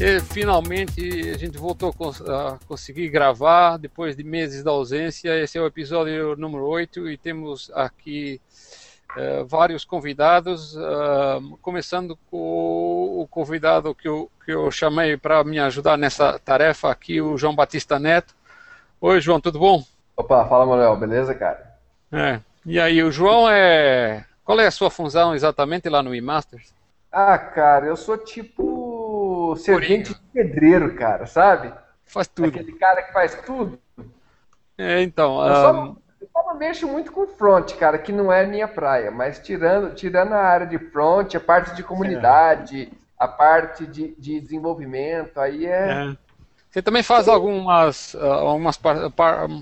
E, finalmente a gente voltou a conseguir gravar depois de meses da ausência. Esse é o episódio número 8 e temos aqui uh, vários convidados, uh, começando com o convidado que eu, que eu chamei para me ajudar nessa tarefa aqui, o João Batista Neto. Oi, João, tudo bom? Opa, fala, Manuel, beleza, cara? É. E aí, o João é. Qual é a sua função exatamente lá no eMasters? Ah, cara, eu sou tipo servente de pedreiro, cara, sabe? Faz tudo. Aquele cara que faz tudo. É, então. Eu, só, não, eu só não mexo muito com front, cara, que não é minha praia. Mas tirando, tirando a área de front, a parte de comunidade, é. a parte de, de desenvolvimento, aí é. é. Você também faz algumas, ah, algumas par,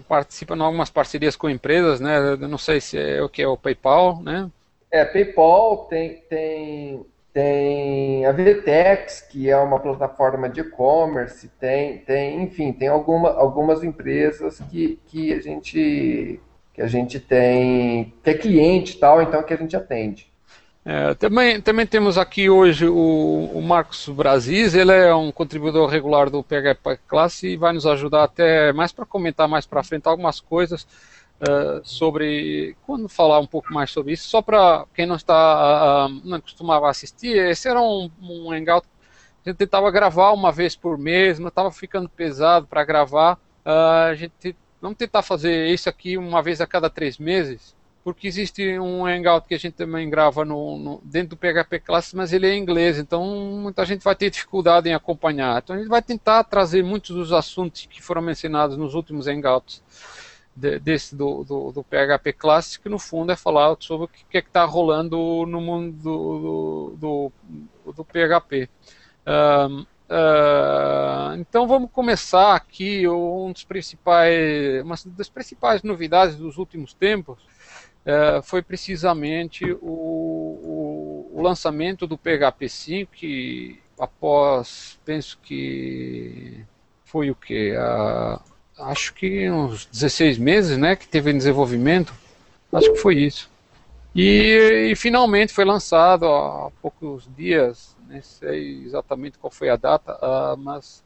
participa em algumas parcerias com empresas, né? Eu não sei se é o que é o PayPal, né? É, PayPal tem tem tem a Vtex, que é uma plataforma de e-commerce, tem tem, enfim, tem alguma, algumas empresas que, que a gente que a gente tem, que é cliente tal, então que a gente atende. É, também, também temos aqui hoje o, o, Marcos Brasis, ele é um contribuidor regular do PHP Classe e vai nos ajudar até mais para comentar mais para frente algumas coisas uh, sobre, quando falar um pouco mais sobre isso, só para quem não está, uh, não costumava assistir, esse era um, um hangout a gente tentava gravar uma vez por mês, não estava ficando pesado para gravar, uh, a gente vamos tentar fazer isso aqui uma vez a cada três meses, porque existe um Hangout que a gente também grava no, no, dentro do PHP Classic, mas ele é em inglês, então muita gente vai ter dificuldade em acompanhar. Então a gente vai tentar trazer muitos dos assuntos que foram mencionados nos últimos Hangouts de, desse do, do, do, PHP Classic, que no fundo é falar sobre o que é está rolando no mundo do, do, do PHP. Um, Uh, então vamos começar aqui um dos principais, uma das principais novidades dos últimos tempos é, foi precisamente o, o, o, lançamento do PHP 5, que após, penso que foi o que? Uh, acho que uns 16 meses né, que teve em desenvolvimento, acho que foi isso. E, e finalmente foi lançado há poucos dias, nem sei exatamente qual foi a data, uh, mas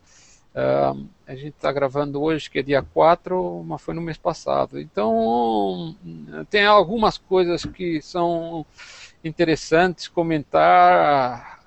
Uh, a gente está gravando hoje, que é dia 4, mas foi no mês passado. Então, tem algumas coisas que são interessantes comentar.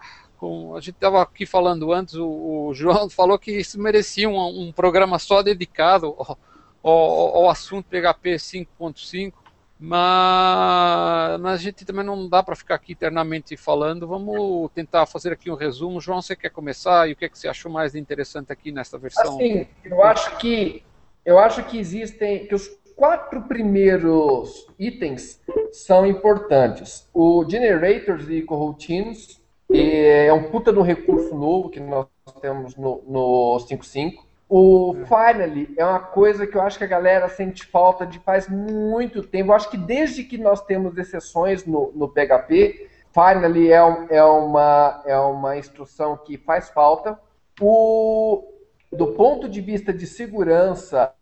Com, a gente estava aqui falando antes, o, o, João falou que isso merecia um, um programa só dedicado ao, ao, ao assunto PHP 5.5 mas, a gente também não dá para ficar aqui eternamente falando. Vamos tentar fazer aqui um resumo. João, você quer começar? E o que, é que você achou mais interessante aqui nessa versão? Assim, eu acho que eu acho que existem que os quatro primeiros itens são importantes. O generators e coroutines é um puta de um recurso novo que nós temos no, no 5.5. O Finally é uma coisa que eu acho que a galera sente falta de faz muito tempo. Eu acho que desde que nós temos exceções no, no PHP, Finally é, é, uma, é uma instrução que faz falta. O, do ponto de vista de segurança,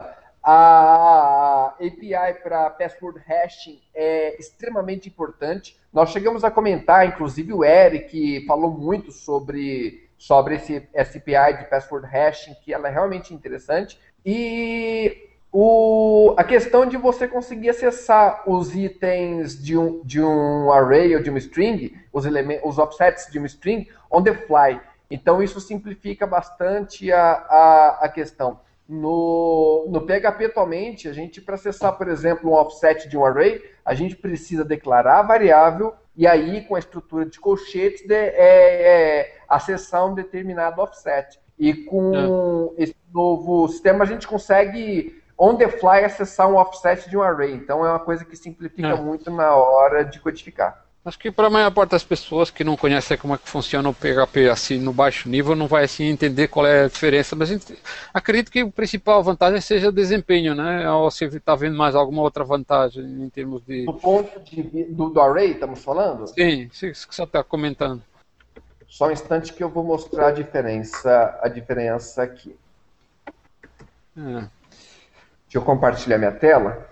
a API para password hashing é extremamente importante. Nós chegamos a comentar, inclusive o Eric falou muito sobre sobre esse SPI de password hashing, que ela é realmente interessante. E o, a questão de você conseguir acessar os itens de um, de um array ou de uma string, os, os offsets de uma string, on the fly. Então, isso simplifica bastante a, a, a questão. No, no PHP atualmente, a gente, para acessar, por exemplo, um offset de um array, a gente precisa declarar a variável e aí, com a estrutura de colchetes, de, é, é, acessar um determinado offset. E com é. esse novo sistema, a gente consegue, on the fly, acessar um offset de um array. Então, é uma coisa que simplifica é. muito na hora de codificar. Acho que para a maior parte das pessoas que não conhecem como é que funciona o PHP assim no baixo nível, não vai assim entender qual é a diferença. Mas acredito que a principal vantagem seja o desempenho, né? Ou se está vendo mais alguma outra vantagem em termos de. Do ponto de, do, do array, estamos falando? Sim, isso que você está comentando. Só um instante que eu vou mostrar a diferença, a diferença aqui. É. Deixa eu compartilhar minha tela.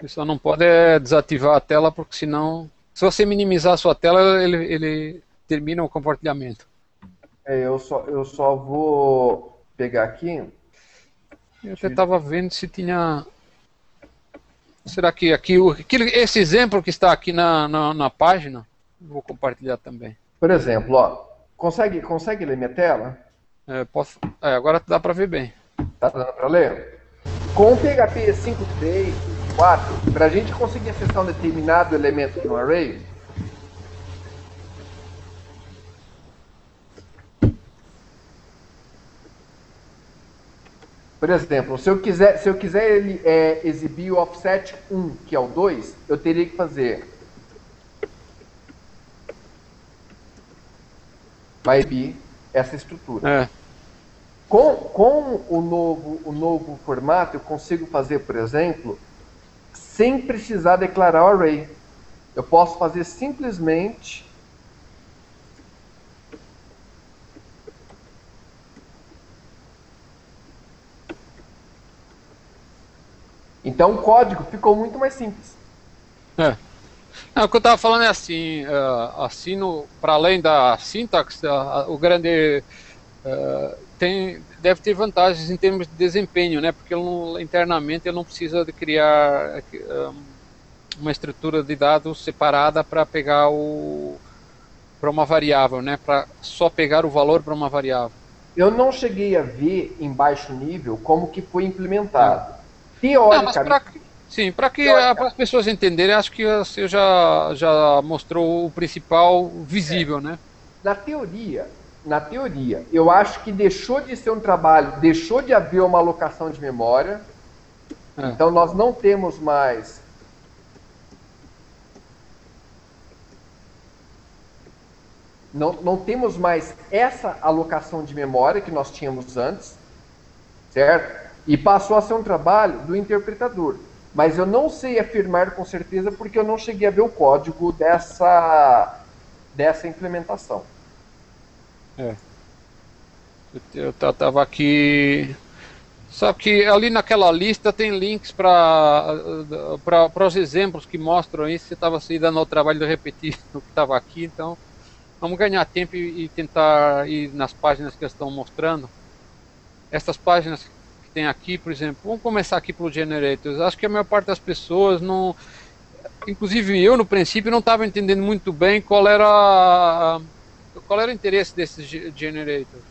Você só não pode é, desativar a tela porque senão se você minimizar a sua tela, ele, ele termina o compartilhamento. É, eu só, eu só vou pegar aqui. Eu até estava vendo se tinha. Será que aqui, aquele, esse exemplo que está aqui na, na, na página, vou compartilhar também. Por exemplo, ó, consegue, consegue ler minha tela? É, posso, é, agora dá para ver bem. Tá dando para ler? Com o PHP 5.3, 4, para a gente conseguir acessar um determinado elemento no array, Por exemplo, se eu quiser, se eu quiser ele, é, exibir o offset 1, que é o 2, eu teria que fazer vai vir essa estrutura. É. Com, com o, novo, o novo formato, eu consigo fazer, por exemplo, sem precisar declarar o array. Eu posso fazer simplesmente Então o código ficou muito mais simples. É. Não, o que eu estava falando é assim, uh, assim para além da sintaxe, uh, o grande uh, tem, deve ter vantagens em termos de desempenho, né? Porque ele não, internamente ele não precisa de criar uma estrutura de dados separada para pegar o para uma variável, né? Para só pegar o valor para uma variável. Eu não cheguei a ver em baixo nível como que foi implementado. Teoricamente. sim, para que as pessoas entenderem, acho que você já, já mostrou o principal visível, é. né? Na teoria, na teoria, eu acho que deixou de ser um trabalho, deixou de haver uma alocação de memória. É. Então nós não temos mais não, não temos mais essa alocação de memória que nós tínhamos antes, certo? E passou a ser um trabalho do interpretador. Mas eu não sei afirmar com certeza porque eu não cheguei a ver o código dessa, dessa implementação. É. Eu estava aqui. Só que ali naquela lista tem links para os exemplos que mostram isso. Você estava se dando o trabalho de repetir o que estava aqui, então vamos ganhar tempo e, tentar ir nas páginas que estão mostrando. Essas páginas tem aqui, por exemplo, vamos começar aqui pelo Generators. Acho que a maior parte das pessoas não. Inclusive eu no princípio não estava entendendo muito bem qual era qual era o interesse desses generators.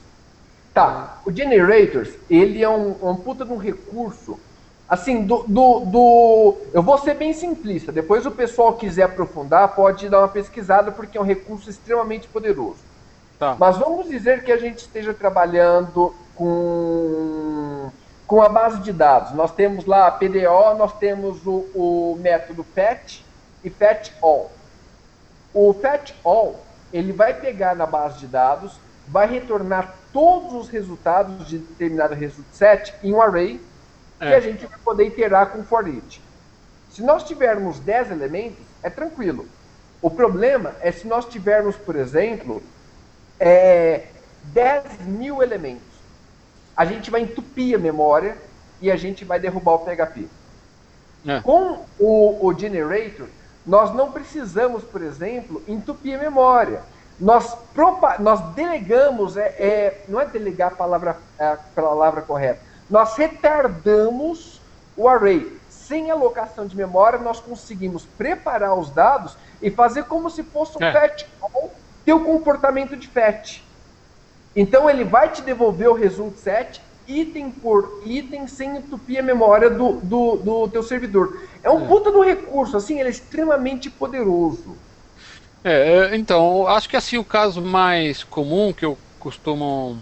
Tá, o generators ele é um, um puta de um recurso. Assim, do, do, do. Eu vou ser bem simplista. Depois o pessoal quiser aprofundar, pode dar uma pesquisada, porque é um recurso extremamente poderoso. Tá. Mas vamos dizer que a gente esteja trabalhando com com a base de dados. Nós temos lá a PDO, nós temos o, o método FET e FET-ALL. O FET-ALL, ele vai pegar na base de dados, vai retornar todos os resultados de determinado resultado set em um array é. que a gente vai poder iterar com for each. Se nós tivermos 10 elementos, é tranquilo. O problema é se nós tivermos, por exemplo, é, 10 mil elementos a gente vai entupir a memória e a gente vai derrubar o PHP. É. Com o, o generator, nós não precisamos, por exemplo, entupir a memória. Nós, nós delegamos, é, é, não é delegar a palavra, a palavra correta, nós retardamos o array. Sem alocação de memória, nós conseguimos preparar os dados e fazer como se fosse um é. fetch ter o comportamento de fetch. Então ele vai te devolver o result set item por item sem entupir a memória do, do, do teu servidor. É um é. puta do recurso, assim, ele é extremamente poderoso. É, então, acho que assim o caso mais comum que eu costumo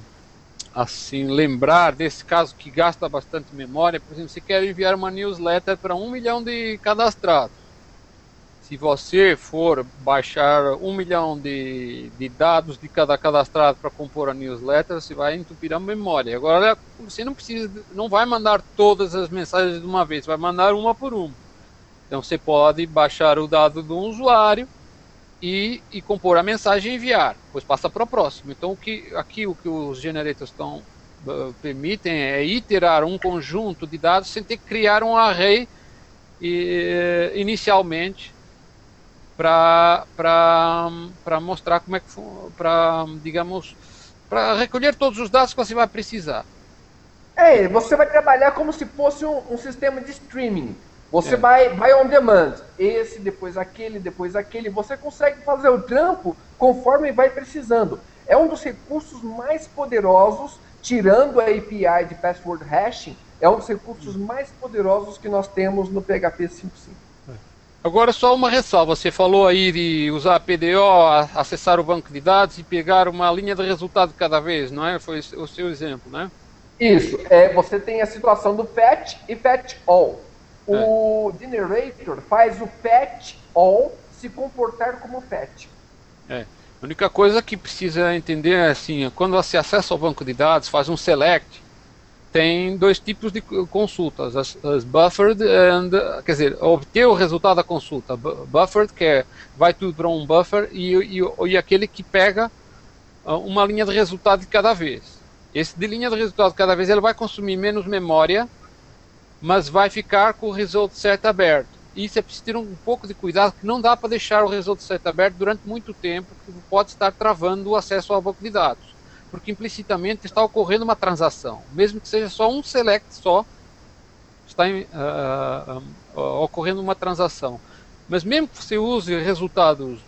assim lembrar desse caso que gasta bastante memória, por exemplo, você quer enviar uma newsletter para um milhão de cadastrados se você for baixar um milhão de, de dados de cada cadastrado para compor a newsletter, você vai entupir a memória. Agora, você não precisa, não vai mandar todas as mensagens de uma vez, vai mandar uma por uma. Então, você pode baixar o dado do usuário e, e compor a mensagem e enviar, depois passa para o próximo. Então, o que, aqui o que os generators estão uh, permitem é iterar um conjunto de dados sem ter que criar um array e, inicialmente para mostrar como é que para digamos para recolher todos os dados que você vai precisar. É, você vai trabalhar como se fosse um, um sistema de streaming. Você é. vai, vai on demand. Esse, depois aquele, depois aquele. Você consegue fazer o trampo conforme vai precisando. É um dos recursos mais poderosos, tirando a API de password hashing, é um dos recursos mais poderosos que nós temos no PHP 5.5. Agora só uma ressalva, você falou aí de usar a PDO, acessar o banco de dados e pegar uma linha de resultado cada vez, não é? Foi o seu exemplo, né? Isso, é, você tem a situação do fetch e fetch all. O é. generator faz o fetch all se comportar como fetch. É. A única coisa que precisa entender é assim, quando você acessa o banco de dados, faz um select, tem dois tipos de consultas, as, as buffered and, quer dizer, obter o resultado da consulta, buffered que é, vai tudo para um buffer e, e, e aquele que pega ah, uma linha de resultado de cada vez. Esse de linha de resultado cada vez ele vai consumir menos memória, mas vai ficar com o result set aberto. Isso é preciso ter um pouco de cuidado, que não dá para deixar o result set aberto durante muito tempo, que pode estar travando o acesso ao banco de dados. Porque implicitamente está ocorrendo uma transação, mesmo que seja só um select só, está uh, uh, uh, ocorrendo uma transação. Mas mesmo que você use resultados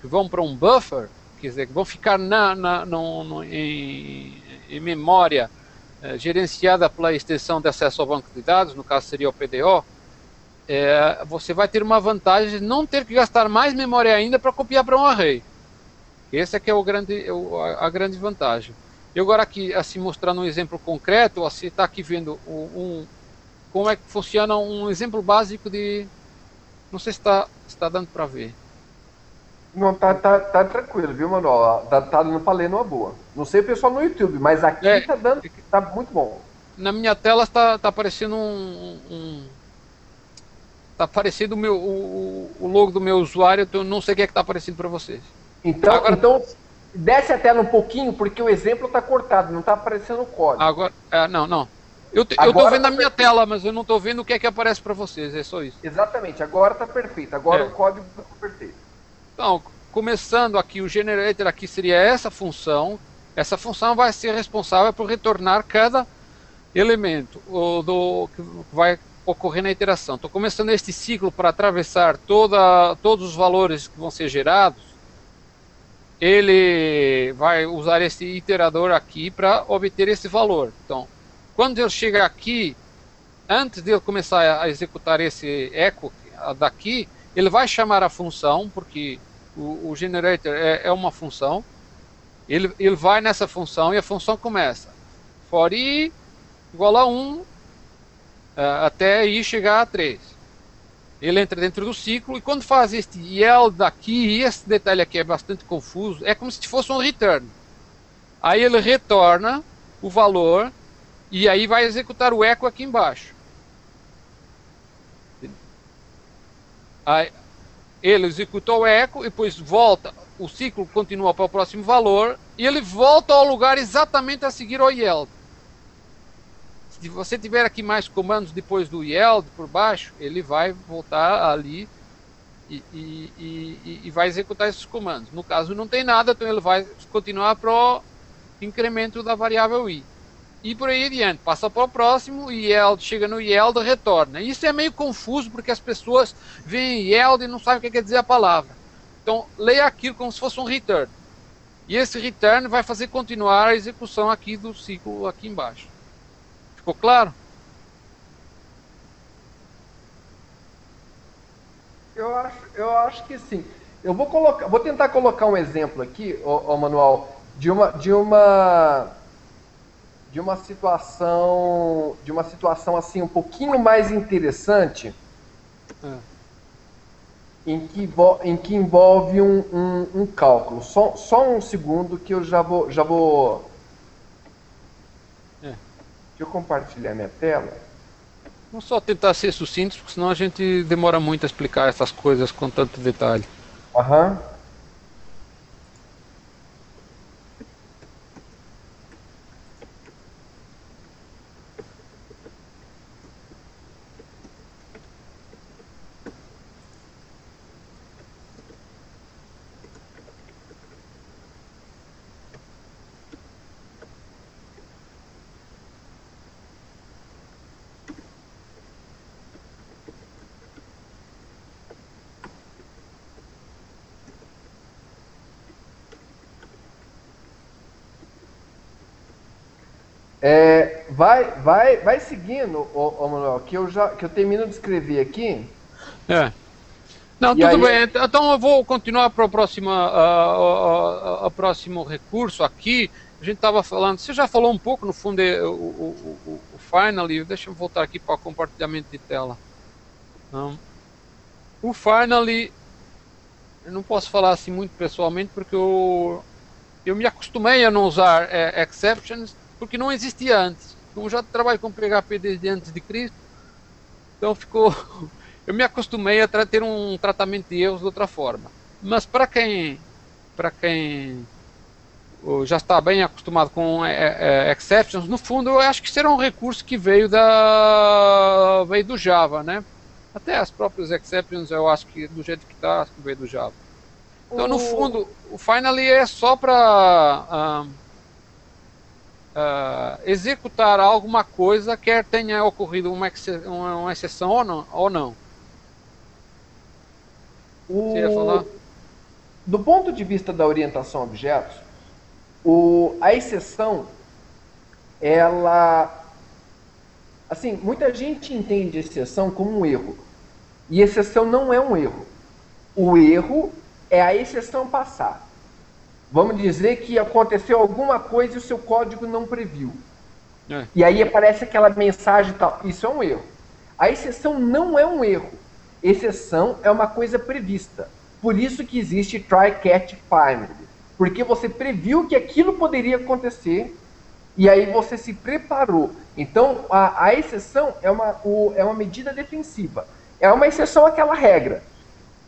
que vão para um buffer, quer dizer, que vão ficar na, na no, no, em, em, memória eh, gerenciada pela extensão de acesso ao banco de dados, no caso seria o PDO, é, você vai ter uma vantagem de não ter que gastar mais memória ainda para copiar para um array. Essa é que é o grande, a, a grande vantagem. E agora aqui, assim, mostrando um exemplo concreto, você está aqui vendo um, um, como é que funciona um exemplo básico de... Não sei se está está dando para ver. Não, tá, tá, tá tranquilo, viu, Manuel? Tá, tá dando pra ler numa boa. Não sei o pessoal no YouTube, mas aqui é, tá dando, tá muito bom. Na minha tela está tá aparecendo um, um, Tá aparecendo o, meu, o, o logo do meu usuário, eu não sei o que é que tá aparecendo para vocês. Então, Agora, então, desce a tela um pouquinho, porque o exemplo tá cortado, não tá aparecendo o código. Agora, é, não, não. Eu, te, eu tô vendo tá a minha perfeito. tela, mas eu não tô vendo o que é que aparece para vocês, é só isso. Exatamente, agora tá perfeito, agora é. o código tá perfeito. Então, começando aqui, o generator aqui seria essa função. Essa função vai ser responsável por retornar cada elemento o, do, que vai ocorrer na iteração. Estou começando este ciclo para atravessar toda, todos os valores que vão ser gerados. Ele vai usar esse iterador aqui para obter esse valor. Então, quando ele chega aqui, antes de ele começar a executar esse echo daqui, ele vai chamar a função, porque o, o generator é, é, uma função. Ele, ele vai nessa função e a função começa for i igual a 1 uh, até i chegar a 3. Ele entra dentro do ciclo e quando faz este yell daqui, esse detalhe aqui é bastante confuso, é como se fosse um return. Aí ele retorna o valor e aí vai executar o echo aqui embaixo. Aí, ele executou o echo e depois volta, o ciclo continua para o próximo valor e ele volta ao lugar exatamente a seguir ao yield se você tiver aqui mais comandos depois do yield por baixo, ele vai voltar ali e, e, e, e, vai executar esses comandos. No caso não tem nada, então ele vai continuar para o incremento da variável i. E por aí adiante, passa para o próximo, yield chega no yield, retorna. Isso é meio confuso porque as pessoas veem yield e não sabem o que quer dizer a palavra. Então leia aquilo como se fosse um return. E esse return vai fazer continuar a execução aqui do ciclo aqui embaixo. Ficou claro? Eu acho, eu acho que sim. Eu vou colocar, vou tentar colocar um exemplo aqui, o Manuel, de uma, de uma, de uma situação, de uma situação assim um pouquinho mais interessante, é. em, que, em que envolve um, um, um cálculo. Só, só um segundo que eu já vou, já vou Deixa eu compartilhar minha tela. Vamos só tentar ser sucintos, porque senão a gente demora muito a explicar essas coisas com tanto detalhe. Aham. É, vai, vai, vai seguindo, ô, ô, Manuel, que eu já que eu termino de escrever aqui. É. Não, e tudo aí... bem. Então eu vou continuar para o próximo, uh, uh, uh, próximo recurso aqui. A gente estava falando, você já falou um pouco no fundo o, o, o, o Finally. Deixa eu voltar aqui para o compartilhamento de tela. O Finally, eu não posso falar assim muito pessoalmente porque eu, eu me acostumei a não usar é, exceptions porque não existia antes. Como já trabalho com PHP desde antes de Cristo, então ficou eu me acostumei a ter um tratamento de erros de outra forma. Mas para quem, para quem já está bem acostumado com é, é, exceptions, no fundo eu acho que será um recurso que veio da veio do Java, né? Até as próprias exceptions eu acho que do jeito que está veio do Java. Então no fundo o finally é só para uh, executar alguma coisa quer tenha ocorrido uma, uma exceção ou não, ou não. O... Do ponto de vista da orientação a objetos, o... a exceção, ela. Assim, muita gente entende exceção como um erro. E exceção não é um erro. O erro é a exceção passar. Vamos dizer que aconteceu alguma coisa e o seu código não previu. É. E aí aparece aquela mensagem e tal. Isso é um erro. A exceção não é um erro. Exceção é uma coisa prevista. Por isso que existe try, catch, find. Porque você previu que aquilo poderia acontecer e aí você se preparou. Então, a, a exceção é uma, o, é uma medida defensiva. É uma exceção àquela regra.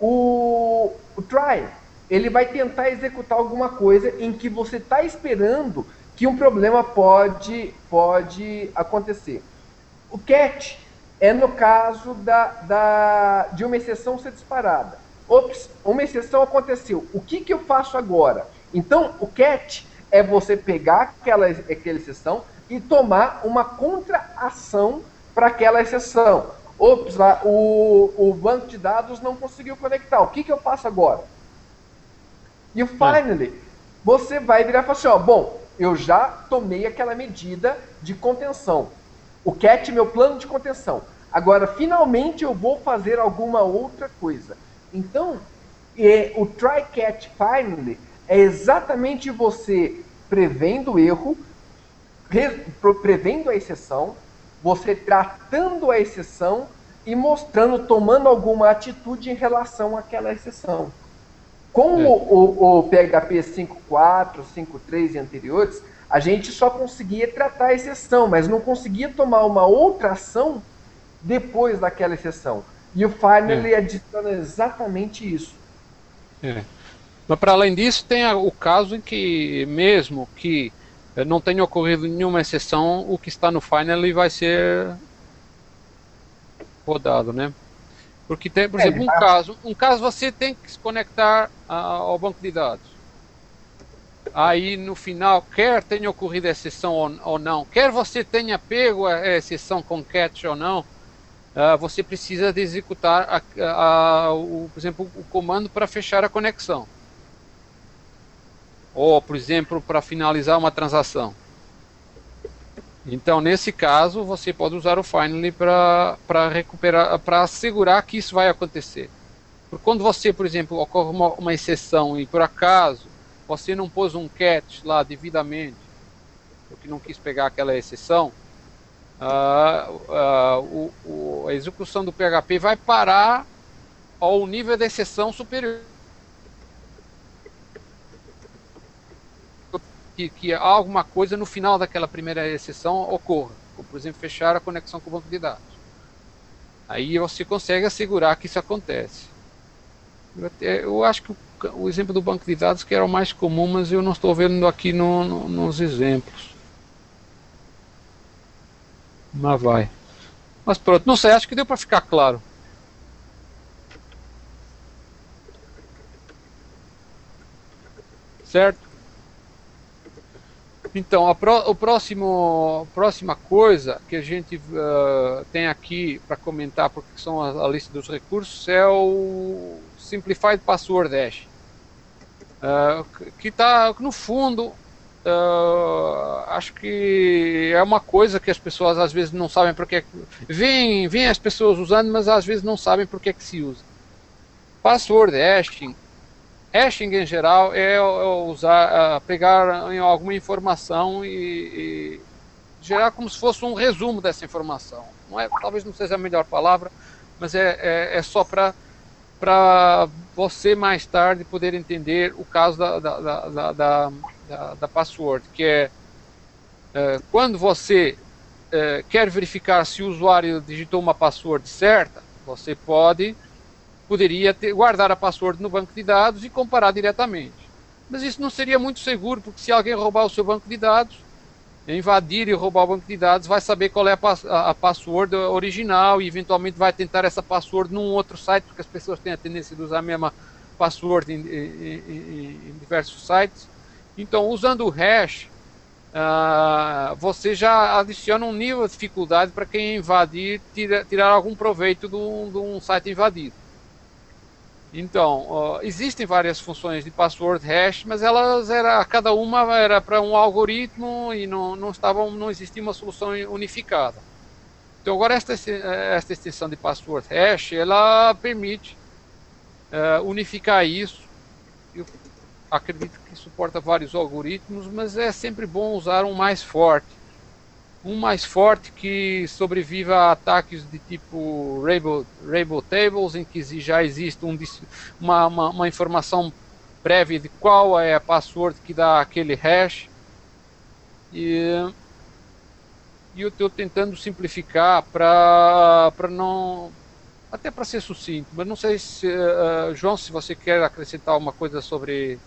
O, o try, ele vai tentar executar alguma coisa em que você está esperando que um problema pode, pode acontecer. O catch é no caso da, da, de uma exceção ser disparada. Ops, uma exceção aconteceu. O que, que eu faço agora? Então, o catch é você pegar aquela, aquela exceção e tomar uma contra-ação para aquela exceção. Ops, lá, o, o banco de dados não conseguiu conectar. O que, que eu faço agora? E o finally, você vai virar e falar assim, ó, bom, eu já tomei aquela medida de contenção. O CAT é meu plano de contenção. Agora, finalmente eu vou fazer alguma outra coisa. Então, é, o try catch finally é exatamente você prevendo o erro, prevendo a exceção, você tratando a exceção e mostrando, tomando alguma atitude em relação àquela exceção. Com é. o, o, o PHP 5.4, 5.3 e anteriores, a gente só conseguia tratar a exceção, mas não conseguia tomar uma outra ação depois daquela exceção. E o Finally é. adiciona exatamente isso. É. Mas para além disso, tem o caso em que, mesmo que eh, não tenha ocorrido nenhuma exceção, o que está no Finally vai ser rodado, né? Porque tem, por é, exemplo, um tá. caso, um caso você tem que se conectar ao banco de dados aí no final, quer tenha ocorrido a exceção ou, não, quer você tenha pego a exceção com catch ou não, uh, você precisa de executar, a, a, o, por exemplo, o comando para fechar a conexão. Ou, por exemplo, para finalizar uma transação. Então, nesse caso, você pode usar o finally para recuperar, para assegurar que isso vai acontecer. Porque quando você, por exemplo, ocorre uma, uma exceção e por acaso você não pôs um catch lá devidamente, porque não quis pegar aquela exceção, uh, uh, o, o, a execução do PHP vai parar ao nível da exceção superior. Que, que alguma coisa no final daquela primeira exceção ocorra, como por exemplo fechar a conexão com o banco de dados. Aí você consegue assegurar que isso acontece. Eu, eu acho que o o exemplo do banco de dados que era o mais comum, mas eu não estou vendo aqui no, no, nos exemplos. Mas vai. Mas pronto, não sei, acho que deu para ficar claro. Certo? Então, a, pro, o próximo, próxima coisa que a gente uh, tem aqui para comentar, porque são a, a, lista dos recursos, é o Simplified Password Hash. Uh, que está, no fundo, uh, acho que é uma coisa que as pessoas às vezes não sabem porque vem vem as pessoas usando, mas às vezes não sabem porque que se usa. Password hashing, hashing em geral é, usar, uh, pegar alguma informação e, e gerar como se fosse um resumo dessa informação. Não é, talvez não seja a melhor palavra, mas é, é, é só para para você mais tarde poder entender o caso da, da, da, da, da, da password, que é, é quando você é, quer verificar se o usuário digitou uma password certa, você pode poderia ter, guardar a password no banco de dados e comparar diretamente. Mas isso não seria muito seguro, porque se alguém roubar o seu banco de dados, invadir e roubar o banco de dados, vai saber qual é a, a, a password original e eventualmente vai tentar essa password num outro site, porque as pessoas têm a tendência de usar a mesma password em, em, em, em diversos sites. Então, usando o hash, uh, você já adiciona um nível de dificuldade para quem invadir tira, tirar algum proveito de um, de um site invadido. Então, uh, existem várias funções de password hash, mas elas era cada uma era para um algoritmo e não, não estavam não existia uma solução unificada. Então agora esta esta extensão de password hash ela permite uh, unificar isso. Eu acredito que suporta vários algoritmos, mas é sempre bom usar um mais forte um mais forte que sobreviva a ataques de tipo Rainbow, Rainbow Tables, em que já existe um, uma, uma, uma, informação prévia de qual é a password que dá aquele hash. E, e eu estou tentando simplificar para não. Até para ser sucinto, mas não sei se. Uh, João, se você quer acrescentar alguma coisa sobre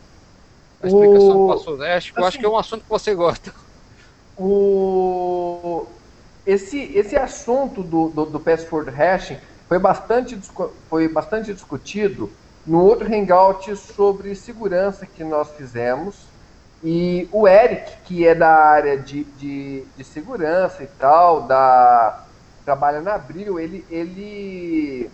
a explicação o... do password hash, assim, eu acho que é um assunto que você gosta o, esse, esse assunto do, do, do password hashing foi bastante, foi bastante discutido no outro hangout sobre segurança que nós fizemos. E o Eric, que é da área de, de, de segurança e tal, da, trabalha na Abril, ele, ele,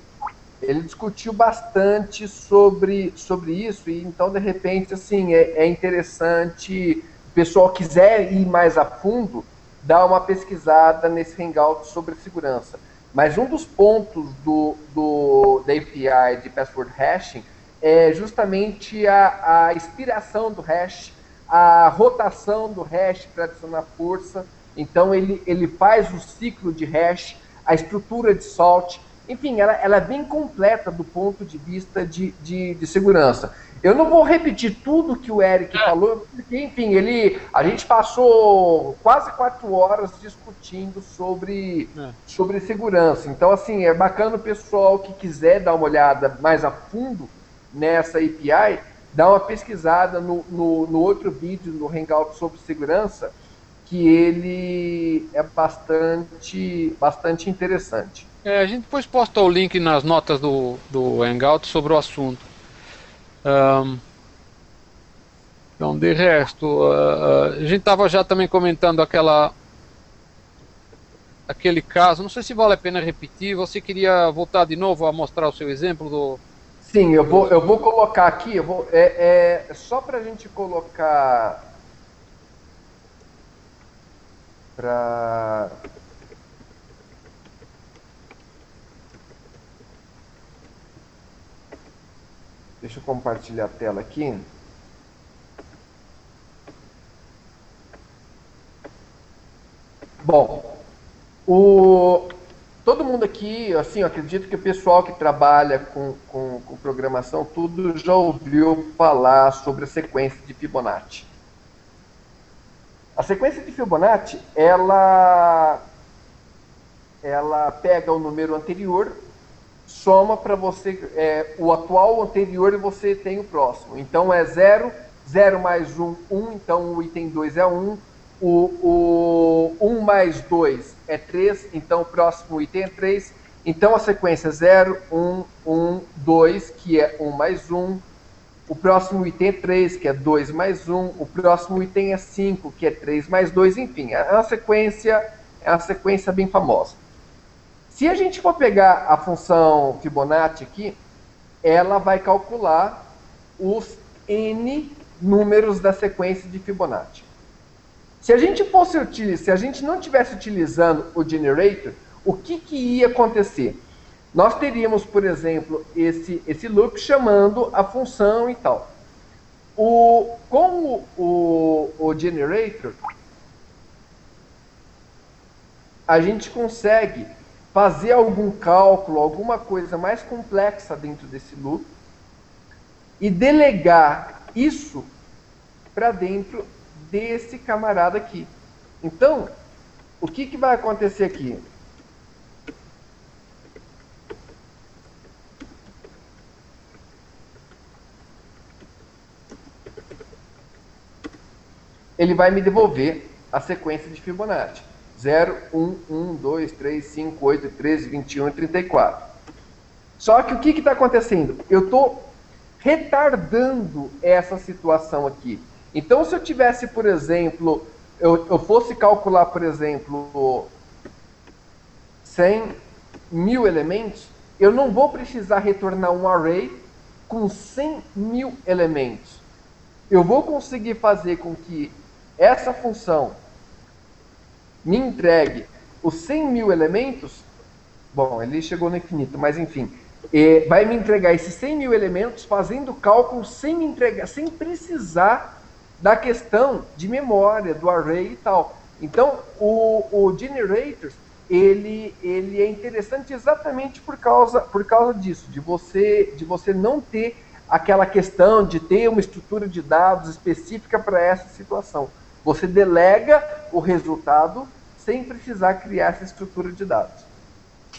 ele discutiu bastante sobre, sobre isso. E então, de repente, assim, é, é interessante pessoal quiser ir mais a fundo, dá uma pesquisada nesse Hangout sobre segurança. Mas um dos pontos do, do, da API de password hashing é justamente a, a inspiração do hash, a rotação do hash para adicionar força. Então ele, ele faz o ciclo de hash, a estrutura de salt, enfim, ela, ela é bem completa do ponto de vista de, de, de segurança. Eu não vou repetir tudo que o Eric é. falou, porque, enfim, ele, a gente passou quase quatro horas discutindo sobre, é. sobre segurança. Então, assim, é bacana o pessoal que quiser dar uma olhada mais a fundo nessa API, dar uma pesquisada no, no, no outro vídeo, no Hangout sobre segurança, que ele é bastante, bastante interessante. É, a gente depois posta o link nas notas do, do Hangout sobre o assunto. Um, então, de resto, uh, a gente estava já também comentando aquela aquele caso. Não sei se vale a pena repetir. Você queria voltar de novo a mostrar o seu exemplo do? Sim, eu vou eu vou colocar aqui. Eu vou é, é só para a gente colocar para Deixa eu compartilhar a tela aqui. Bom, o, todo mundo aqui, assim, acredito que o pessoal que trabalha com, com, com, programação, tudo já ouviu falar sobre a sequência de Fibonacci. A sequência de Fibonacci, ela, ela pega o número anterior soma para você é, o atual, o anterior e você tem o próximo. Então é 0, 0 mais 1, um, 1, um, então o item 2 é 1. Um, o 1 um mais 2 é 3, então o próximo item é 3. Então a sequência 0, 1, 1, 2, que é 1 mais 1. O próximo item é 3, que é 2 mais 1. O próximo item é 5, que é 3 mais 2. Enfim, é uma sequência, é uma sequência bem famosa. Se a gente for pegar a função Fibonacci aqui, ela vai calcular os n números da sequência de Fibonacci. Se a gente fosse utilizar, se a gente não tivesse utilizando o generator, o que, que ia acontecer? Nós teríamos, por exemplo, esse, esse loop chamando a função e tal. O, com o, o, o generator, a gente consegue fazer algum cálculo, alguma coisa mais complexa dentro desse loop e delegar isso para dentro desse camarada aqui. Então, o que, que vai acontecer aqui? Ele vai me devolver a sequência de Fibonacci. 0, 1, 1, 2, 3, 5, 8, 13, 21 e 34. Só que o que está acontecendo? Eu estou retardando essa situação aqui. Então, se eu tivesse, por exemplo, eu, eu fosse calcular, por exemplo, 100 mil elementos, eu não vou precisar retornar um array com 100 mil elementos. Eu vou conseguir fazer com que essa função me entregue os 100 mil elementos, bom, ele chegou no infinito, mas enfim, vai me entregar esses 100 mil elementos fazendo cálculo sem me entregar, sem precisar da questão de memória, do array e tal. Então, o, o generators, ele, ele é interessante exatamente por causa, por causa disso, de você, de você não ter aquela questão de ter uma estrutura de dados específica para essa situação. Você delega o resultado sem precisar criar essa estrutura de dados.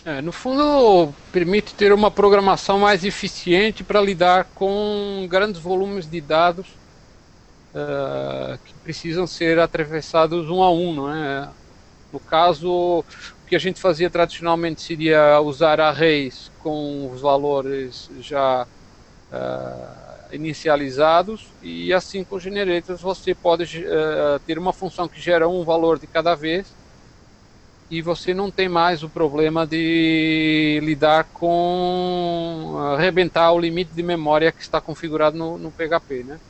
É, no fundo, permite ter uma programação mais eficiente para lidar com grandes volumes de dados uh, que precisam ser atravessados um a um. Não é? No caso, o que a gente fazia tradicionalmente seria usar arrays com os valores já uh, inicializados e assim com generators você pode uh, ter uma função que gera um valor de cada vez e você não tem mais o problema de lidar com arrebentar o limite de memória que está configurado no, no PHP, né?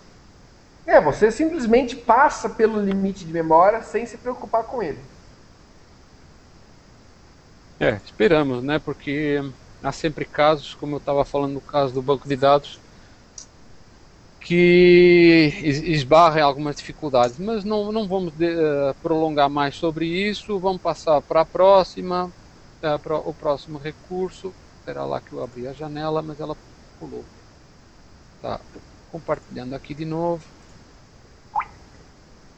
É, você simplesmente passa pelo limite de memória sem se preocupar com ele. É, esperamos, né? Porque há sempre casos, como eu estava falando no caso do banco de dados, que esbarra em algumas dificuldades, mas não, não vamos de, uh, prolongar mais sobre isso, vamos passar para a próxima, uh, para o próximo recurso, será lá que eu abri a janela, mas ela pulou. Tá, compartilhando aqui de novo.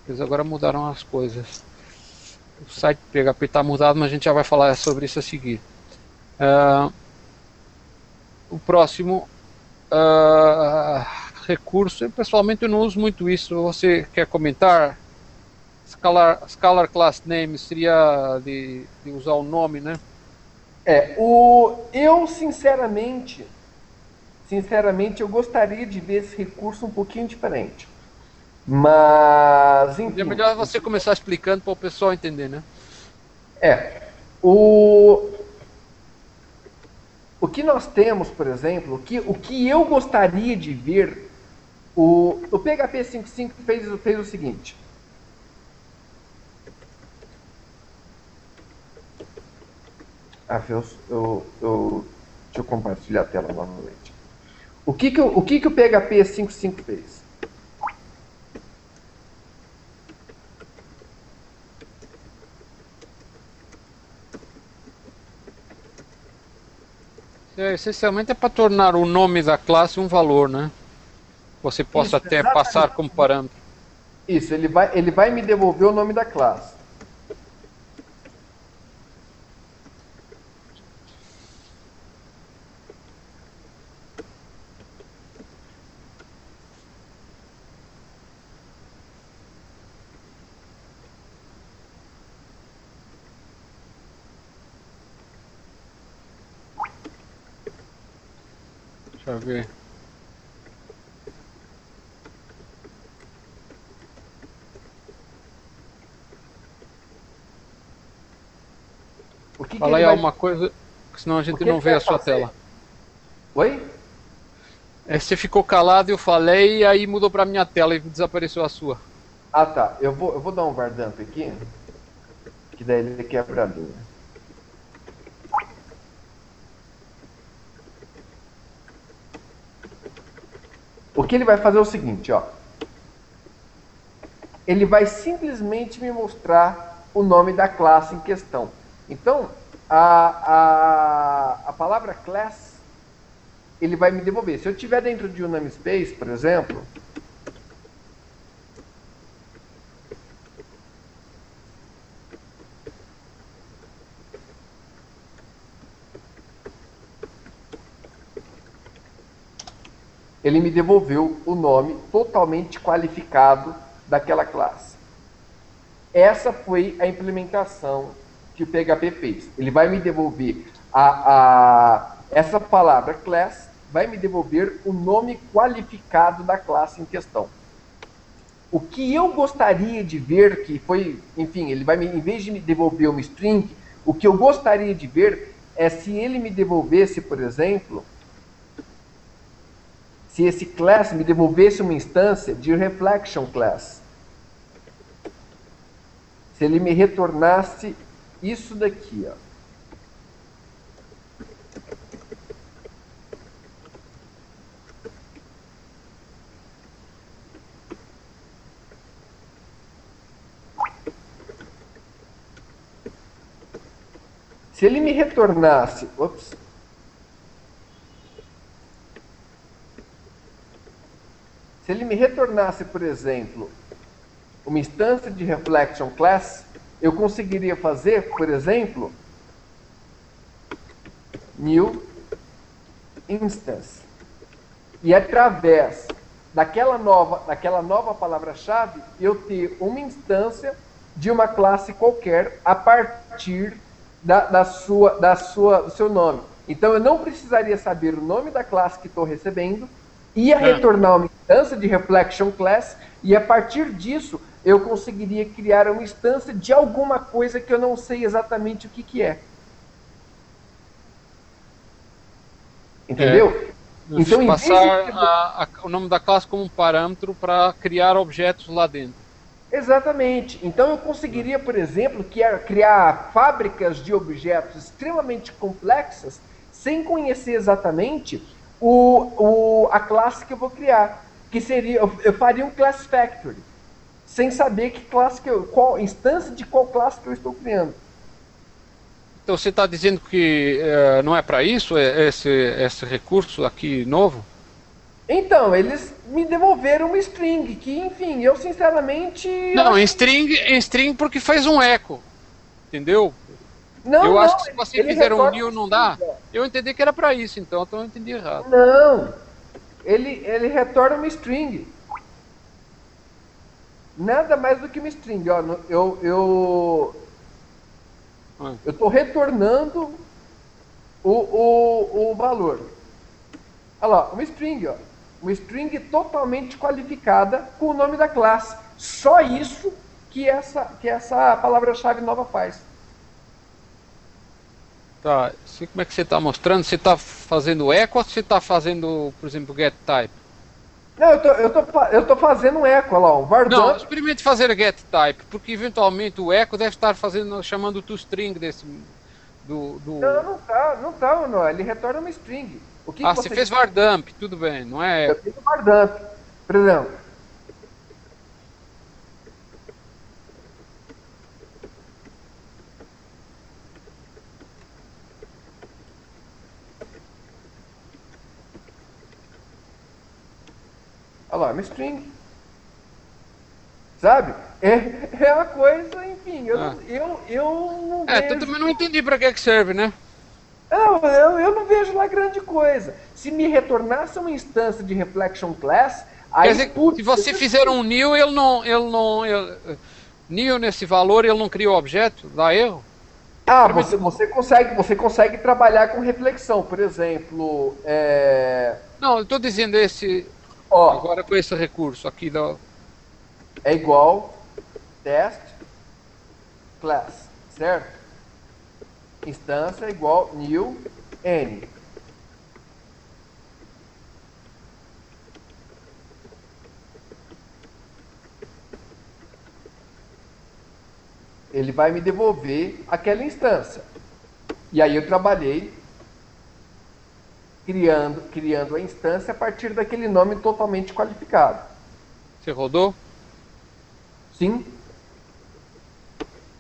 Eles agora mudaram as coisas. O site PHP está mudado, mas a gente já vai falar sobre isso a seguir. Uh, o próximo... Uh, recurso. Eu, pessoalmente eu não uso muito isso. Você quer comentar? Scalar, Scalar Class Name seria de, de usar o nome, né? É, o, eu sinceramente, sinceramente, eu gostaria de ver esse recurso um pouquinho diferente. Mas, enfim. É melhor você começar explicando para o pessoal entender, né? É. O, o que nós temos, por exemplo, o que, o que eu gostaria de ver o, o PHP 5.5 fez, fez o seguinte. Ah, eu, eu, eu, deixa eu compartilhar a tela novamente. O que, que, o, que, que o PHP 5.5 fez? É, essencialmente é para tornar o nome da classe um valor, né? Você possa Isso, até exatamente. passar como parâmetro. Isso, ele vai, ele vai me devolver o nome da classe. Deixa eu ver. Que Fala que aí vai... uma coisa, senão a gente não vê a sua fazer? tela. Oi? É, você ficou calado, eu falei, e aí mudou pra minha tela e desapareceu a sua. Ah tá, eu vou, eu vou dar um vardamp aqui, que daí ele quebra a linha. O que ele vai fazer é o seguinte, ó. Ele vai simplesmente me mostrar o nome da classe em questão. Então, a, a, a palavra class, ele vai me devolver. Se eu estiver dentro de um namespace, por exemplo, ele me devolveu o nome totalmente qualificado daquela classe. Essa foi a implementação que o PHP fez. Ele vai me devolver a, a, essa palavra class, vai me devolver o nome qualificado da classe em questão. O que eu gostaria de ver, que foi, enfim, ele vai me, em vez de me devolver uma string, o que eu gostaria de ver é se ele me devolvesse, por exemplo, se esse class me devolvesse uma instância de reflection class. Se ele me retornasse isso daqui, ó. Se ele me retornasse, ops, Se ele me retornasse, por exemplo, uma instância de reflection class, eu conseguiria fazer, por exemplo, new instance. E através daquela nova, daquela nova palavra-chave, eu ter uma instância de uma classe qualquer a partir da, da sua, da sua, do seu nome. Então eu não precisaria saber o nome da classe que estou recebendo, ia é. retornar uma instância de reflection class e a partir disso eu conseguiria criar uma instância de alguma coisa que eu não sei exatamente o que, que é. Entendeu? É. Então, passar de... a, a, o nome da classe como um parâmetro para criar objetos lá dentro. Exatamente. Então eu conseguiria, por exemplo, criar fábricas de objetos extremamente complexas sem conhecer exatamente o, o, a classe que eu vou criar. Que seria, eu, eu faria um class factory, sem saber que classe que eu, qual instância de qual classe que eu estou criando. Então você está dizendo que uh, não é para isso é, esse, esse recurso aqui novo? Então, eles me devolveram uma string, que enfim, eu sinceramente. Não, em string, string porque faz um eco. Entendeu? Não, eu não, acho que se você fizer um new não dá. Eu entendi que era para isso, então, então eu entendi errado. Não. Ele, ele retorna uma string. Nada mais do que uma string. Ó, eu eu eu estou retornando o, o, o valor. Olha lá, uma string, ó. Uma string totalmente qualificada com o nome da classe. Só isso que essa, que essa palavra-chave nova faz. Tá, como é que você está mostrando? Você está fazendo eco ou você está fazendo, por exemplo, get type? Não, eu tô, eu tô, eu tô fazendo um eco, lá, um var Não, experimente fazer get type, porque eventualmente o eco deve estar fazendo, chamando o toString desse. Do, do... Não, não tá, não tá, não, ele retorna uma string. O que ah, que você, fez var dump, tudo bem, não é? Eu fiz var dump, por exemplo. Lá, uma string. Sabe? É, é uma coisa, enfim, eu, ah. eu, eu não É, vejo... tu também não entendi para que, que serve, né? Não, eu, eu não vejo lá grande coisa. Se me retornasse uma instância de reflection class, aí. Quer dizer, putz, se você fizer um new, ele não. Ele não ele, new nesse valor, ele não cria o objeto, dá erro? Ah, você, você, consegue, você consegue trabalhar com reflexão, por exemplo. É... Não, eu estou dizendo esse. Ó, Agora com esse recurso aqui da. É igual test class, certo? Instância é igual new n. ele vai me devolver aquela instância. E aí eu trabalhei criando, criando a instância a partir daquele nome totalmente qualificado. Você rodou? Sim.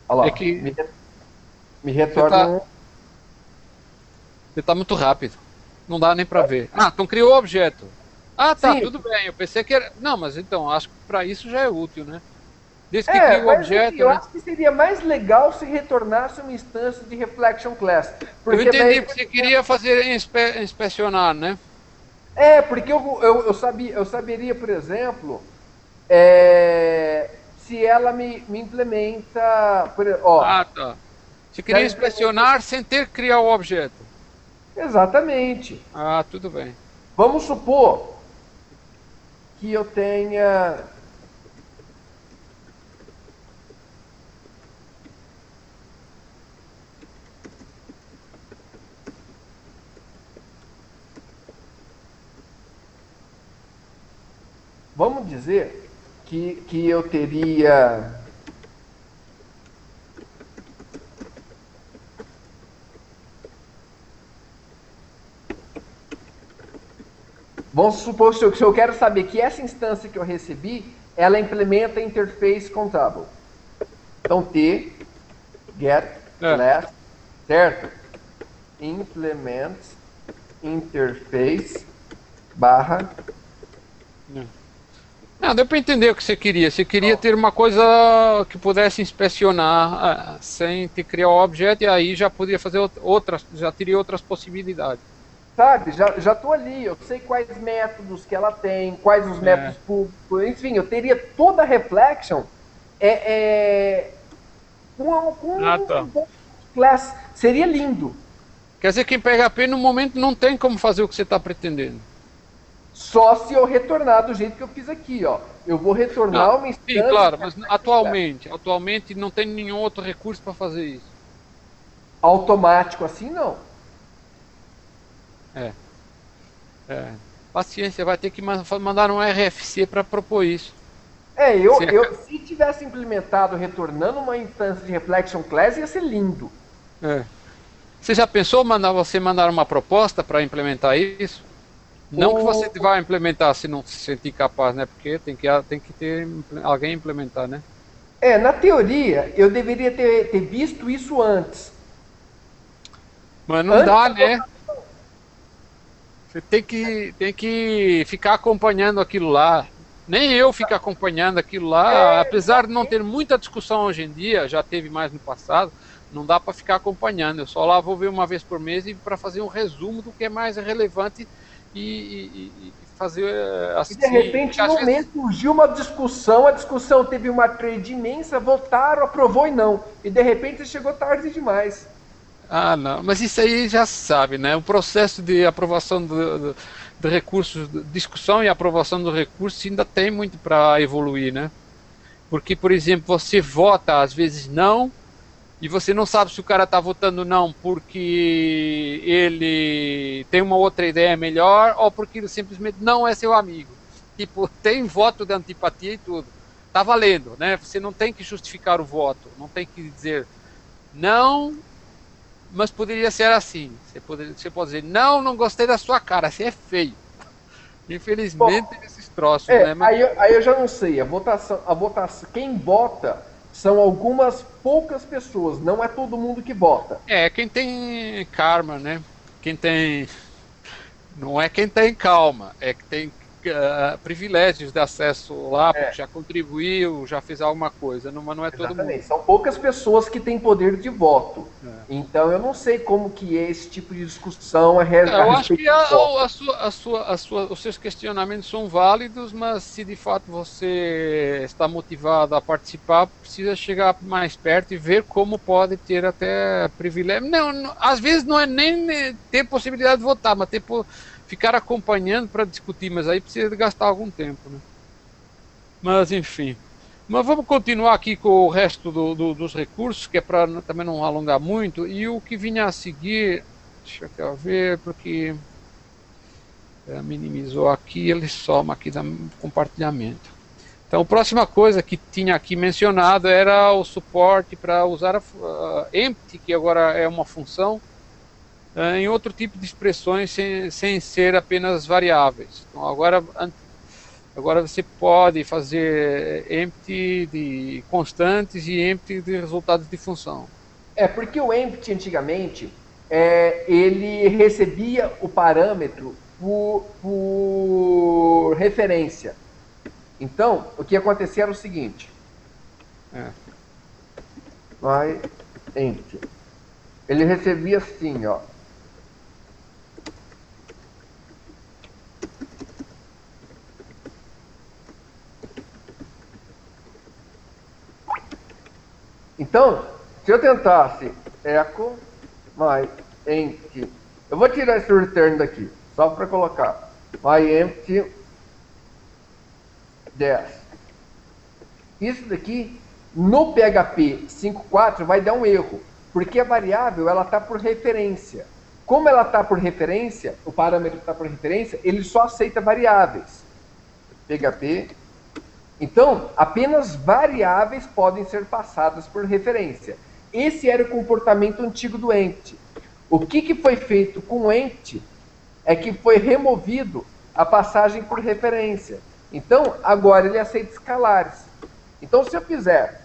Olha lá, é que... me, me retorna. Você está tá muito rápido. Não dá nem para ver. Ah, então criou o objeto. Ah, tá, Sim. tudo bem. Eu pensei que era. Não, mas então, acho que para isso já é útil, né? Desde que é, cria o objeto. Eu né? acho que seria mais legal se retornasse uma instância de Reflection Class. eu entendi, porque você queria fazer inspe... inspecionar, né? É, porque eu, eu, eu, sabia, eu saberia, por exemplo, é, se ela me, me implementa. Por, ó, ah, tá. Você queria inspecionar sem ter que criar o objeto. Exatamente. Ah, tudo bem. Vamos supor que eu tenha Vamos dizer que, que eu teria Vamos supor que eu quero saber que essa instância que eu recebi, ela implementa interface contable. Então, T, get, é. certo? Implement interface barra. Não, deu para entender o que você queria. Você queria ter uma coisa que pudesse inspecionar uh, sem ter criar o objeto e aí já poderia fazer outras, já teria outras possibilidades. Sabe, já, já tô ali, eu sei quais métodos que ela tem, quais os é. métodos públicos, enfim, eu teria toda a reflection é, é, com, com ah, tá. um class. Seria lindo. Quer dizer que em PHP no momento não tem como fazer o que você está pretendendo. Só se eu retornar do jeito que eu fiz aqui, ó. Eu vou retornar não, uma instância. Sim, claro, mas atualmente, atualmente não tem nenhum outro recurso para fazer isso. Automático assim não. É. é. Paciência, vai ter que mandar um RFC para propor isso. É, eu, eu se tivesse implementado retornando uma instância de Reflection Class, ia ser lindo. É. Você já pensou mandar você mandar uma proposta para implementar isso? Não que você vá implementar se não se sentir capaz, né? Porque tem que, tem que ter alguém implementar, né? É, na teoria, eu deveria ter, ter visto isso antes. Mas não antes dá, né? Você tem que, tem que ficar acompanhando aquilo lá. Nem eu fico acompanhando aquilo lá, é, apesar de não ter muita discussão hoje em dia, já teve mais no passado, não dá para ficar acompanhando. Eu só lá vou ver uma vez por mês e para fazer um resumo do que é mais relevante e, e, e fazer assim. E de repente, no vezes... mês surgiu uma discussão, a discussão teve uma trade imensa, votaram, aprovou e não. E de repente chegou tarde demais. Ah, não, mas isso aí já sabe, né? O processo de aprovação do, do, do recurso, discussão e aprovação do recurso ainda tem muito para evoluir, né? Porque, por exemplo, você vota às vezes não, e você não sabe se o cara está votando não porque ele tem uma outra ideia melhor ou porque ele simplesmente não é seu amigo. Tipo, tem voto de antipatia e tudo. Tá valendo, né? Você não tem que justificar o voto, não tem que dizer não mas poderia ser assim. Você pode, você pode dizer, não, não gostei da sua cara, você é feio. Infelizmente, Bom, esses troços, é, né? Mas... Aí, aí eu já não sei. A votação, a votação, quem vota são algumas poucas pessoas, não é todo mundo que vota. É, quem tem karma, né? Quem tem. Não é quem tem calma, é que tem uh, privilégios de acesso lá, é. já contribuiu, já fez alguma coisa, não, mas não é Exatamente. todo mundo. São poucas pessoas que têm poder de voto. É. Então eu não sei como que é esse tipo de discussão a, é, Eu acho que a, a, sua, a, sua, a sua, os seus questionamentos são válidos, mas se de fato você está motivado a participar, precisa chegar mais perto e ver como pode ter até privilégio. Não, não às vezes não é nem ter possibilidade de votar, mas ter ficar acompanhando para discutir, mas aí precisa gastar algum tempo. Né? Mas enfim. Mas vamos continuar aqui com o resto do, do, dos recursos, que é para também não alongar muito. E o que vinha a seguir, deixa eu ver, porque é, minimizou aqui, ele soma aqui no compartilhamento. Então, a próxima coisa que tinha aqui mencionado era o suporte para usar a uh, empty, que agora é uma função, em outro tipo de expressões sem, sem ser apenas variáveis. Então, agora, agora você pode fazer empty de constantes e empty de resultados de função. É, porque o empty antigamente, é, ele recebia o parâmetro por, por referência. Então, o que acontecia era o seguinte. É. Vai, enter. Ele recebia assim, ó. Então, se eu tentasse echo my empty, eu vou tirar esse return daqui, só para colocar my empty 10. Isso daqui, no PHP 5.4, vai dar um erro, porque a variável ela está por referência. Como ela está por referência, o parâmetro está por referência, ele só aceita variáveis. PHP. Então, apenas variáveis podem ser passadas por referência. Esse era o comportamento antigo do empty. O que, que foi feito com o empty é que foi removido a passagem por referência. Então, agora ele aceita escalares. Então, se eu fizer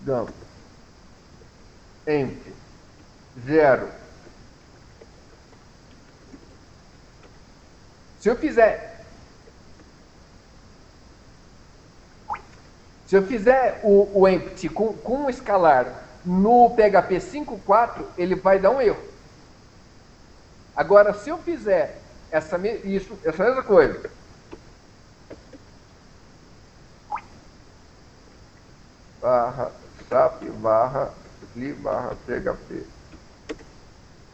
dump empty zero se eu fizer se eu fizer o, o empty com, com um escalar no PHP 5.4 ele vai dar um erro Agora, se eu fizer essa, isso, essa mesma coisa, barra SAP barra li barra PHP.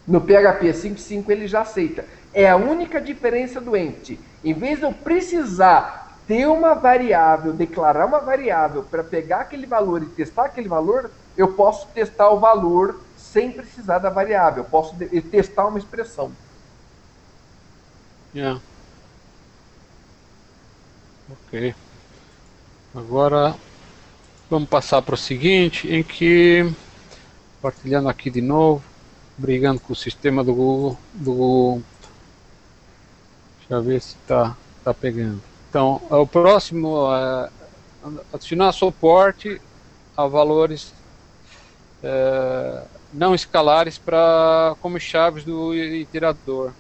No PHP 5.5 ele já aceita. É a única diferença do empty. Em vez de eu precisar ter uma variável, declarar uma variável para pegar aquele valor e testar aquele valor, eu posso testar o valor sem precisar da variável. Eu posso testar uma expressão. Yeah. Ok. Agora vamos passar para o seguinte, em que partilhando aqui de novo, brigando com o sistema do Google, do Google. Deixa eu ver se está tá pegando. Então, o próximo é adicionar suporte a valores é, não escalares para como chaves do iterador.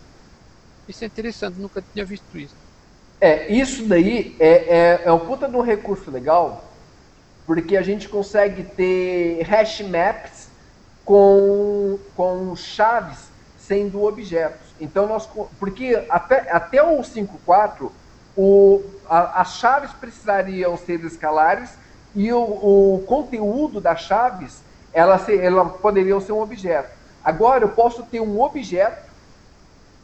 Isso é interessante, nunca tinha visto isso. É, isso daí é, é, é um puta de um recurso legal, porque a gente consegue ter hash maps com, com chaves sendo objetos. Então nós, porque até, até o 5.4 o, as chaves precisariam ser escalares e o, o conteúdo das chaves ela, se, ela poderiam ser um objeto. Agora eu posso ter um objeto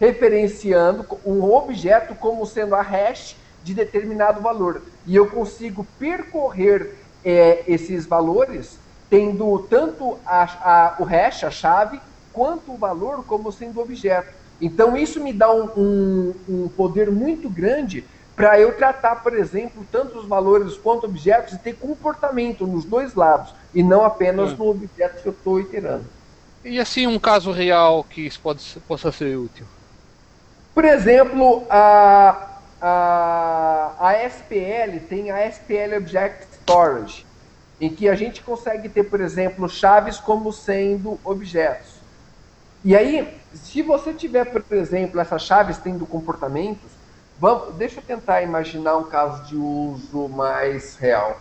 referenciando um objeto como sendo a hash de determinado valor. E eu consigo percorrer é, esses valores tendo tanto a, a, o hash, a chave, quanto o valor como sendo objeto. Então isso me dá um, um, um poder muito grande para eu tratar, por exemplo, tanto os valores quanto objetos e ter comportamento nos dois lados e não apenas é. no objeto que eu estou iterando. E assim um caso real que isso pode, possa ser útil? Por exemplo, a, a, a SPL tem a SPL Object Storage, em que a gente consegue ter, por exemplo, chaves como sendo objetos. E aí, se você tiver, por exemplo, essas chaves tendo comportamentos, vamos, deixa eu tentar imaginar um caso de uso mais real.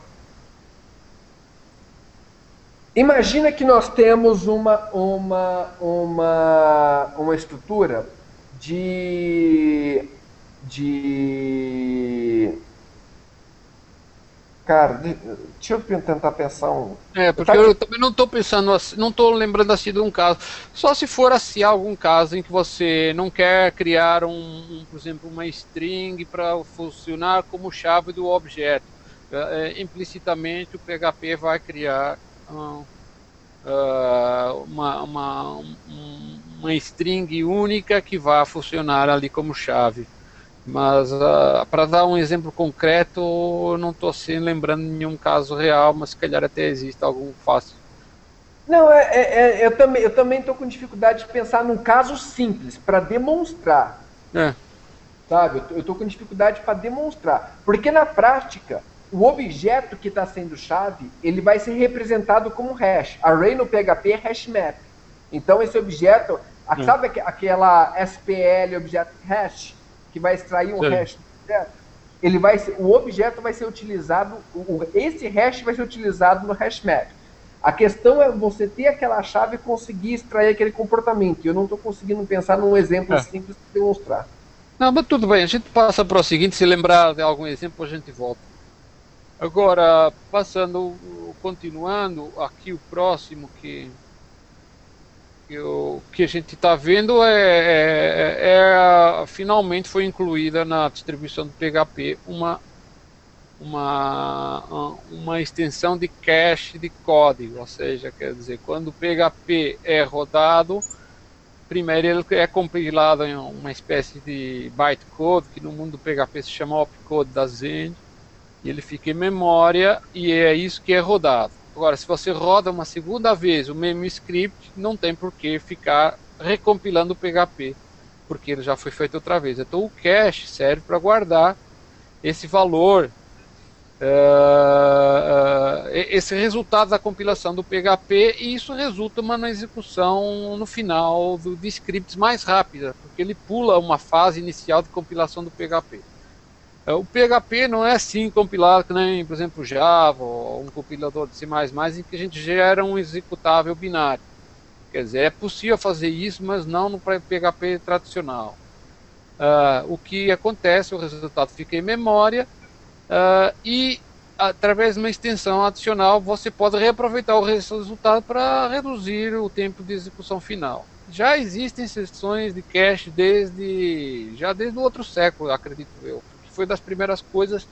Imagina que nós temos uma, uma, uma, uma estrutura de. de. Cara, deixa eu tentar pensar um. É, porque eu, também não estou pensando assim, não estou lembrando assim de um caso. Só se for assim algum caso em que você não quer criar um, um por exemplo, uma string para funcionar como chave do objeto. É, é implicitamente o PHP vai criar uh, uma, uma, um, uma string única que vai funcionar ali como chave. Mas uh, para dar um exemplo concreto, não estou assim lembrando nenhum caso real, mas se calhar até existe algum fácil. Não, é, é, é eu também eu também estou com dificuldade de pensar num caso simples para demonstrar. É. Sabe, eu estou com dificuldade para demonstrar, porque na prática o objeto que está sendo chave ele vai ser representado como hash. Array no PHP é hash map. Então esse objeto, hum. sabe aquela SPL objeto hash? Que vai extrair um Sim. hash ele vai ser, o objeto vai ser utilizado, esse hash vai ser utilizado no hash map. A questão é você ter aquela chave e conseguir extrair aquele comportamento. Eu não estou conseguindo pensar num exemplo é. simples de demonstrar. Não, mas tudo bem, a gente passa para o seguinte, se lembrar de algum exemplo, a gente volta. Agora, passando, continuando, aqui o próximo que, o, que a gente está vendo é, é, é, é, finalmente foi incluída na distribuição do PHP uma uma uma extensão de cache de código, ou seja, quer dizer, quando o PHP é rodado, primeiro ele é compilado em uma espécie de bytecode que no mundo do PHP se chama opcode da Zend, e ele fica em memória e é isso que é rodado. Agora, se você roda uma segunda vez o mesmo script, não tem por que ficar recompilando o PHP, porque ele já foi feito outra vez. Então, o cache serve para guardar esse valor, uh, uh, esse resultado da compilação do PHP, e isso resulta numa execução no final do, de scripts mais rápida, porque ele pula uma fase inicial de compilação do PHP. É, o PHP não é assim compilado que nem, por exemplo, Java ou um compilador de C++ em que a gente gera um executável binário. Quer dizer, é possível fazer isso, mas não no PHP tradicional. Uh, o que acontece, o resultado fica em memória uh, e através de uma extensão adicional você pode reaproveitar o resultado para reduzir o tempo de execução final. Já existem sessões de cache desde já desde o outro século, acredito eu foi das primeiras coisas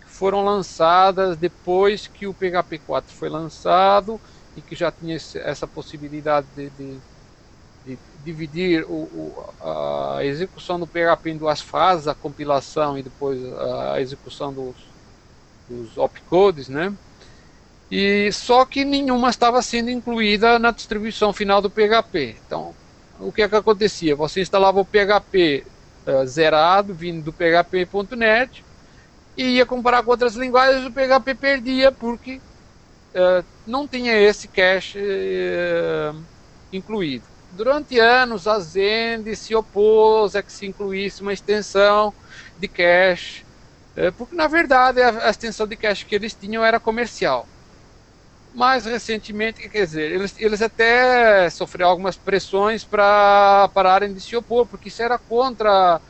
que foram lançadas depois que o PHP 4 foi lançado e que já tinha essa possibilidade de, de, de dividir o, o, a execução do PHP em duas fases, a compilação e depois a execução dos, dos opcodes, né? E só que nenhuma estava sendo incluída na distribuição final do PHP. Então, o que é que acontecia? Você instalava o PHP uh, zerado, vindo do PHP.net, e ia comparar com outras linguagens, o PHP perdia porque uh, não tinha esse cache uh, incluído. Durante anos, a Zend se opôs a que se incluísse uma extensão de cache, porque na verdade a, a extensão de cache que eles tinham era comercial mais recentemente, quer dizer, eles, eles até sofreram algumas pressões para pararem de se opor, porque isso era contra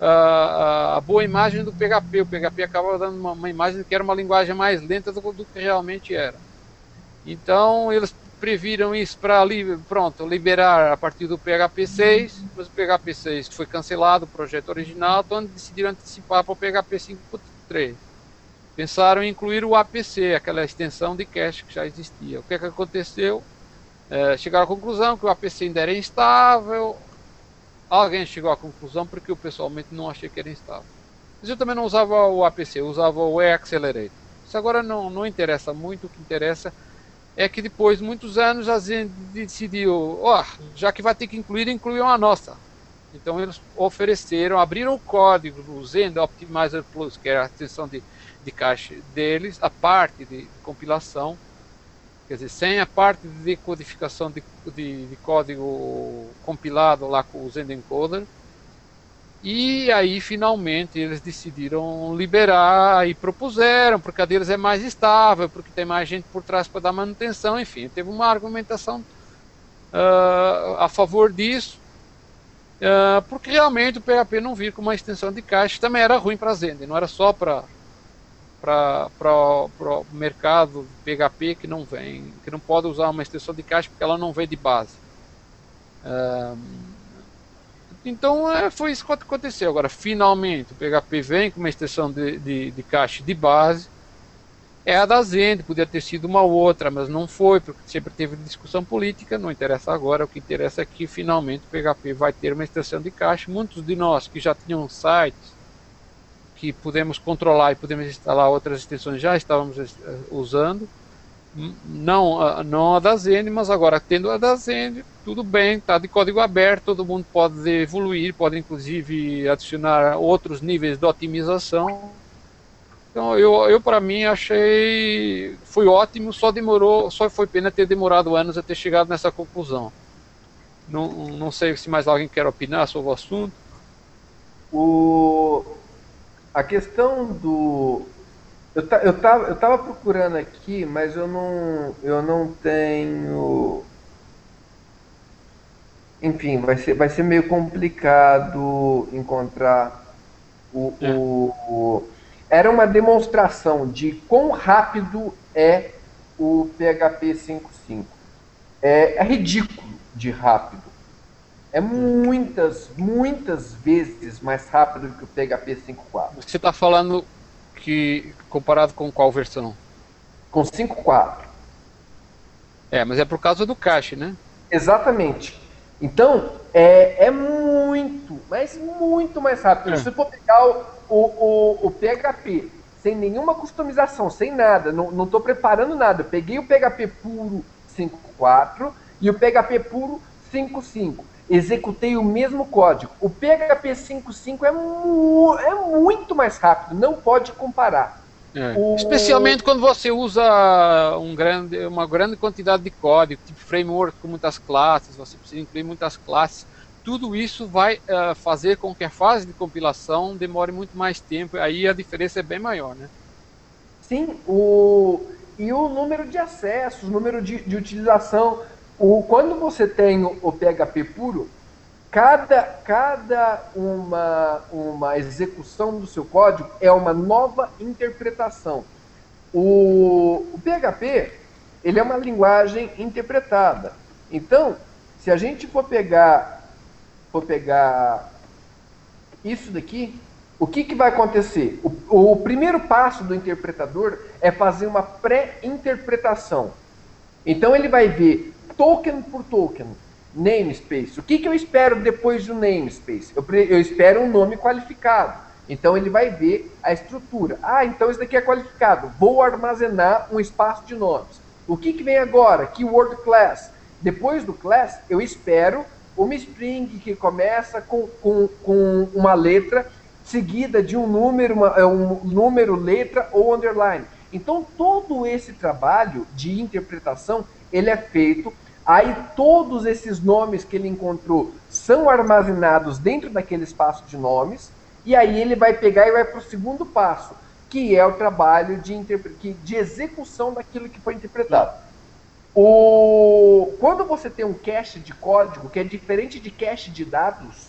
a, a, boa imagem do PHP. O PHP acaba dando uma, uma, imagem que era uma linguagem mais lenta do, do que realmente era. Então, eles previram isso para li, pronto, liberar a partir do PHP 6, mas o PHP 6 foi cancelado, o projeto original, então decidiram antecipar para o PHP 5.3 pensaram em incluir o APC, aquela extensão de cache que já existia. O que, é que aconteceu? É, chegaram à conclusão que o APC ainda era instável. Alguém chegou à conclusão porque eu pessoalmente não achei que era instável. Mas eu também não usava o APC, eu usava o E-Accelerator. Isso agora não, não interessa muito, o que interessa é que depois de muitos anos a gente decidiu, ó, oh, já que vai ter que incluir, incluam a nossa. Então eles ofereceram, abriram o código do Zend Optimizer Plus, que era a extensão de de cache deles, a parte de compilação, quer dizer, sem a parte de decodificação de, de, de código compilado lá com o Zendencoder. E aí finalmente eles decidiram liberar e propuseram, porque a deles é mais estável, porque tem mais gente por trás para dar manutenção, enfim, teve uma argumentação uh, a favor disso. Uh, porque realmente o PHP não vir com uma extensão de caixa também era ruim para a Zend, não era só para para o mercado PHP que não vem, que não pode usar uma extensão de caixa porque ela não vem de base. então é, foi isso que aconteceu. Agora, finalmente, o PHP vem com uma extensão de, de, de caixa de base é a da Zend, podia ter sido uma outra, mas não foi, porque sempre teve discussão política, não interessa agora, o que interessa é que finalmente o PHP vai ter uma extensão de cache. Muitos de nós que já tinham sites que podemos controlar e podemos instalar outras extensões já estávamos eh, usando, não, não a da Zend, mas agora tendo a da Zend, tudo bem, está de código aberto, todo mundo pode evoluir, pode inclusive adicionar outros níveis de otimização então eu, eu para mim achei foi ótimo, só demorou, só foi pena ter demorado anos a ter chegado nessa conclusão. Não, não sei se mais alguém quer opinar sobre o assunto. O a questão do eu, ta, eu, tava, eu tava procurando aqui, mas eu não eu não tenho enfim, vai ser, vai ser meio complicado encontrar o, é. o, era uma demonstração de quão rápido é o PHP 5.5. É, é ridículo de rápido. É muitas, muitas vezes mais rápido que o PHP 5.4. Você está falando que comparado com qual versão? Com 5.4. É, mas é por causa do cache, né? Exatamente. Então, é, é muito, mas muito mais rápido. É. Se você for pegar o, o, o, o PHP sem nenhuma customização, sem nada, não estou preparando nada. Eu peguei o PHP puro 5.4 e o PHP puro 5.5. Executei o mesmo código. O PHP 5.5 é, mu é muito mais rápido, não pode comparar. É. O... Especialmente quando você usa um grande, uma grande quantidade de código, tipo framework com muitas classes, você precisa incluir muitas classes tudo isso vai uh, fazer com que a fase de compilação demore muito mais tempo, aí a diferença é bem maior, né? Sim, o... e o número de acessos, o número de, de utilização. O... Quando você tem o PHP puro, cada, cada uma, uma execução do seu código é uma nova interpretação. O, o PHP ele é uma linguagem interpretada. Então, se a gente for pegar for pegar isso daqui, o que, que vai acontecer? O, o primeiro passo do interpretador é fazer uma pré-interpretação. Então ele vai ver token por token, namespace. O que, que eu espero depois do namespace? Eu, eu espero um nome qualificado. Então ele vai ver a estrutura. Ah, então isso daqui é qualificado. Vou armazenar um espaço de nomes. O que, que vem agora? Keyword class. Depois do class, eu espero uma string que começa com, com, com uma letra seguida de um número, uma, é, um número, letra ou underline. Então todo esse trabalho de interpretação ele é feito. Aí todos esses nomes que ele encontrou são armazenados dentro daquele espaço de nomes. E aí ele vai pegar e vai para o segundo passo, que é o trabalho de, de execução daquilo que foi interpretado. O... Quando você tem um cache de código, que é diferente de cache de dados,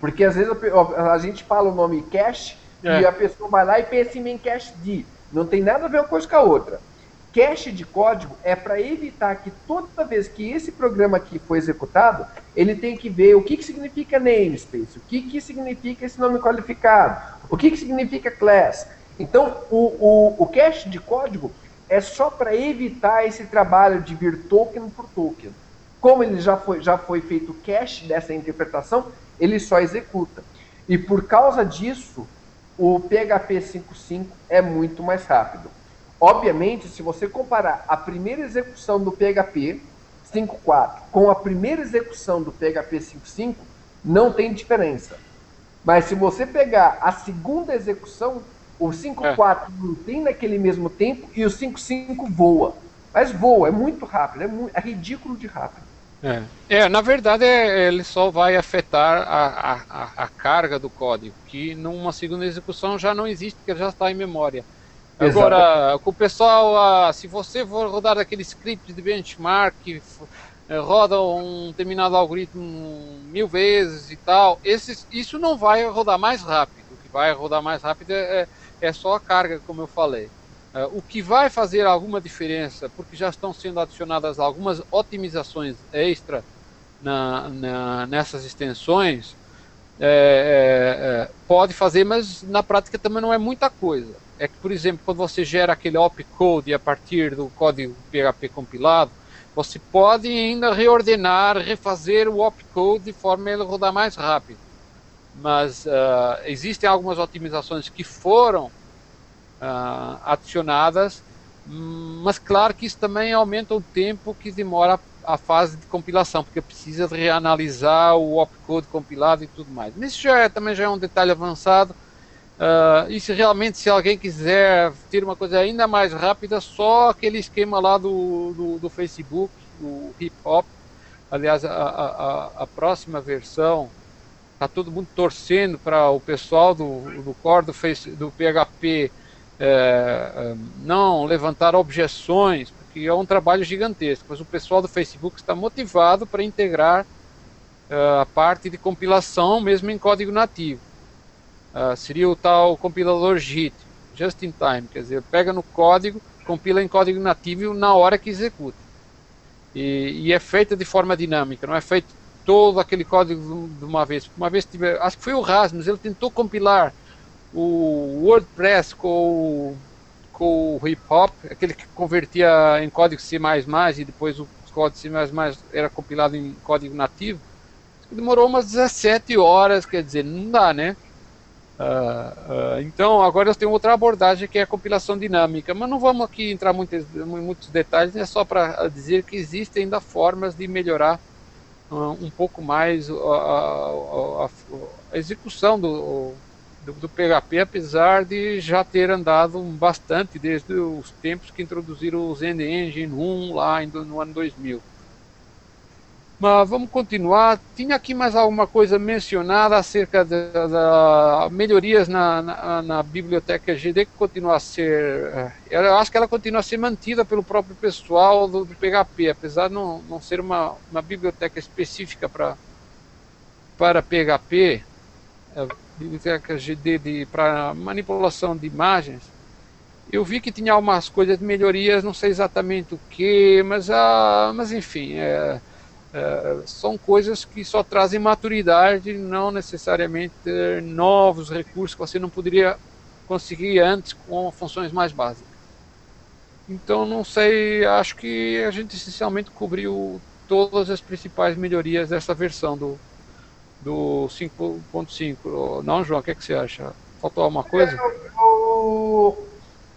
porque às vezes a, a gente fala o nome cache é. e a pessoa vai lá e pensa em cache de. Não tem nada a ver uma coisa com a outra. Cache de código é para evitar que toda vez que esse programa aqui for executado, ele tem que ver o que, que significa namespace, o que, que significa esse nome qualificado, o que, que significa class. Então, o, o, o cache de código é só para evitar esse trabalho de vir token por token. Como ele já foi, já foi feito cache dessa interpretação, ele só executa. E por causa disso, o PHP 5.5 é muito mais rápido. Obviamente, se você comparar a primeira execução do PHP 5.4 com a primeira execução do PHP 5.5, não tem diferença. Mas se você pegar a segunda execução, o 5.4 é. não tem naquele mesmo tempo e o 5.5 voa. Mas voa, é muito rápido, é, muito, é ridículo de rápido. É. é, na verdade é, ele só vai afetar a, a, a, carga do código, que numa segunda execução já não existe, porque já está em memória. Agora, com o pessoal, ah, se você for rodar aquele script de benchmark, eh, roda um determinado algoritmo mil vezes e tal, esse, isso não vai rodar mais rápido. O que vai rodar mais rápido é, é é só a carga, como eu falei. Uh, o que vai fazer alguma diferença, porque já estão sendo adicionadas algumas otimizações extra na, na, nessas extensões, é, é, pode fazer, mas na prática também não é muita coisa. É que, por exemplo, quando você gera aquele opcode a partir do código PHP compilado, você pode ainda reordenar, refazer o opcode de forma a ele rodar mais rápido. Mas uh, existem algumas otimizações que foram uh, adicionadas, mas claro que isso também aumenta o tempo que demora a fase de compilação, porque precisa reanalisar o opcode compilado e tudo mais. Mas isso já é, também já é um detalhe avançado. Uh, e se realmente se alguém quiser ter uma coisa ainda mais rápida, só aquele esquema lá do, do, do Facebook, o Hip Hop. Aliás, a, a, a próxima versão está todo mundo torcendo para o pessoal do, do core do, face, do PHP é, é, não levantar objeções que é um trabalho gigantesco, mas o pessoal do Facebook está motivado para integrar uh, a parte de compilação mesmo em código nativo. Uh, seria o tal compilador JIT, Just in Time, quer dizer, pega no código, compila em código nativo na hora que executa. E, e é feita de forma dinâmica, não é feito todo aquele código de uma vez. Uma vez tiver, acho que foi o Rasmus, ele tentou compilar o WordPress com com o hip hop, aquele que convertia em código C++ e depois o código C++ era compilado em código nativo, demorou umas 17 horas, quer dizer, não dá, né? Uh, uh, então agora eu tenho outra abordagem que é a compilação dinâmica, mas não vamos aqui entrar muitos, em muitos detalhes, é só para dizer que existem ainda formas de melhorar uh, um pouco mais a, a, a, a execução do, do, do, PHP, apesar de já ter andado bastante desde os tempos que introduziram o Zen Engine 1 lá no ano 2000. Mas vamos continuar. Tinha aqui mais alguma coisa mencionada acerca das melhorias na, na, na, biblioteca GD que continua a ser. Eh, eu acho que ela continua a ser mantida pelo próprio pessoal do, do PHP, apesar de não, não ser uma, uma biblioteca específica para para PHP bibliotecas GD para manipulação de imagens, eu vi que tinha algumas coisas de melhorias, não sei exatamente o que, mas, ah, mas enfim, é, é, são coisas que só trazem maturidade, não necessariamente novos recursos que você não poderia conseguir antes com funções mais básicas. Então, não sei, acho que a gente essencialmente cobriu todas as principais melhorias dessa versão do, do 5.5. Não, João, o que, é que você acha? Faltou alguma coisa? Eu,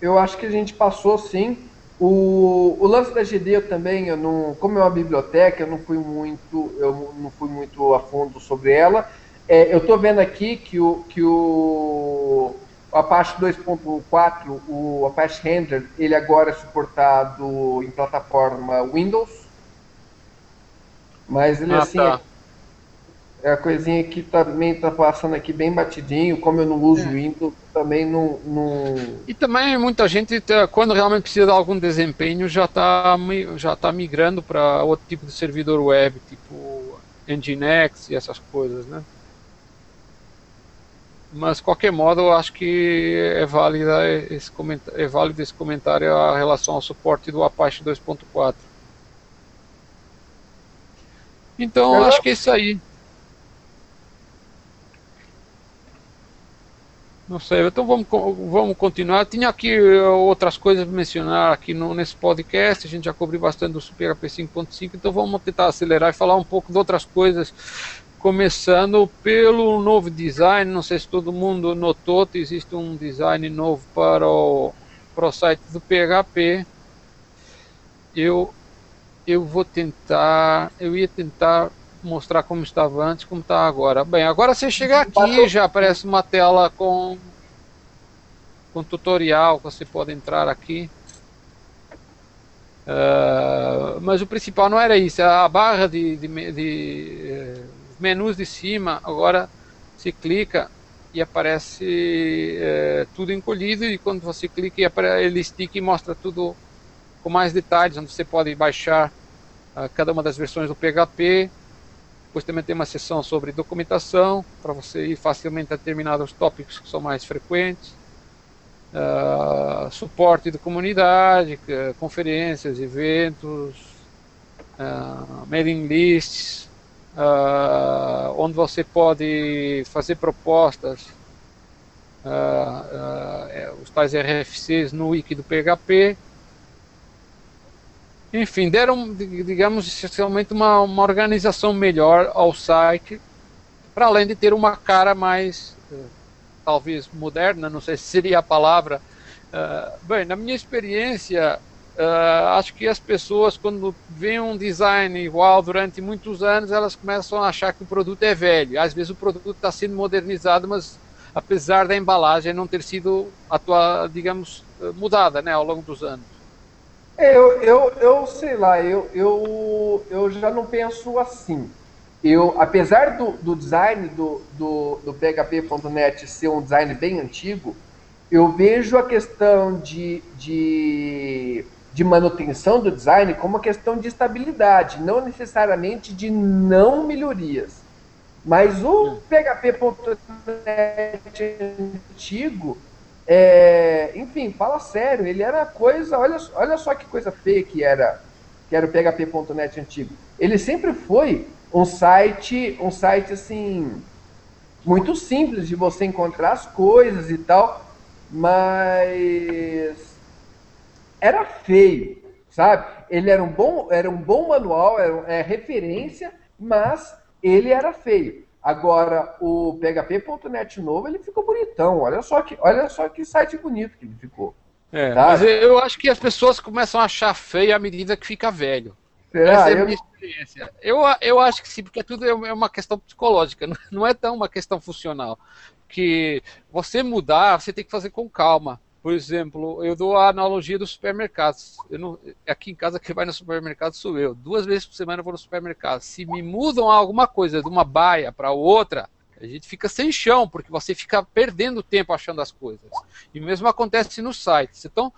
eu, acho que a gente passou sim. O, o lance da GD eu também, eu não, como é uma biblioteca, eu não fui muito, eu não fui muito a fundo sobre ela. É, eu estou vendo aqui que o, que o Apache 2.4, o Apache Handler, ele agora é suportado em plataforma Windows. Mas ele ah, assim, tá. É a coisinha que também tá passando aqui bem batidinho, como eu não uso é. Windows, também não, não, E também muita gente, tá, quando realmente precisa de algum desempenho, já está já tá migrando para outro tipo de servidor web, tipo Nginx e essas coisas, né? Mas de qualquer modo, eu acho que é válida esse é válido esse comentário a relação ao suporte do Apache 2.4. Então, eu acho que é isso aí. Não sei, então vamos, vamos continuar. Tinha aqui eh, outras coisas para mencionar aqui no, nesse podcast. A gente já cobriu bastante do Super AP 5.5, então vamos tentar acelerar e falar um pouco de outras coisas. Começando pelo novo design. Não sei se todo mundo notou, existe um design novo para o, para o site do PHP. Eu, eu vou tentar, eu ia tentar mostrar como estava antes, como está agora. Bem, agora você chega aqui já aparece uma tela com com tutorial, você pode entrar aqui. Uh, mas o principal não era isso, a barra de, de, de, de eh, menus de cima, agora se clica e aparece uh, tudo encolhido e quando você clica ele estica e mostra tudo com mais detalhes, onde você pode baixar uh, cada uma das versões do PHP, depois também tem uma seção sobre documentação, para você ir facilmente a determinados tópicos que são mais frequentes. Uh, suporte de comunidade, conferências, eventos, uh, mailing lists, uh, onde você pode fazer propostas, uh, os tais RFCs no wiki do PHP. Enfim, deram, digamos, essencialmente uma, uma organização melhor ao site, para além de ter uma cara mais, talvez moderna, não sei se seria a palavra. bem, na minha experiência, Uh, acho que as pessoas, quando veem um design igual durante muitos anos, elas começam a achar que o produto é velho. Às vezes o produto está sendo modernizado, mas apesar da embalagem não ter sido, atua, digamos, mudada né, ao longo dos anos. Eu, eu, eu sei lá, eu, eu, eu já não penso assim. Eu, apesar do, do design do, do, do PHP.net ser um design bem antigo, eu vejo a questão de, de de manutenção do design como uma questão de estabilidade, não necessariamente de não melhorias. Mas o PHP.net antigo, é, enfim, fala sério, ele era coisa, olha, olha só que coisa feia que era, que era o PHP.net antigo. Ele sempre foi um site, um site assim, muito simples de você encontrar as coisas e tal, mas era feio, sabe? Ele era um bom, era um bom manual, era é, referência, mas ele era feio. Agora, o PHP.net novo, ele ficou bonitão. Olha só que, olha só que site bonito que ele ficou. É, tá? mas eu acho que as pessoas começam a achar feio à medida que fica velho. Será? Essa é a eu... minha experiência. Eu, eu acho que sim, porque tudo é, é uma questão psicológica, não é tão uma questão funcional. Que você mudar, você tem que fazer com calma. Por exemplo, eu dou a analogia dos supermercados. Eu não, aqui em casa, quem vai no supermercado sou eu. Duas vezes por semana eu vou no supermercado. Se me mudam alguma coisa de uma baia para outra, a gente fica sem chão, porque você fica perdendo tempo achando as coisas. E o mesmo acontece nos sites. Então,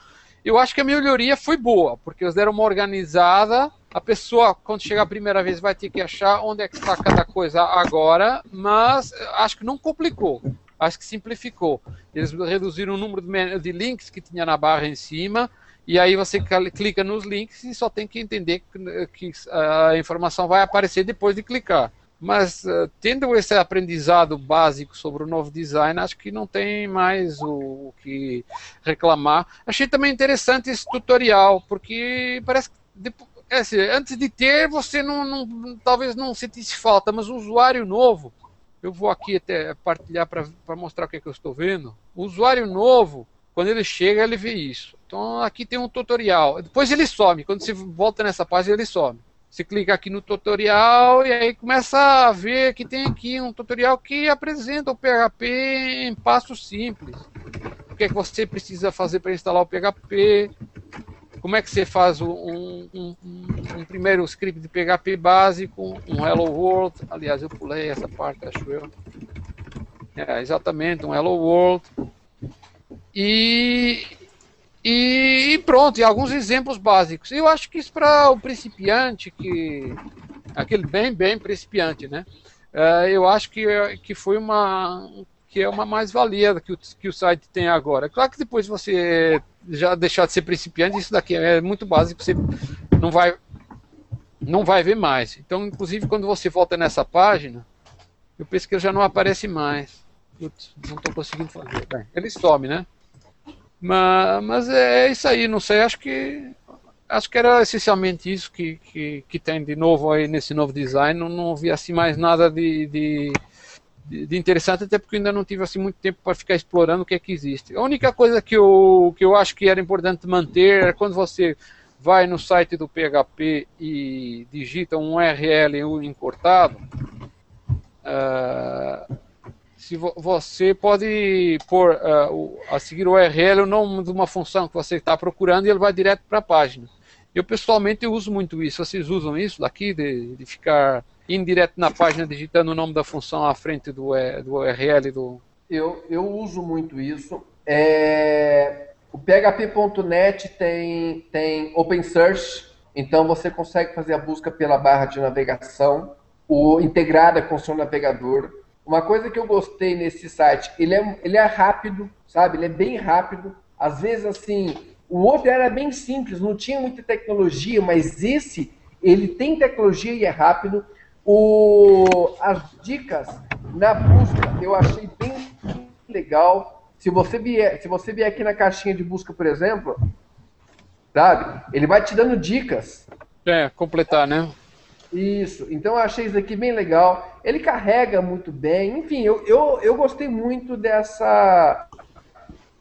eu acho que a melhoria foi boa, porque eles deram uma organizada. A pessoa, quando chegar a primeira vez, vai ter que achar onde é que está cada coisa agora, mas acho que não complicou acho que simplificou. Eles reduziram o número de, de links que tinha na barra em cima, e aí você clica nos links e só tem que entender que, que a informação vai aparecer depois de clicar. Mas uh, tendo esse aprendizado básico sobre o novo design, acho que não tem mais o, o, que reclamar. Achei também interessante esse tutorial, porque parece que depois, é assim, antes de ter você não, não, talvez não sentisse falta, mas o usuário novo eu vou aqui até partilhar para mostrar o que, é que eu estou vendo. O usuário novo, quando ele chega, ele vê isso. Então aqui tem um tutorial. Depois ele some. Quando você volta nessa página, ele some. Você clica aqui no tutorial e aí começa a ver que tem aqui um tutorial que apresenta o PHP em passos simples. O que é que você precisa fazer para instalar o PHP, como é que você faz um, um, um, primeiro script de PHP básico, um Hello World, aliás eu pulei essa parte, acho eu. É, exatamente, um Hello World. E, e, pronto, e alguns exemplos básicos. Eu acho que isso para o principiante, que aquele bem, bem principiante, né? Uh, eu acho que, que foi uma que é uma mais-valia que o, que o site tem agora. Claro que depois você já deixar de ser principiante, isso daqui é muito básico, você não vai não vai ver mais. Então, inclusive, quando você volta nessa página, eu penso que ele já não aparece mais. Putz, não estou conseguindo fazer. Bem, ele some, né? Mas, mas é isso aí, não sei, acho que acho que era essencialmente isso que, que, que tem de novo aí nesse novo design. Não, não vi assim mais nada de, de de, interessante, até porque ainda não tive assim muito tempo para ficar explorando o que é que existe. A única coisa que eu, que eu acho que era importante manter é quando você vai no site do PHP e digita um URL encurtado, uh, se vo você pode pôr uh, a seguir o URL o nome de uma função que você está procurando e ele vai direto para a página. Eu pessoalmente eu uso muito isso. Vocês usam isso daqui de, de ficar indo direto na página digitando o nome da função à frente do, do URL do. Eu, eu uso muito isso. É, o PHP.net tem, tem Open Search, então você consegue fazer a busca pela barra de navegação, o, integrada com o seu navegador. Uma coisa que eu gostei nesse site, ele é, ele é rápido, sabe? Ele é bem rápido. Às vezes, assim, o outro era bem simples, não tinha muita tecnologia, mas esse, ele tem tecnologia e é rápido. O, as dicas na busca eu achei bem legal. Se você vier, se você vier aqui na caixinha de busca, por exemplo, sabe? Ele vai te dando dicas. É, completar, né? Isso. Então eu achei isso aqui bem legal. Ele carrega muito bem. Enfim, eu, eu, eu gostei muito dessa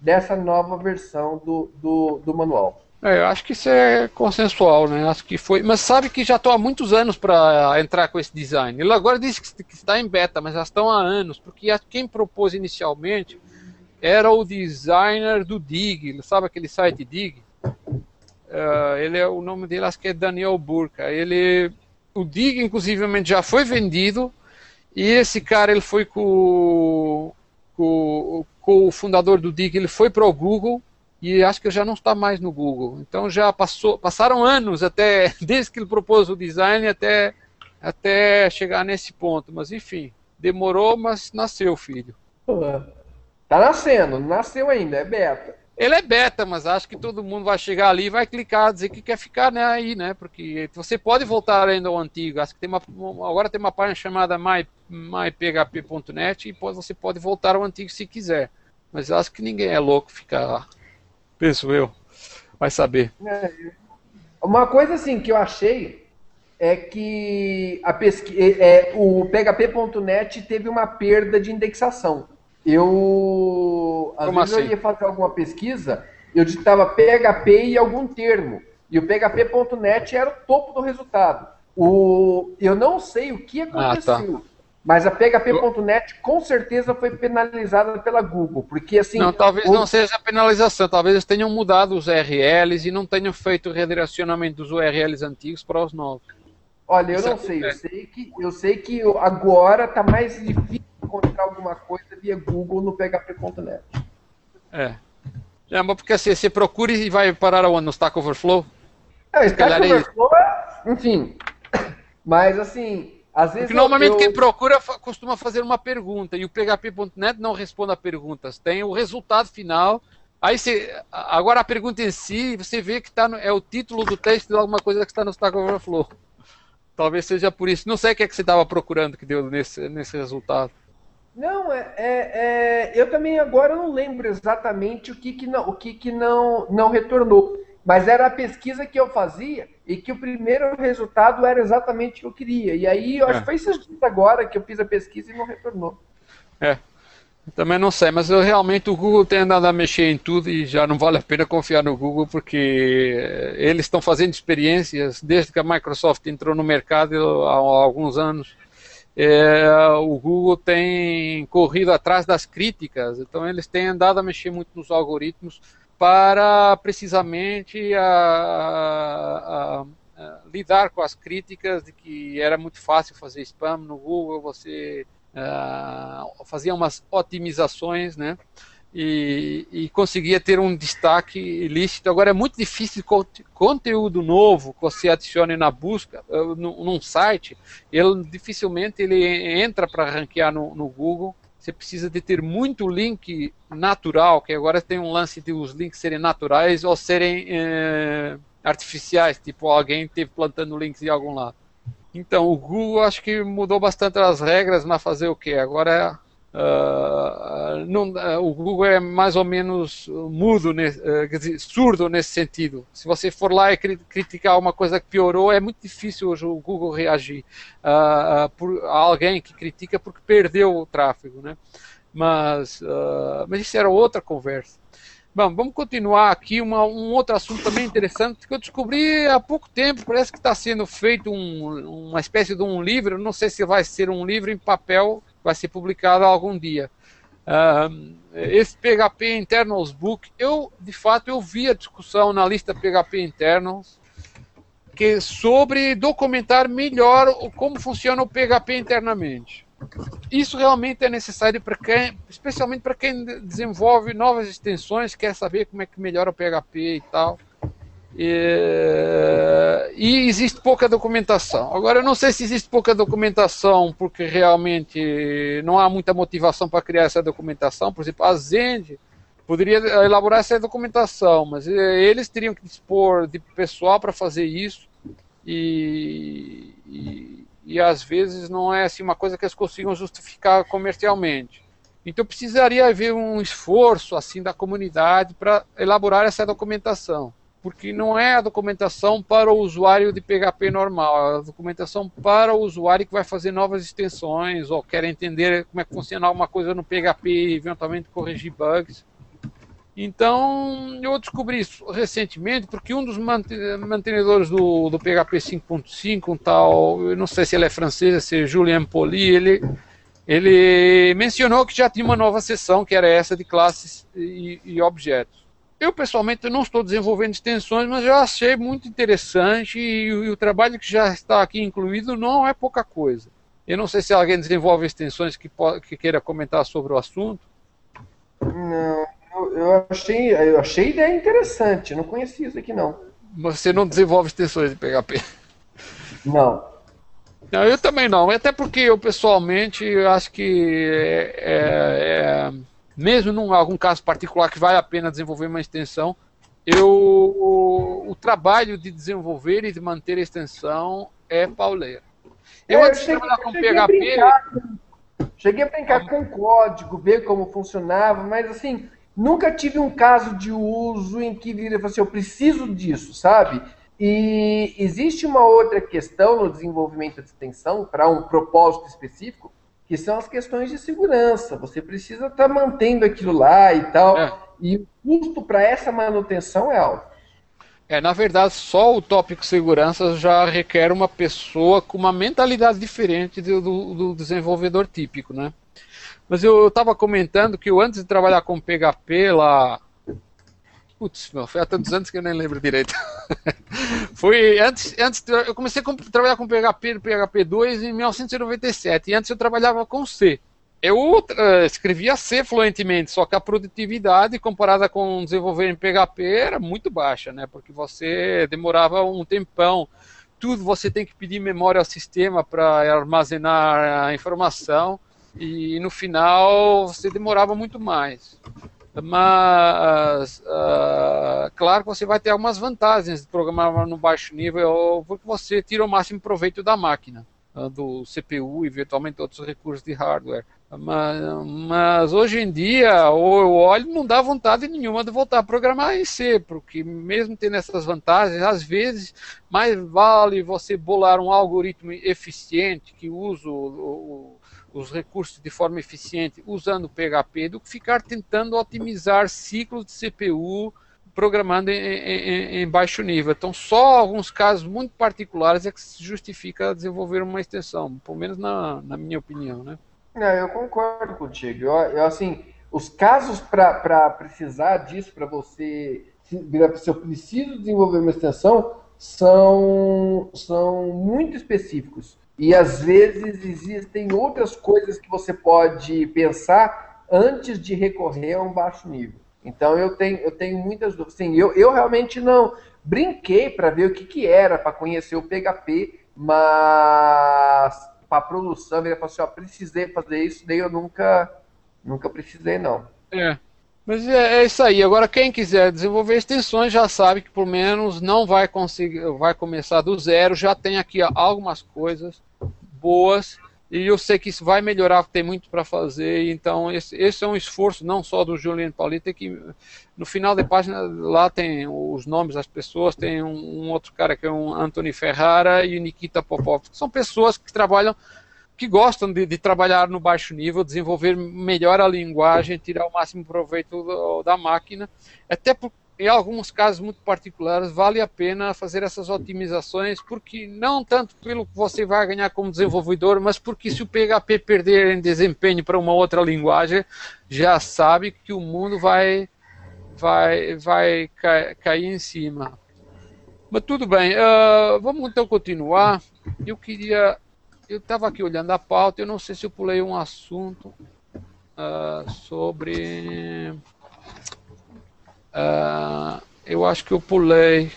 dessa nova versão do, do, do manual. É, eu acho que isso é consensual, né? Acho que foi. Mas sabe que já estou há muitos anos para entrar com esse design. Ele agora diz que está em beta, mas já estão há anos, porque quem propôs inicialmente era o designer do Dig. Sabe aquele site Dig? Uh, ele é o nome dele, acho que é Daniel Burka. Ele, o Dig, inclusive, já foi vendido. E esse cara, ele foi com, com, com o fundador do Dig, ele foi para o Google e acho que já não está mais no Google. Então já passou, passaram anos até desde que ele propôs o design até até chegar nesse ponto. Mas enfim, demorou, mas nasceu, filho. Tá nascendo, não nasceu ainda, é beta. Ele é beta, mas acho que todo mundo vai chegar ali e vai clicar, dizer que quer ficar né, aí, né? Porque você pode voltar ainda ao antigo. Acho que tem uma, agora tem uma página chamada my, myphp.net e você pode voltar ao antigo se quiser. Mas acho que ninguém é louco ficar lá. Penso eu. Vai saber. É, uma coisa assim que eu achei é que a pesqu... É, é, o PHP.net teve uma perda de indexação. Eu, às Como vezes assim? eu ia fazer alguma pesquisa, eu digitava PHP e algum termo. E o PHP.net era o topo do resultado. O, eu não sei o que aconteceu. Ah, tá. Mas a PHP.net com certeza foi penalizada pela Google, porque assim. Não, talvez o... não seja penalização, talvez eles tenham mudado os URLs e não tenham feito o redirecionamento dos URLs antigos para os novos. Olha, eu não sei, eu sei que eu sei que agora está mais difícil encontrar alguma coisa via Google no PHP.net. É. É, mas porque assim, você procura e vai parar onde? No Stack Overflow? É, Stack é Overflow é, enfim. Mas assim, às vezes. Porque normalmente eu... quem procura costuma fazer uma pergunta e o PHP.net não responde a perguntas. Tem o resultado final. Aí você, agora a pergunta em si, você vê que tá no, é o título do texto de alguma coisa que está no Stack Overflow. Talvez seja por isso. Não sei o que, é que você estava procurando que deu nesse, nesse resultado. Não, é, é, é, eu também agora não lembro exatamente o que, que, não, o que, que não, não retornou. Mas era a pesquisa que eu fazia e que o primeiro resultado era exatamente o que eu queria. E aí, eu acho é. que foi esses dias agora que eu fiz a pesquisa e não retornou. É. também não sei, mas eu, realmente o Google tem andado a mexer em tudo e já não vale a pena confiar no Google porque eh, eles estão fazendo experiências desde que a Microsoft entrou no mercado há, há alguns anos é, o Google tem corrido atrás das críticas, então eles têm andado a mexer muito nos algoritmos para precisamente a, a, a, lidar com as críticas de que era muito fácil fazer spam no Google, você uh, fazia umas otimizações, né? e, e, conseguia ter um destaque ilícito. Agora é muito difícil conteúdo novo que você adicione na busca uh, num site, ele dificilmente ele entra para ranquear no, no, Google. Você precisa de ter muito link natural, que agora tem um lance de os links serem naturais ou serem eh, artificiais, tipo alguém teve plantando links em algum lado. Então o Google acho que mudou bastante as regras, mas fazer o que? Agora Uh, não, uh, o Google é mais ou menos mudo, uh, quer dizer, surdo nesse sentido. Se você for lá e criticar uma coisa que piorou, é muito difícil hoje o Google reagir por alguém que critica porque perdeu o tráfego, né? Mas, mas isso era outra conversa. Bom, vamos continuar aqui. Uma, um outro assunto também interessante que eu descobri há pouco tempo. Parece que está sendo feito um, uma espécie de um livro. Não sei se vai ser um livro em papel vai ser publicado algum dia. Esse PHP Internals Book, eu de fato eu vi a discussão na lista PHP Internals que sobre documentar melhor como funciona o PHP internamente. Isso realmente é necessário para quem, especialmente para quem desenvolve novas extensões, quer saber como é que melhora o PHP e tal. E, e, existe pouca documentação. Agora, eu não sei se existe pouca documentação porque realmente não há muita motivação para criar essa documentação. Por exemplo, a Zend poderia elaborar essa documentação, mas eles teriam que dispor de pessoal para fazer isso. E, e, e às vezes não é assim uma coisa que eles consigam justificar comercialmente. Então precisaria haver um esforço assim da comunidade para elaborar essa documentação, porque não é a documentação para o usuário de PHP normal, é a documentação para o usuário que vai fazer novas extensões ou quer entender como é que funciona alguma coisa no PHP e eventualmente corrigir bugs. Então, eu descobri isso recentemente porque um dos mantenedores do, do PHP 5.5, um tal, eu não sei se ele é francês, se é Julien Poli, ele, ele mencionou que já tinha uma nova seção, que era essa de classes e, e objetos. Eu, pessoalmente, não estou desenvolvendo extensões, mas eu achei muito interessante e, e o trabalho que já está aqui incluído não é pouca coisa. Eu não sei se alguém desenvolve extensões que, que queira comentar sobre o assunto. Não, eu, achei, eu achei a ideia interessante, não conhecia isso aqui não. Você não desenvolve extensões de PHP? Não. Não, eu também não. Até porque eu pessoalmente eu acho que é, é, é, mesmo num algum caso particular que vale a pena desenvolver uma extensão, eu o, o trabalho de desenvolver e de manter a extensão é pauleiro. Eu, é, antes de trabalhar com PHP. cheguei a brincar com código, ver como funcionava, mas assim, Nunca tive um caso de uso em que vira assim, eu preciso disso, sabe? E existe uma outra questão no desenvolvimento de extensão para um propósito específico, que são as questões de segurança. Você precisa estar tá mantendo aquilo lá e tal. É. E o custo para essa manutenção é alto. É, na verdade, só o tópico segurança já requer uma pessoa com uma mentalidade diferente do, do, do desenvolvedor típico, né? Mas eu estava comentando que eu, antes de trabalhar com PHP lá. Putz, meu, foi há tantos anos que eu nem lembro direito. foi antes, antes eu comecei a trabalhar com PHP PHP 2 em 1997 e antes eu trabalhava com C. Eu uh, escrevia C fluentemente, só que a produtividade comparada com desenvolver em PHP era muito baixa, né? Porque você demorava um tempão. Tudo você tem que pedir memória ao sistema para armazenar a informação e no final você demorava muito mais. Mas, uh, claro que você vai ter algumas vantagens de programar no baixo nível, porque você tira o máximo proveito da máquina, uh, do CPU e eventualmente outros recursos de hardware. Mas, mas, hoje em dia, o olho não dá vontade nenhuma de voltar a programar em C, porque mesmo tendo essas vantagens, às vezes mais vale você bolar um algoritmo eficiente que usa o, o os recursos de forma eficiente usando PHP do que ficar tentando otimizar ciclos de CPU programando em, em, em, baixo nível. Então, só alguns casos muito particulares é que se justifica desenvolver uma extensão, pelo menos na, na minha opinião, né? Não, eu concordo contigo. Eu, eu assim, os casos para precisar disso, para você, se eu preciso desenvolver uma extensão, são, são muito específicos. E às vezes existem outras coisas que você pode pensar antes de recorrer a um baixo nível. Então eu tenho, eu tenho muitas dúvidas. Sim, eu, eu realmente não brinquei para ver o que, que era, para conhecer o PHP, mas para produção, ele falou assim, ó, precisei fazer isso, daí eu nunca, nunca precisei não. É, mas é, é, isso aí. Agora, quem quiser desenvolver extensões já sabe que, por menos, não vai conseguir, vai começar do zero. Já tem aqui algumas coisas boas e eu sei que isso vai melhorar, tem muito para fazer. Então, esse, esse, é um esforço não só do Juliano Paulita, que no final da página lá tem os nomes das pessoas. Tem um, um outro cara que é um Anthony Ferrara e Nikita Popov, são pessoas que trabalham que gostam de, de, trabalhar no baixo nível, desenvolver melhor a linguagem, tirar o máximo proveito do, da máquina, até em alguns casos muito particulares vale a pena fazer essas otimizações, porque não tanto pelo que você vai ganhar como desenvolvedor, mas porque se o PHP perder em desempenho para uma outra linguagem, já sabe que o mundo vai vai vai cair em cima. Mas tudo bem, uh, vamos então continuar. Eu queria eu estava aqui olhando a pauta, eu não sei se eu pulei um assunto uh, sobre. Uh, eu acho que eu pulei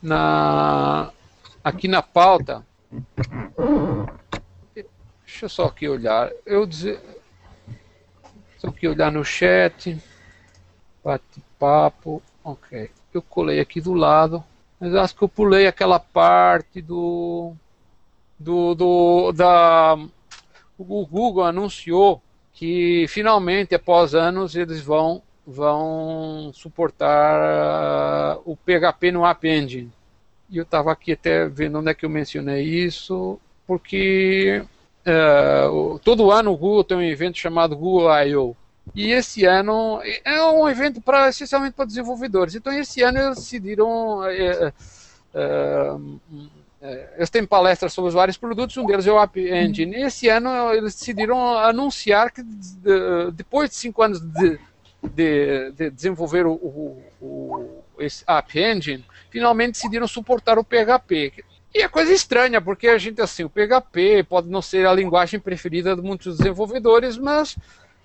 na aqui na pauta. Deixa eu só aqui olhar. Eu dizer, só aqui olhar no chat. Bate-papo. Ok. Eu colei aqui do lado. Mas acho que eu pulei aquela parte do do, do da o Google anunciou que finalmente após anos eles vão vão suportar uh, o PHP no App Engine. E eu estava aqui até vendo onde é que eu mencionei isso, porque uh, todo ano o Google tem um evento chamado Google I.O. E esse ano é um evento para essencialmente para desenvolvedores. Então esse ano eles decidiram uh, eles têm palestras sobre os vários produtos, um deles é o App Engine. Esse ano eles decidiram anunciar que depois de cinco anos de, de, de desenvolver o, o, o, esse App Engine, finalmente decidiram suportar o PHP. E é coisa estranha, porque a gente, assim, o PHP pode não ser a linguagem preferida de muitos desenvolvedores, mas,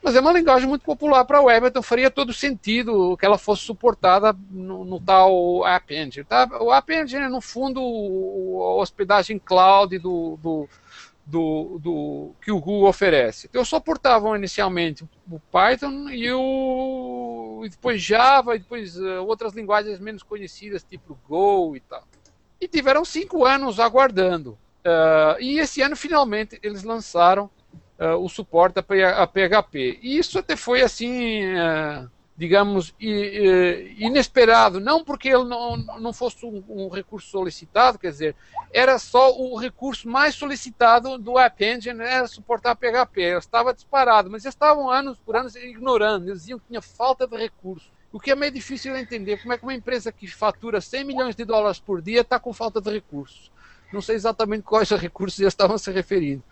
mas é uma linguagem muito popular para a web, então faria todo sentido que ela fosse suportada no, no tal App Engine. Tá? O App Engine é, no fundo, a hospedagem cloud do, do do, do, que o Google oferece. Então suportavam inicialmente o Python e, o, e depois Java, e depois uh, outras linguagens menos conhecidas, tipo Go e tal. E tiveram cinco anos aguardando. Uh, e esse ano, finalmente, eles lançaram uh, o suporte a PHP. E isso até foi assim digamos, inesperado, não porque ele não, não fosse um, um, recurso solicitado, quer dizer, era só o recurso mais solicitado do App Engine, era suportar PHP, ele estava disparado, mas eles estavam anos por anos ignorando, eles diziam que tinha falta de recurso, o que é meio difícil de entender, como é que uma empresa que fatura 100 milhões de dólares por dia está com falta de recursos, não sei exatamente quais recursos eles estavam se referindo.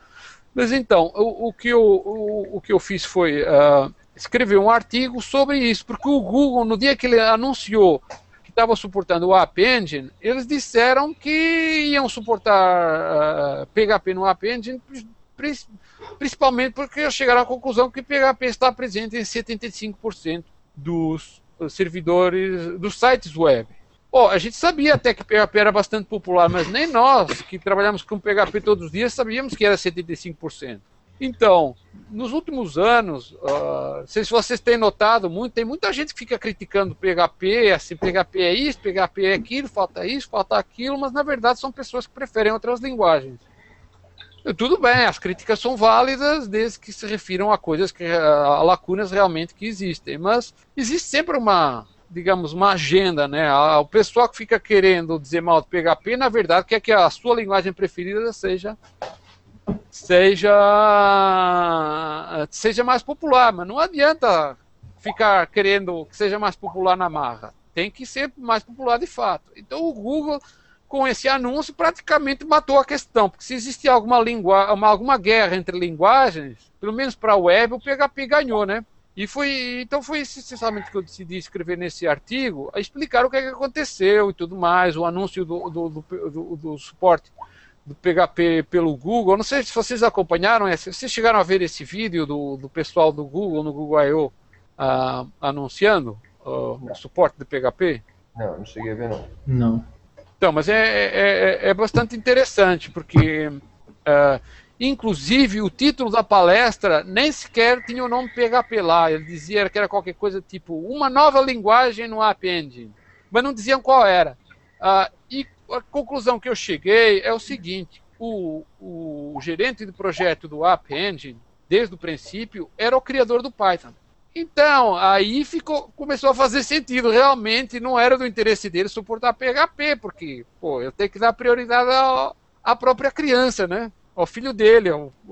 Mas então, o, o que, eu, o, o que eu fiz foi... Uh, escreveu um artigo sobre isso, porque o Google, no dia que ele anunciou que estava suportando o App Engine, eles disseram que iam suportar uh, PHP no App Engine, principalmente porque chegaram à conclusão que PHP está presente em 75% dos servidores, dos sites web. Oh, a gente sabia até que PHP era bastante popular, mas nem nós, que trabalhamos com PHP todos os dias, sabíamos que era 75%. Então, nos últimos anos, uh, não sei se vocês têm notado muito, tem muita gente que fica criticando PHP, assim, PHP é isso, PHP é aquilo, falta isso, falta aquilo, mas na verdade são pessoas que preferem outras linguagens. Tudo bem, as críticas são válidas desde que se refiram a coisas que a lacunas realmente que existem, mas existe sempre uma, digamos, uma agenda, né? O pessoal que fica querendo dizer mal do PHP, na verdade, quer que a sua linguagem preferida seja seja seja mais popular, mas não adianta ficar querendo que seja mais popular na marra. Tem que ser mais popular de fato. Então o Google com esse anúncio praticamente matou a questão, porque se existia alguma língua, alguma guerra entre linguagens, pelo menos para a web, o PHP ganhou, né? E foi, então foi essencialmente que eu decidi escrever nesse artigo, a explicar o que, é que aconteceu e tudo mais, o anúncio do, do, do, do suporte do PHP pelo Google. Não sei se vocês acompanharam, vocês chegaram a ver esse vídeo do, do pessoal do Google, no Google I.O., uh, anunciando uh, o suporte do PHP? Não, não cheguei a ver não. Não. Então, mas é, é, é, é bastante interessante, porque uh, inclusive o título da palestra nem sequer tinha o nome PHP lá, ele dizia que era qualquer coisa tipo uma nova linguagem no App Engine, mas não diziam qual era. Uh, e a conclusão que eu cheguei é o seguinte: o, o gerente de projeto do App Engine, desde o princípio, era o criador do Python. Então, aí ficou, começou a fazer sentido. Realmente não era do interesse dele suportar PHP, porque, pô, eu tenho que dar prioridade à própria criança, né? Ao filho dele,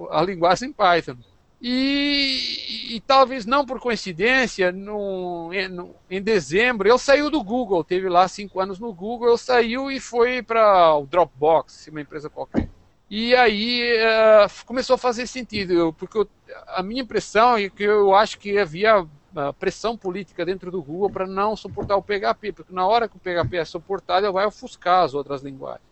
à linguagem Python. E, e, talvez não por coincidência, no, em, no, em dezembro, ele saiu do Google, teve lá cinco anos no Google, ele saiu e foi para o Dropbox, uma empresa qualquer. E aí uh, começou a fazer sentido, porque eu, a minha impressão é que eu acho que havia uh, pressão política dentro do Google para não suportar o PHP, porque na hora que o PHP é suportado, ele vai ofuscar as outras linguagens.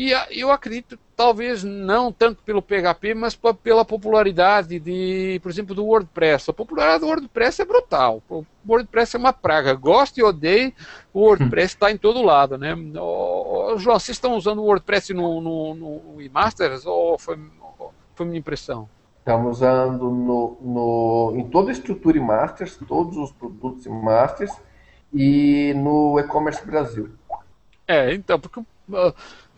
E eu acredito, talvez não tanto pelo PHP, mas pela popularidade de, por exemplo, do WordPress. A popularidade do WordPress é brutal. O WordPress é uma praga. Goste e odeie, o WordPress está em todo lado, né? João, vocês estão usando o WordPress no, no, no eMasters ou foi, foi minha impressão? Estamos usando no, no, em toda a estrutura eMasters, todos os produtos eMasters e no e-commerce Brasil. É, então, porque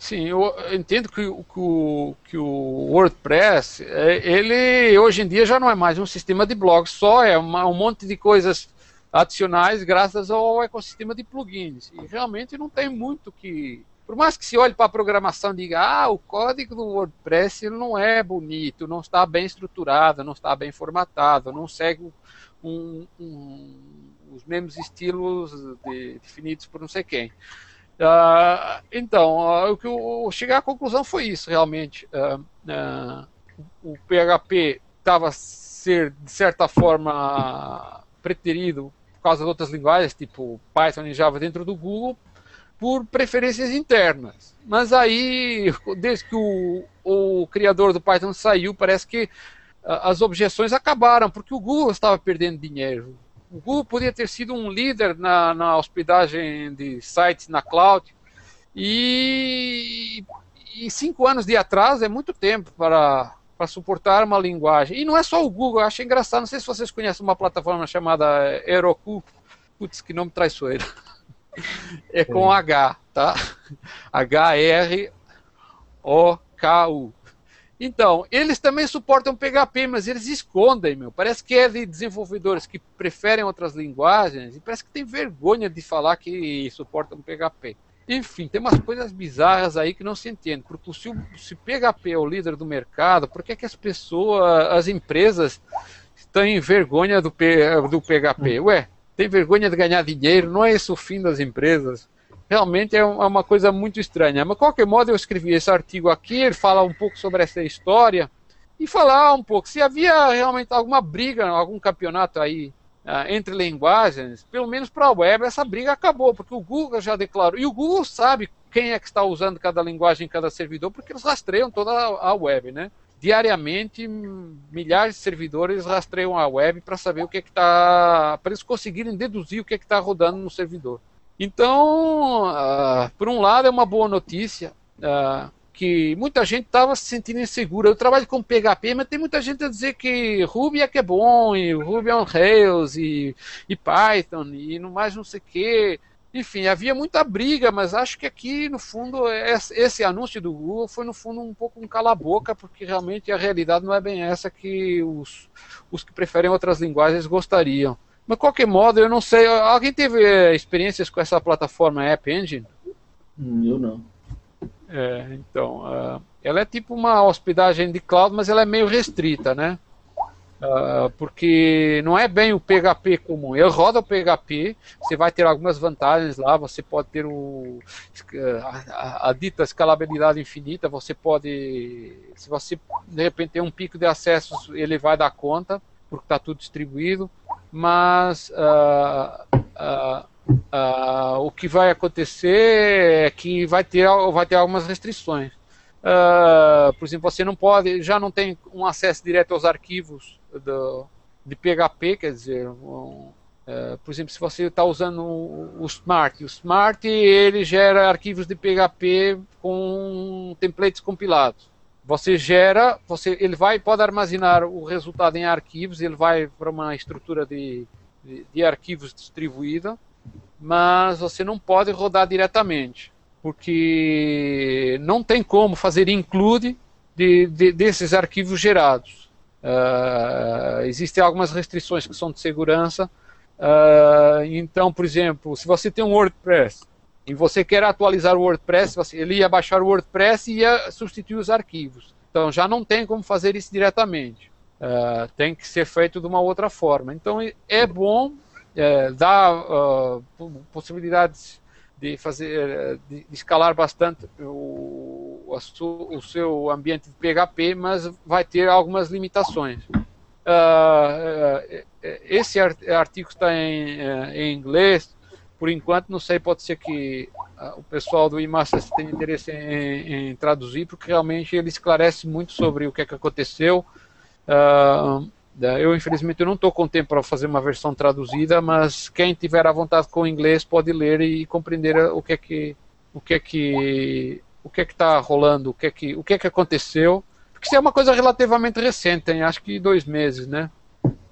Sim, eu entendo que, que, o, que o WordPress, é, ele hoje em dia já não é mais um sistema de blogs só, é uma, um monte de coisas adicionais graças ao ecossistema de plugins. E realmente não tem muito que. Por mais que se olhe para a programação e diga, ah, o código do WordPress não é bonito, não está bem estruturado, não está bem formatado, não segue um, um, os mesmos estilos de, definidos por não sei quem. Uh, então, uh, o que eu cheguei à conclusão foi isso, realmente. Uh, o PHP estava ser, de certa forma, preterido por causa de outras linguagens, tipo Python e Java dentro do Google, por preferências internas. Mas aí, desde que o, o criador do Python saiu, parece que as objeções acabaram, porque o Google estava perdendo dinheiro o Google podia ter sido um líder na, na hospedagem de sites na cloud e, e cinco anos de atraso é muito tempo para, para suportar uma linguagem. E não é só o Google, eu acho engraçado, não sei se vocês conhecem uma plataforma chamada Heroku, putz, que nome traiçoeiro. É com H, tá? H-R-O-K-U. Então, eles também suportam PHP, mas eles escondem, meu. Parece que é de desenvolvedores que preferem outras linguagens e parece que tem vergonha de falar que suportam PHP. Enfim, tem umas coisas bizarras aí que não se entende. Porque se, o, se PHP é o líder do mercado, por que, que as pessoas, as empresas, têm vergonha do, P, do PHP? Ué, tem vergonha de ganhar dinheiro? Não é esse o fim das empresas? Realmente é, é uma coisa muito estranha. Mas, de qualquer modo, eu escrevi esse artigo aqui, ele fala um pouco sobre essa história e falar um pouco se havia realmente alguma briga, algum campeonato aí uh, entre linguagens, pelo menos para a web, essa briga acabou, porque o Google já declarou, e o Google sabe quem é que está usando cada linguagem em cada servidor, porque eles rastreiam toda a web, né? Diariamente, milhares de servidores rastreiam a web para saber o que é está. para eles conseguirem deduzir o que é está rodando no servidor. Então, uh, por um lado, é uma boa notícia uh, que muita gente estava se sentindo insegura. Eu trabalho com PHP, mas tem muita gente a dizer que Ruby é que é bom, e Ruby on Rails, e, e Python, e no mais não sei o quê. Enfim, havia muita briga, mas acho que aqui, no fundo, esse anúncio do Google foi, no fundo, um pouco um cala-boca, porque realmente a realidade não é bem essa que os, os que preferem outras linguagens gostariam. Mas de qualquer modo, eu não sei. Alguém teve eh, experiências com essa plataforma App Engine? Eu não. É, então, uh, ela é tipo uma hospedagem de cloud, mas ela é meio restrita, né? Uh, porque não é bem o PHP comum. Ele roda o PHP, você vai ter algumas vantagens lá, você pode ter o, a, a, a, dita escalabilidade infinita, você pode, se você de repente tem um pico de acessos, ele vai dar conta, porque está tudo distribuído mas uh, uh, uh, o que vai acontecer é que vai ter, vai ter algumas restrições. por exemplo, você não pode, já não tem um acesso direto aos arquivos do, de PHP, quer dizer, um, por exemplo, se você está usando o, o Smart, o Smart ele gera arquivos de PHP com templates compilados. Você gera, você, ele vai pode armazenar o resultado em arquivos, ele vai para uma estrutura de, de, de arquivos distribuída, mas você não pode rodar diretamente, porque não tem como fazer include de, de, desses arquivos gerados. Uh, existem algumas restrições que são de segurança. Uh, então, por exemplo, se você tem um WordPress e você quer atualizar o WordPress, ele ia baixar o WordPress e ia substituir os arquivos. Então já não tem como fazer isso diretamente. Uh, tem que ser feito de uma outra forma. Então é bom é, dar uh, possibilidades de fazer, de, de escalar bastante o, o, seu ambiente de PHP, mas vai ter algumas limitações. Uh, esse artigo está em, em inglês, por enquanto, não sei, pode ser que uh, o pessoal do IMASTERS tenha interesse em, em, traduzir, porque realmente ele esclarece muito sobre o que, é que aconteceu. Uh, eu, infelizmente, não estou com tempo para fazer uma versão traduzida, mas quem tiver à vontade com o inglês pode ler e compreender o que é que o que é que o que é que está rolando, o que é que o que é que aconteceu, porque isso é uma coisa relativamente recente, tem acho que dois meses, né?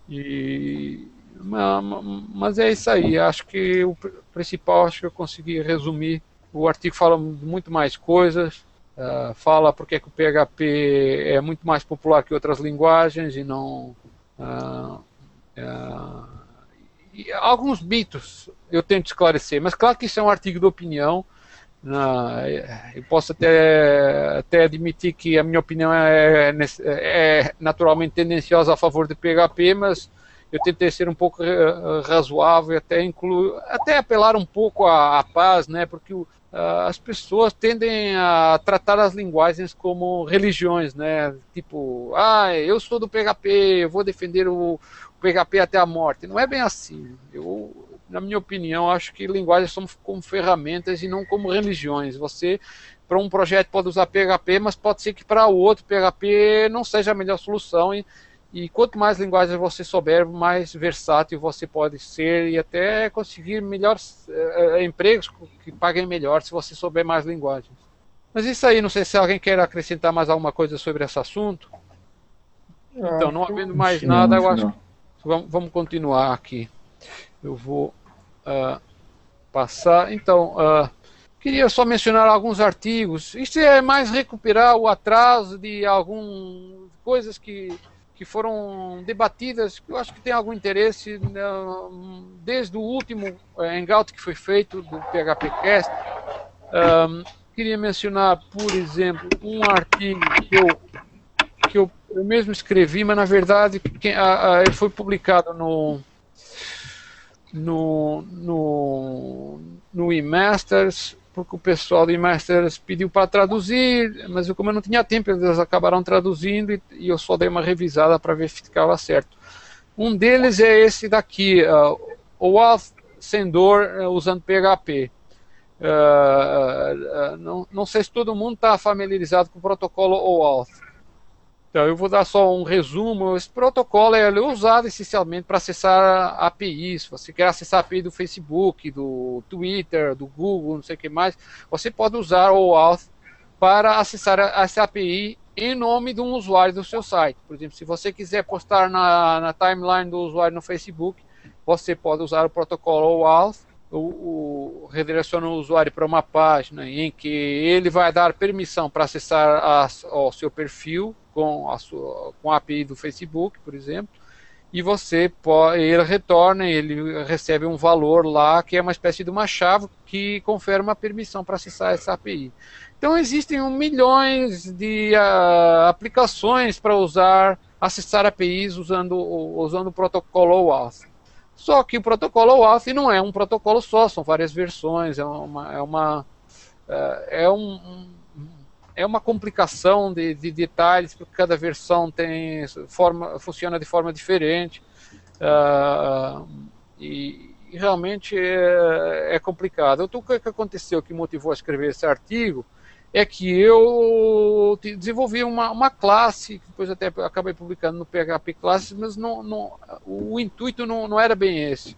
E mas é isso aí. Acho que o principal, acho que eu consegui resumir o artigo fala muito mais coisas, uh, fala porque é que o PHP é muito mais popular que outras linguagens e não. Uh, uh, e alguns mitos eu tento esclarecer, mas claro que isso é um artigo de opinião. eu posso até, até admitir que a minha opinião é, é, é naturalmente tendenciosa a favor de PHP, mas eu tentei ser um pouco razoável, até incluir, até apelar um pouco à, à paz, né? Porque o, as pessoas tendem a tratar as linguagens como religiões, né? Tipo, ah, eu sou do PHP, eu vou defender o, o PHP até a morte. Não é bem assim. Eu, na minha opinião, acho que linguagens são como ferramentas e não como religiões. Você, para um projeto, pode usar PHP, mas pode ser que para o outro PHP não seja a melhor solução e e quanto mais linguagens você souber, mais versátil você pode ser e até conseguir melhores uh, empregos que paguem melhor se você souber mais linguagens. Mas isso aí, não sei se alguém quer acrescentar mais alguma coisa sobre esse assunto. Ah, então, não havendo mais não, nada, eu acho que vamos, vamos continuar aqui. Eu vou uh, passar. Então, uh, queria só mencionar alguns artigos. Isso é mais recuperar o atraso de algumas coisas que que foram debatidas, que eu acho que tem algum interesse, né, desde o último eh, hangout que foi feito do PHPcast. Um, queria mencionar, por exemplo, um artigo que eu, que eu, eu mesmo escrevi, mas na verdade que, a, a, ele foi publicado no, no, no, no eMasters porque o pessoal de Masters pediu para traduzir, mas eu, como eu não tinha tempo, eles acabaram traduzindo e, e eu só dei uma revisada para ver se ficava certo. Um deles é esse daqui, uh, OAuth Sendor uh, usando PHP. Uh, uh, não, não sei se todo mundo está familiarizado com o protocolo OAuth. Então, eu vou dar só um resumo. Esse protocolo é usado essencialmente para acessar APIs. Se você quer acessar a API do Facebook, do Twitter, do Google, não sei o que mais, você pode usar o OAuth para acessar essa API em nome de um usuário do seu site. Por exemplo, se você quiser postar na, na timeline do usuário no Facebook, você pode usar o protocolo OAuth o, o, redireciona o usuário para uma página em que ele vai dar permissão para acessar a, o seu perfil com a, sua, com a API do Facebook, por exemplo, e você pode, ele retorna, ele recebe um valor lá que é uma espécie de uma chave que confere uma permissão para acessar essa API. Então existem milhões de uh, aplicações para usar, acessar APIs usando, usando o protocolo OAuth. Só que o protocolo OAuth não é um protocolo só, são várias versões, é uma, é uma, é, é um, é uma complicação de, de, detalhes, porque cada versão tem forma, funciona de forma diferente. Uh, e, e, realmente é, é complicado. Então, o que aconteceu que motivou a escrever esse artigo é que eu desenvolvi uma, uma classe, que depois até acabei publicando no PHP Classes, mas não, não, o intuito não, não era bem esse.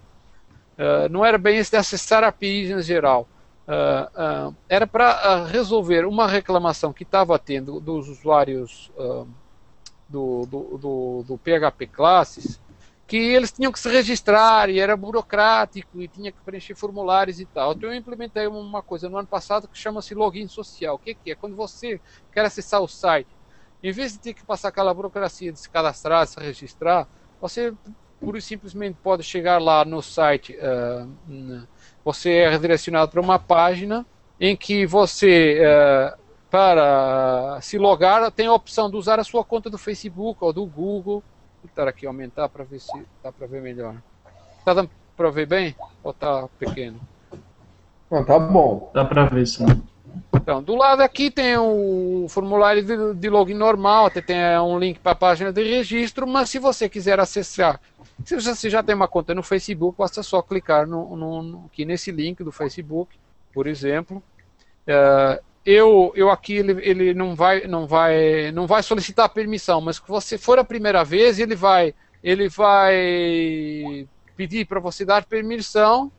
Uh, não era bem esse de acessar APIs em geral. Uh, uh, era para resolver uma reclamação que estava tendo dos usuários do, do, do, do PHP Classes, que eles tinham que se registrar e era burocrático e tinha que preencher formulários e tal. Então eu implementei uma coisa no ano passado que chama-se login social. O que, que, é? Quando você quer acessar o site, em vez de ter que passar aquela burocracia de se cadastrar, se registrar, você pura e simplesmente pode chegar lá no site, uh, você é redirecionado para uma página em que você, uh, para se logar, tem a opção de usar a sua conta do Facebook ou do Google Vou tentar aqui aumentar para ver se dá para ver melhor. Tá dando para ver bem ou tá pequeno? Não, tá bom. Dá para ver sim. Então, do lado aqui tem o formulário de, de login normal, até tem um link para a página de registro, mas se você quiser acessar, se você já tem uma conta no Facebook, basta só clicar no, no, aqui nesse link do Facebook, por exemplo. Uh, eu, eu aqui ele, ele não vai não vai não vai solicitar permissão, mas se você for a primeira vez, ele vai ele vai pedir para você dar permissão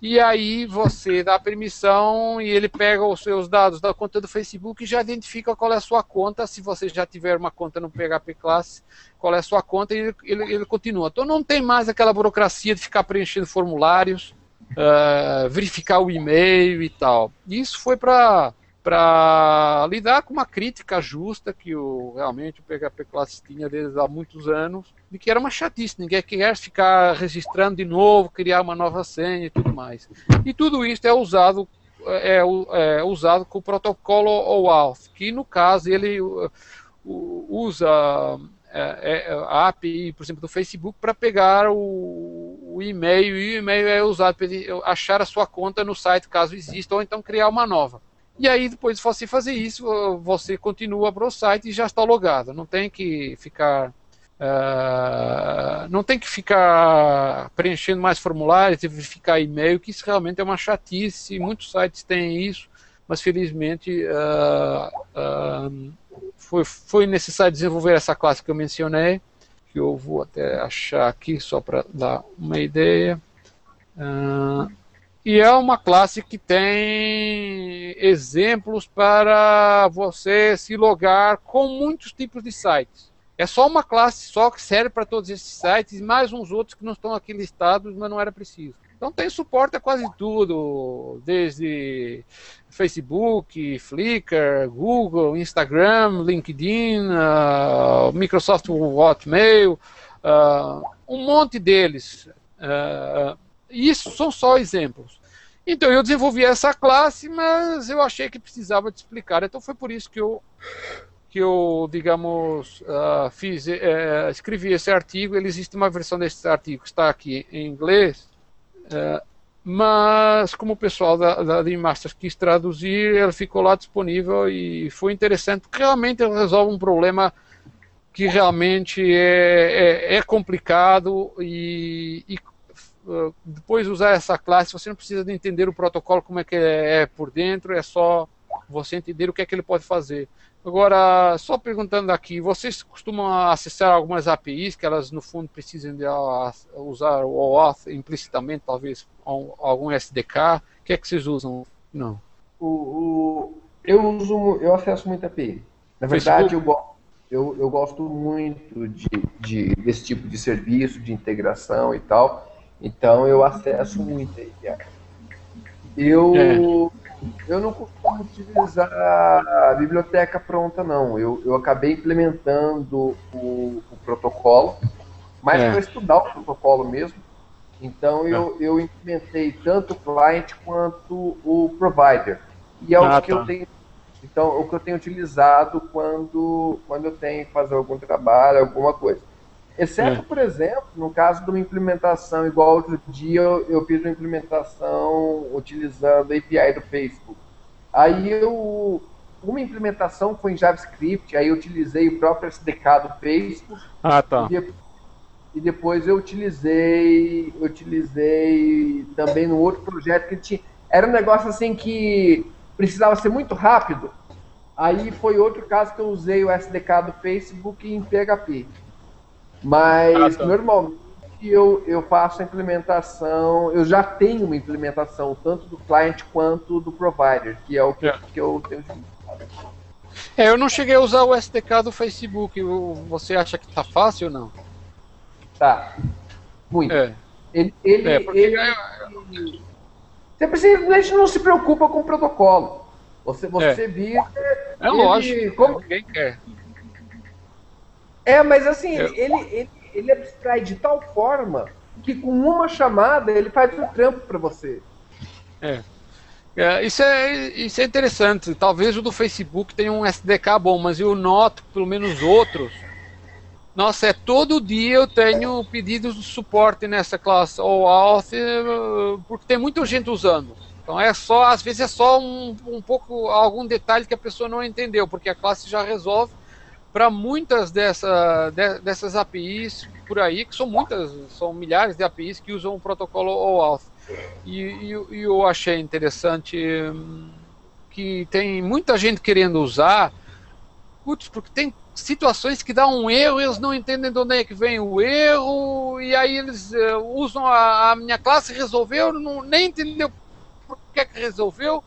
e aí você dá permissão e ele pega os seus dados da conta do Facebook e já identifica qual é a sua conta. Se você já tiver uma conta no PHP Class, qual é a sua conta e ele, ele, ele continua. Então não tem mais aquela burocracia de ficar preenchendo formulários uh, verificar o e-mail e tal. Isso foi para para lidar com uma crítica justa que o, realmente o PHP Class tinha desde há muitos anos, de que era uma chatice, ninguém quer ficar registrando de novo, criar uma nova senha e tudo mais. E tudo isso é usado é, é usado com o protocolo OAuth, que no caso ele uh, usa é, é, a API, por exemplo, do Facebook para pegar o, o, e-mail e o e-mail é usado para achar a sua conta no site caso exista ou então criar uma nova. E aí, depois de você fazer isso, você continua para o site e já está logado. Não tem que ficar. Uh, não tem que ficar preenchendo mais formulários e verificar e-mail, que isso realmente é uma chatice. Muitos sites têm isso, mas felizmente uh, uh, foi, foi necessário desenvolver essa classe que eu mencionei, que eu vou até achar aqui só para dar uma ideia. Uh, e é uma classe que tem exemplos para você se logar com muitos tipos de sites. É só uma classe só que serve para todos esses sites, mais uns outros que não estão aqui listados, mas não era preciso. Então tem suporte a quase tudo, desde Facebook, Flickr, Google, Instagram, LinkedIn, uh, Microsoft Hotmail, uh, um monte deles. Uh, isso são só exemplos. Então eu desenvolvi essa classe, mas eu achei que precisava te explicar. Então foi por isso que eu que eu, digamos, uh, fiz, uh, escrevi esse artigo. Ele existe uma versão desse artigo que está aqui em inglês, uh, mas como o pessoal da, da de Masters quis traduzir, ele ficou lá disponível e foi interessante, porque realmente ele resolve um problema que realmente é, é, é complicado e, e depois usar essa classe, você não precisa de entender o protocolo como é que é, por dentro, é só você entender o que é que ele pode fazer. Agora, só perguntando aqui, vocês costumam acessar algumas APIs que elas no fundo precisam de usar o OAuth implicitamente, talvez algum SDK? O que é que vocês usam? Não. O, o eu uso, eu acesso muito API. Na verdade, eu, eu, eu, gosto muito de, de, desse tipo de serviço, de integração e tal. Então eu acesso muito API. Eu é eu não costumo utilizar a biblioteca pronta, não. Eu, eu acabei implementando o, o protocolo, mas é. para estudar o protocolo mesmo. Então eu, é. eu implementei tanto o client quanto o provider. E é o ah, que tá. eu tenho. Então, o que eu tenho utilizado quando, quando eu tenho que fazer algum trabalho, alguma coisa. Exceto, é. por exemplo, no caso de uma implementação, igual outro dia eu, eu fiz uma implementação utilizando a API do Facebook. Aí eu, uma implementação foi em JavaScript, aí eu utilizei o próprio SDK do Facebook. Ah, tá. E, e depois eu utilizei, utilizei também no outro projeto que tinha. Era um negócio assim que precisava ser muito rápido. Aí foi outro caso que eu usei o SDK do Facebook em PHP. Mas ah, tá. normalmente eu, eu faço a implementação, eu já tenho uma implementação tanto do client quanto do provider, que é o que, é. que eu tenho é, eu não cheguei a usar o SDK do Facebook. Você acha que tá fácil ou não? Tá. Muito. É. Ele, ele, é, porque... ele, você simplesmente não se preocupa com o protocolo. Você, você é. vira. É lógico. Como... Ninguém quer. É, mas assim, eu... ele, ele, ele abstrai de tal forma que com uma chamada ele faz o trampo para você. É. é. isso, é, isso é interessante. Talvez o do Facebook tenha um SDK bom, mas eu noto, pelo menos outros. Nossa, é todo dia eu tenho pedidos de suporte nessa classe ou auth, porque tem muita gente usando. Então é só, às vezes é só um, um pouco algum detalhe que a pessoa não entendeu, porque a classe já resolve para muitas dessa, de, dessas APIs por aí, que são muitas, são milhares de APIs que usam o protocolo OAuth. E, e, e eu achei interessante hum, que tem muita gente querendo usar, putz, porque tem situações que dá um erro, eles não entendem de onde é que vem o erro, e aí eles uh, usam a, a, minha classe resolveu, não, nem entendeu por que, é que resolveu,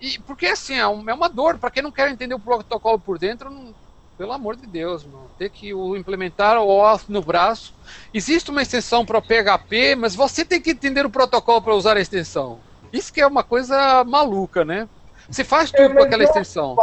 e porque assim, é, é uma dor, para quem não quer entender o protocolo por dentro, não, Pelo amor de Deus, mano. Ter que implementar o OAuth no braço. Existe uma extensão para o PHP, mas você tem que entender o protocolo para usar a extensão. Isso que é uma coisa maluca, né? Você faz tudo é, com aquela extensão.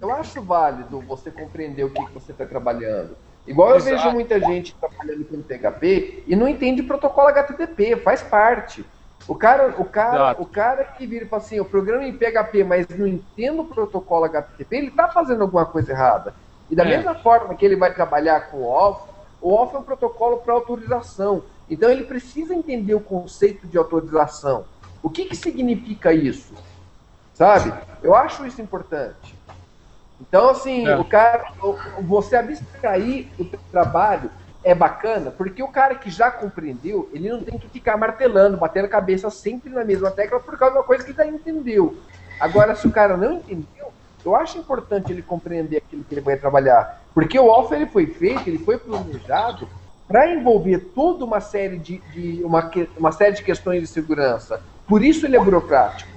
Eu acho válido você compreender o que, que você está trabalhando. Igual eu Exato. vejo muita gente trabalhando com PHP e não entende protocolo HTTP, faz parte. O cara, o cara, o cara que vira e fala assim, o programa em PHP, mas não entende o protocolo HTTP, ele está fazendo alguma coisa errada. E da é. mesma forma que ele vai trabalhar com o OAuth, o OAuth é um protocolo para autorização. Então ele precisa entender o conceito de autorização. O que, que significa isso? Sabe? Eu acho isso importante. Então, assim, é. o cara, você abstrair o trabalho é bacana, porque o cara que já compreendeu, ele não tem que ficar martelando, batendo a cabeça sempre na mesma tecla por causa de uma coisa que já entendeu. Agora, se o cara não entendeu, eu acho importante ele compreender aquilo que ele vai trabalhar. Porque o Alpha ele foi feito, ele foi planejado para envolver toda uma série de, de uma, uma série de questões de segurança. Por isso ele é burocrático.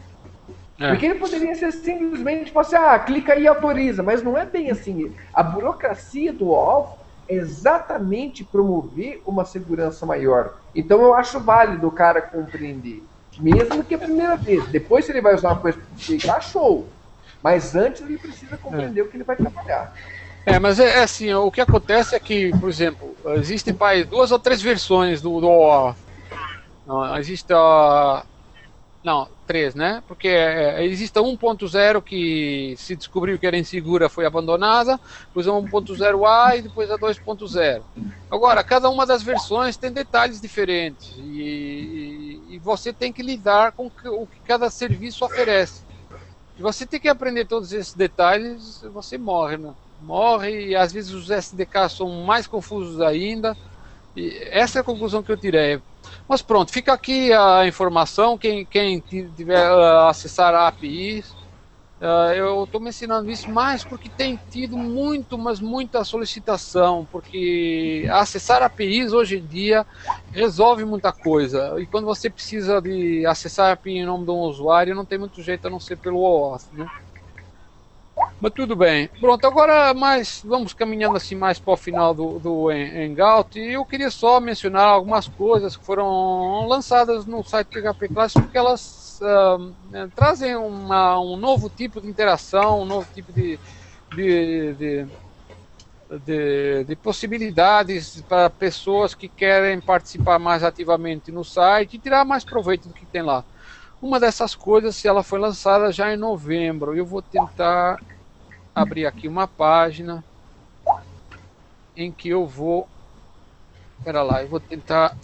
É. Porque ele poderia ser simplesmente, tipo assim, ah, clica aí e autoriza, mas não é bem assim. A burocracia do Alpha exatamente promover uma segurança maior. Então eu acho válido o cara compreender, mesmo que a primeira vez. Depois, se ele vai usar uma coisa para show. Mas antes ele precisa compreender é. o que ele vai trabalhar. É, mas é, é, assim, o que acontece é que, por exemplo, existem duas ou três versões do, do OAuth. Existe a não, 3, né? Porque é, existe a 1.0 que se descobriu que era insegura, foi abandonada, depois a 1.0A e depois a 2.0. Agora, cada uma das versões tem detalhes diferentes e, e, você tem que lidar com o que cada serviço oferece. Se você tem que aprender todos esses detalhes, você morre, né? Morre e às vezes os SDKs são mais confusos ainda. E essa é a conclusão que eu tirei. Mas pronto, fica aqui a informação. Quem, quem tiver uh, acessar a uh, eu estou mencionando isso mais porque tem tido muito, mas muita solicitação. Porque acessar APIs hoje em dia resolve muita coisa. E quando você precisa de acessar a API em nome de um usuário, não tem muito jeito a não ser pelo OAuth, né? Mas tudo bem. Pronto, agora mais vamos caminhando assim mais para o final do, do Hangout e eu queria só mencionar algumas coisas que foram lançadas no site PHP Classic porque elas uh, trazem uma, um novo tipo de interação, um novo tipo de, de, de, de, de possibilidades para pessoas que querem participar mais ativamente no site e tirar mais proveito do que tem lá. Uma dessas coisas, ela foi lançada já em novembro, eu vou tentar abrir aqui uma página em que eu vou. Espera lá, eu vou tentar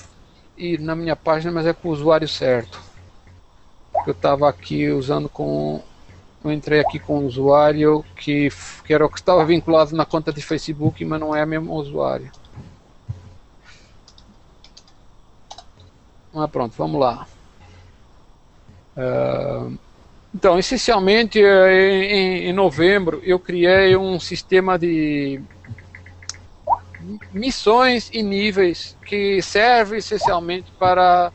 ir na minha página, mas é com o usuário certo. Eu estava aqui usando com. Eu entrei aqui com o usuário que, que era o que estava vinculado na conta de Facebook, mas não é o mesmo usuário. Ah, pronto, vamos lá. Uh, então, essencialmente, eh, em, em, novembro, eu criei um sistema de missões e níveis que serve essencialmente para,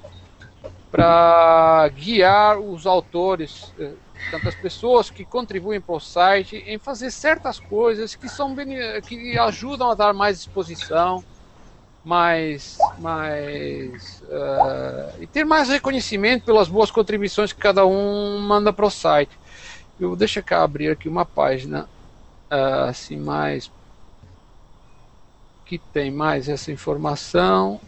para guiar os autores, eh, tantas pessoas que contribuem para o site, em fazer certas coisas que, são, que ajudam a dar mais exposição mais, mais uh, e ter mais reconhecimento pelas boas contribuições que cada um manda para o site. Eu deixa cá abrir aqui uma página uh, assim mais que tem mais essa informação.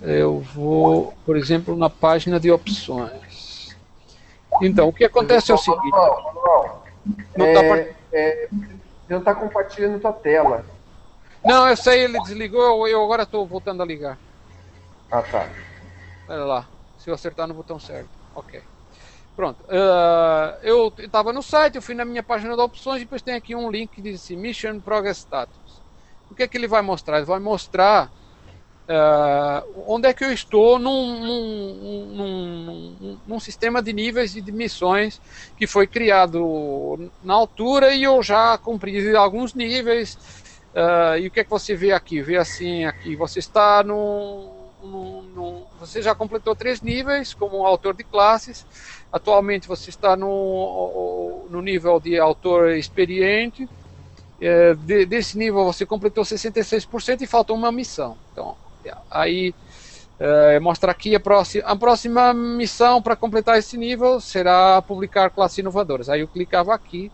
Eu vou, por exemplo, na página de opções. Então, o que acontece é o seguinte. Não, está é, é, não está compartilhando tua tela. Não, eu sei, ele desligou, eu agora estou voltando a ligar. Ah, tá. Olha lá, se eu acertar no botão certo. Ok. Pronto. Uh, eu estava no site, eu fui na minha página de opções e depois tem aqui um link que diz assim, Mission Progress Status. O que é que ele vai mostrar? Ele vai mostrar uh, onde é que eu estou num, num, num, num, sistema de níveis e de missões que foi criado na altura e eu já cumpri alguns níveis Uh, e o que é que você vê aqui? Vê assim aqui, você está no, num, num, você já completou três níveis como autor de classes. Atualmente você está no, no nível de autor experiente. É, de, desse nível você completou 66% e falta uma missão. Então, aí é, mostra aqui a próxima, a próxima missão para completar esse nível será publicar classes inovadoras. Aí eu clicava aqui,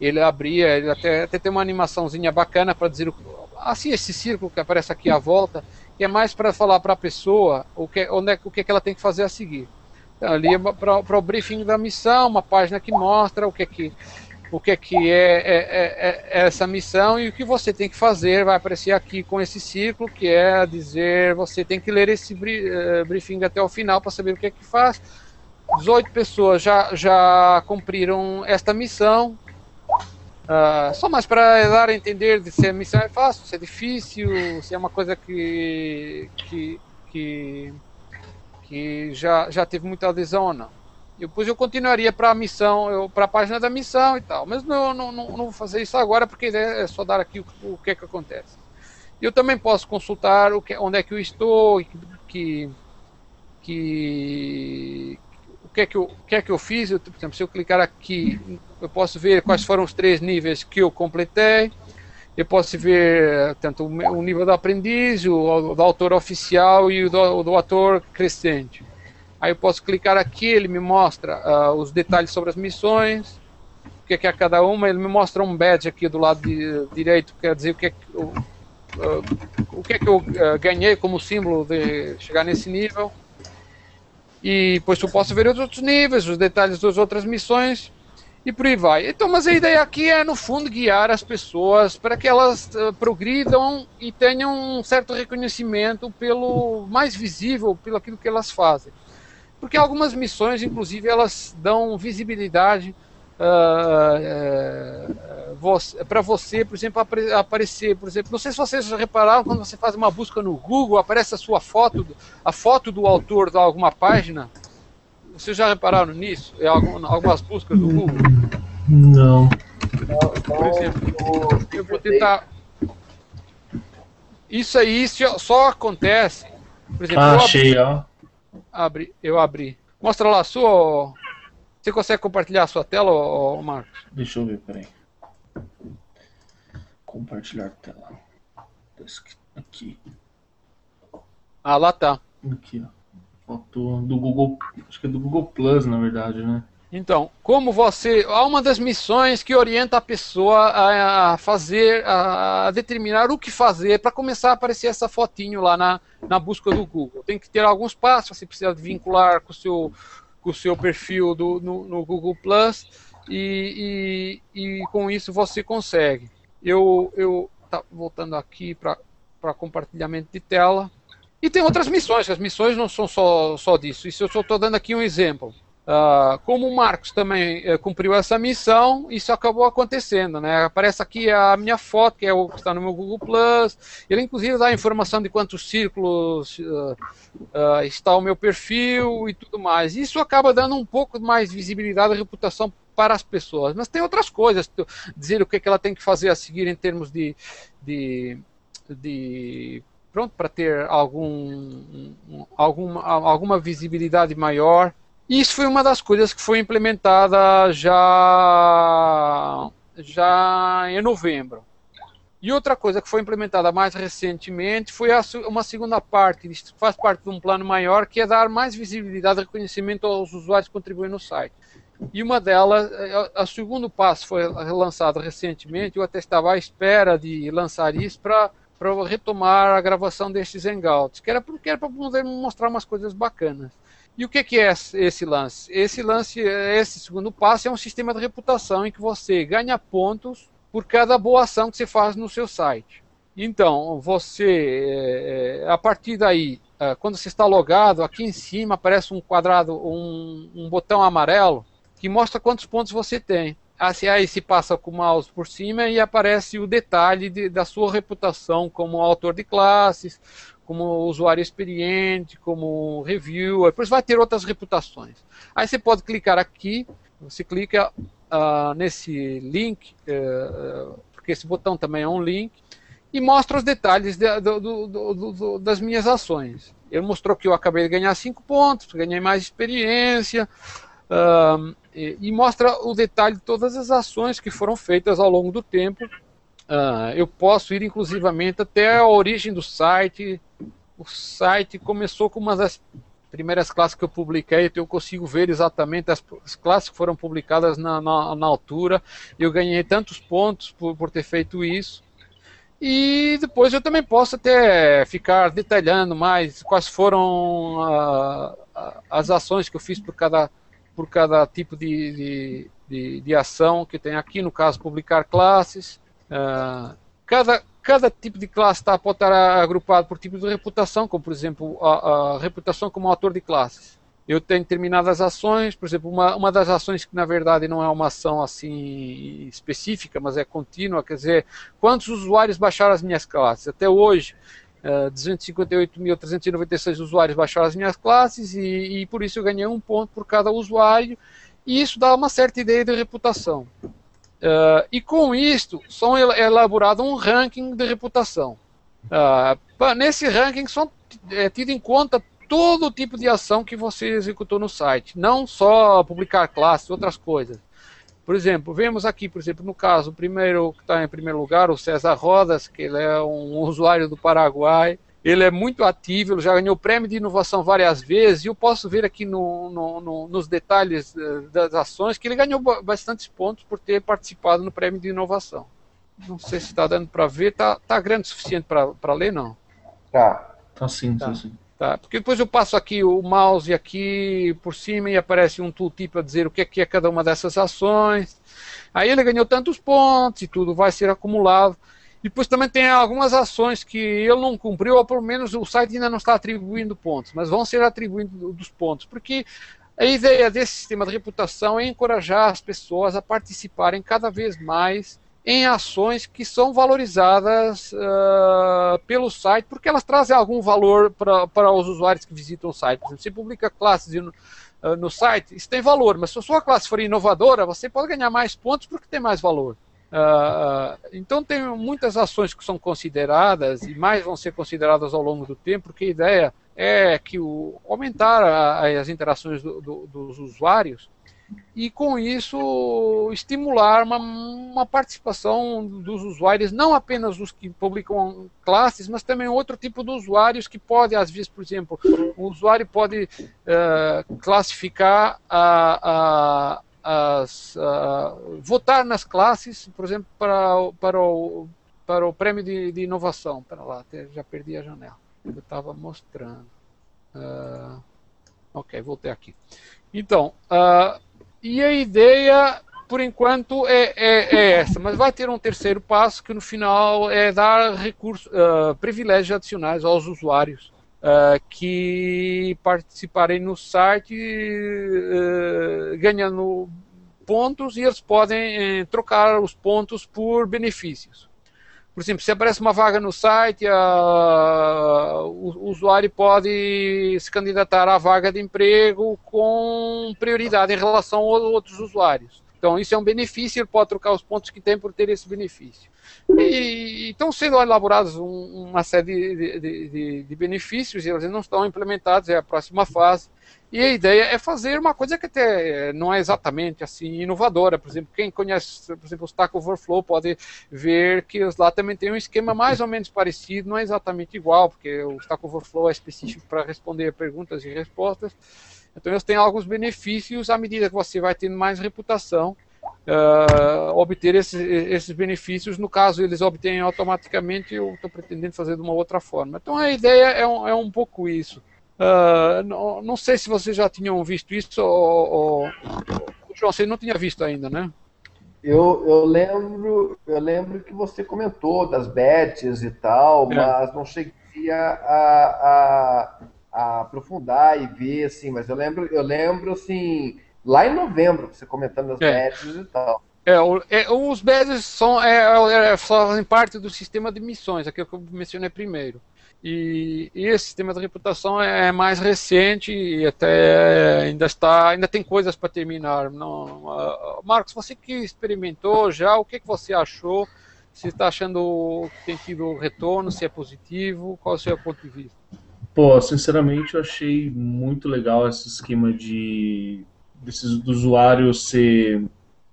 ele abria, ele até, até tem uma animaçãozinha bacana para dizer, assim, esse círculo que aparece aqui à volta, que é mais para falar para a pessoa o que, onde é, o que, é que ela tem que fazer a seguir. Então, ali é para o briefing da missão, uma página que mostra o que é que o que é que é, é, é, é, essa missão e o que você tem que fazer vai aparecer aqui com esse círculo que é dizer você tem que ler esse eh, briefing até o final para saber o que é que faz 18 pessoas já, já cumpriram esta missão uh, só mais para dar a entender se a missão é fácil, se é difícil se é uma coisa que que, que, que já, já teve muita adesão ou não depois eu continuaria para a missão, para a página da missão e tal. Mas não, não, não, não, vou fazer isso agora porque é só dar aqui o, o que é que acontece. Eu também posso consultar o que, onde é que eu estou, que, que, o que é que eu, que é que eu fiz. Eu, por exemplo, se eu clicar aqui, eu posso ver quais foram os três níveis que eu completei. Eu posso ver tanto o, nível do aprendiz, o, do autor oficial e o do, do ator crescente. Aí eu posso clicar aqui, ele me mostra uh, os detalhes sobre as missões, o que é, que é cada uma, ele me mostra um badge aqui do lado de, direito, quer dizer o que é que, uh, o que, é que eu uh, ganhei como símbolo de chegar nesse nível. E depois eu posso ver os outros níveis, os detalhes das outras missões e por aí vai. Então, mas a ideia aqui é, no fundo, guiar as pessoas para que elas uh, progridam e tenham um certo reconhecimento pelo mais visível, pelo aquilo que elas fazem. Porque algumas missões, inclusive, elas dão visibilidade uh, uh, para você, por exemplo, apare aparecer, por exemplo, não sei se vocês repararam quando você faz uma busca no Google, aparece a sua foto, a foto do autor de alguma página. Vocês já repararam nisso? Em algumas buscas do Google? Não. Por exemplo, eu vou tentar. Isso aí só acontece. Por exemplo, ah, achei, ó. Abri, eu abri. Mostra lá a sua. Você consegue compartilhar a sua tela, ô, Marcos? Deixa eu ver, peraí. Compartilhar tela. Aqui. Ah, lá tá. Aqui, ó. Do Google. Acho que é do Google Plus, na verdade, né? Então, como você. Há uma das missões que orienta a pessoa a fazer, a determinar o que fazer para começar a aparecer essa fotinho lá na, na busca do Google. Tem que ter alguns passos, você precisa vincular com o seu, com o seu perfil do, no, no Google Plus e, e, e, com isso você consegue. Eu, eu tá voltando aqui para compartilhamento de tela. E tem outras missões, as missões não são só, só disso. Isso eu só estou dando aqui um exemplo. Uh, como o Marcos também uh, cumpriu essa missão, isso acabou acontecendo, né? Aparece aqui a minha foto, que é o que está no meu Google Plus. Ele inclusive dá informação de quantos círculos uh, está o meu perfil e tudo mais. Isso acaba dando um pouco mais visibilidade e reputação para as pessoas. Mas tem outras coisas, dizer o que, é que ela tem que fazer a seguir em termos de, de, de pronto para ter algum, alguma, alguma visibilidade maior. E isso foi uma das coisas que foi implementada já, já em novembro. E outra coisa que foi implementada mais recentemente foi a, uma segunda parte, isso faz parte de um plano maior, que é dar mais visibilidade e reconhecimento aos usuários que contribuem no site. E uma delas, o segundo passo foi lançado recentemente, eu até estava à espera de lançar isso para retomar a gravação destes Hangouts, que era porque era para poder mostrar umas coisas bacanas. E o que, que é esse lance? Esse lance, esse segundo passo é um sistema de reputação em que você ganha pontos por cada boa ação que você faz no seu site. Então, você, é, a partir daí, é, quando você está logado, aqui em cima aparece um quadrado, um, um botão amarelo que mostra quantos pontos você tem. Assim, aí se passa com o mouse por cima e aparece o detalhe de, da sua reputação como autor de classes, como usuário experiente, como reviewer, depois vai ter outras reputações. Aí você pode clicar aqui, você clica uh, nesse link, uh, porque esse botão também é um link, e mostra os detalhes de, do, do, do, das minhas ações. ele mostrou que eu acabei de ganhar 5 pontos, ganhei mais experiência, e, e, mostra o detalhe de todas as ações que foram feitas ao longo do tempo. Uh, eu posso ir inclusivamente até a origem do site. O site começou com uma das primeiras classes que eu publiquei, então eu consigo ver exatamente as, as classes que foram publicadas na, na, na altura. Eu ganhei tantos pontos por, por ter feito isso. E depois eu também posso até ficar detalhando mais quais foram uh, as ações que eu fiz por cada, por cada tipo de, de, de, de ação que tem aqui, no caso, publicar classes. Uh, cada, cada tipo de classe tá, pode estar agrupado por tipo de reputação, como por exemplo a, a reputação como autor de classes eu tenho determinadas ações, por exemplo, uma, uma das ações que na verdade não é uma ação assim específica, mas é contínua, quer dizer, quantos usuários baixaram as minhas classes? Até hoje, uh, 258.396 usuários baixaram as minhas classes e, e, por isso eu ganhei um ponto por cada usuário e isso dá uma certa ideia de reputação. Uh, e com isto, são elaborado um ranking de reputação. Uh, nesse ranking são é, tido em conta todo tipo de ação que você executou no site, não só publicar classes, outras coisas. Por exemplo, vemos aqui, por exemplo, no caso, o primeiro que está em primeiro lugar, o César Rodas, que ele é um usuário do Paraguai. Ele é muito ativo, ele já ganhou prêmio de inovação várias vezes, e eu posso ver aqui no, no, no, nos detalhes eh, das ações que ele ganhou bastantes pontos por ter participado no prêmio de inovação. Não sei se está dando para ver, está tá grande o suficiente para ler, não? Tá. Tá sim, tá, tá sim. Tá? Porque depois eu passo aqui o mouse aqui por cima e aparece um tooltip para dizer o que é, que é cada uma dessas ações. Aí ele ganhou tantos pontos e tudo vai ser acumulado. E depois também tem algumas ações que ele não cumpriu, ou pelo menos o site ainda não está atribuindo pontos, mas vão ser atribuindo dos pontos, porque a ideia desse sistema de reputação é encorajar as pessoas a participarem cada vez mais em ações que são valorizadas uh, pelo site, porque elas trazem algum valor para os usuários que visitam o site. Por exemplo, você publica classes no, uh, no site, isso tem valor, mas se a sua classe for inovadora, você pode ganhar mais pontos porque tem mais valor. Uh, então tem muitas ações que são consideradas e mais vão ser consideradas ao longo do tempo, porque a ideia é que o, aumentar a, as interações do, do, dos usuários e com isso estimular uma, uma, participação dos usuários, não apenas os que publicam classes, mas também outro tipo de usuários que pode, às vezes, por exemplo, o usuário pode uh, classificar a, a, as, votar nas classes, por exemplo, para, para, o, para o prêmio de, de inovação. Para lá, até já perdi a janela. Eu estava mostrando. Uh, ok, voltei aqui. Então, uh, e a ideia, por enquanto, é, é, é, essa, mas vai ter um terceiro passo que no final é dar recursos, uh, privilégios adicionais aos usuários uh, que participarem no site uh, ganhando pontos e eles podem eh, trocar os pontos por benefícios. Por exemplo, se aparece uma vaga no site, a, o, o, usuário pode se candidatar à vaga de emprego com prioridade em relação a outros usuários. Então, isso é um benefício, ele pode trocar os pontos que tem por ter esse benefício. E estão sendo elaborados um, uma série de, de, de, de benefícios, e eles não estão implementados, é a próxima fase. E a ideia é fazer uma coisa que até não é exatamente assim inovadora. Por exemplo, quem conhece, por exemplo, o Stack Overflow pode ver que lá também tem um esquema mais ou menos parecido, não é exatamente igual, porque o Stack Overflow é específico para responder perguntas e respostas. Então eles têm alguns benefícios à medida que você vai tendo mais reputação. Uh, obter esses, esses, benefícios. No caso, eles obtêm automaticamente, eu estou pretendendo fazer de uma outra forma. Então, a ideia é um, é um pouco isso. Uh, não, não, sei se vocês já tinham visto isso ou, ou, João, você não tinha visto ainda, né? Eu, eu lembro eu lembro que você comentou das bets e tal, é. mas não cheguei a, a, a, aprofundar e ver assim, mas eu lembro eu lembro assim lá em novembro você comentando as é. e tal. É, é, os badges são é, é, é, fazem parte do sistema de missões, aquilo que eu mencionei primeiro. E, e, esse sistema de reputação é, é mais recente e até ainda está, ainda tem coisas para terminar. Não, uh, Marcos, você que experimentou já, o que, que você achou? Se está achando que tem tido retorno, se é positivo, qual é o seu ponto de vista? Pô, sinceramente eu achei muito legal esse esquema de desses, do usuário ser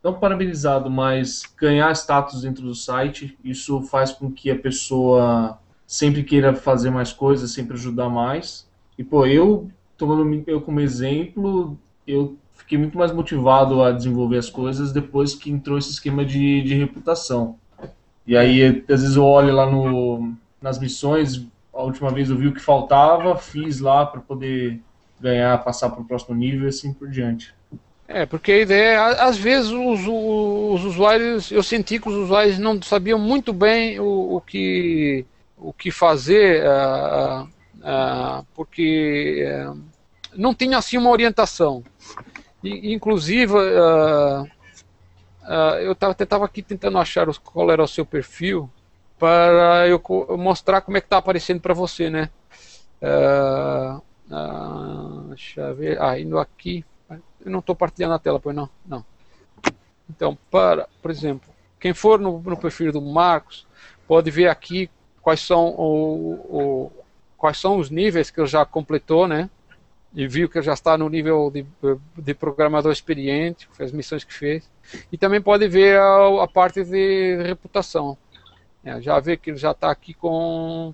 não parabenizado, mas ganhar status dentro do site. Isso faz com que a pessoa sempre queira fazer mais coisas, sempre ajudar mais. E pô, eu tomando eu como exemplo, eu fiquei muito mais motivado a desenvolver as coisas depois que entrou esse esquema de, de reputação. E aí, às vezes eu olho lá no, nas missões, a última vez eu vi o que faltava, fiz lá para poder ganhar, passar para o próximo nível e assim por diante. É, porque a ideia, às vezes os, os, usuários, eu senti que os usuários não sabiam muito bem o, o que, o que fazer, uh, uh, porque uh, não tinha assim uma orientação. E, inclusive, eu estava aqui tentando achar qual era o seu perfil, para eu mostrar como é que está aparecendo para você, né? Deixa eu ver. Ah, indo aqui. Eu não estou partilhando a tela, pois não? Não. Então, para, por exemplo, quem for no, no perfil do Marcos, pode ver aqui quais são, o, o, quais são os níveis que ele já completou, né? E viu que ele já está no nível de, de programador experiente, as missões que fez. E também pode ver a, a parte de reputação. É, já vê que ele já está aqui com,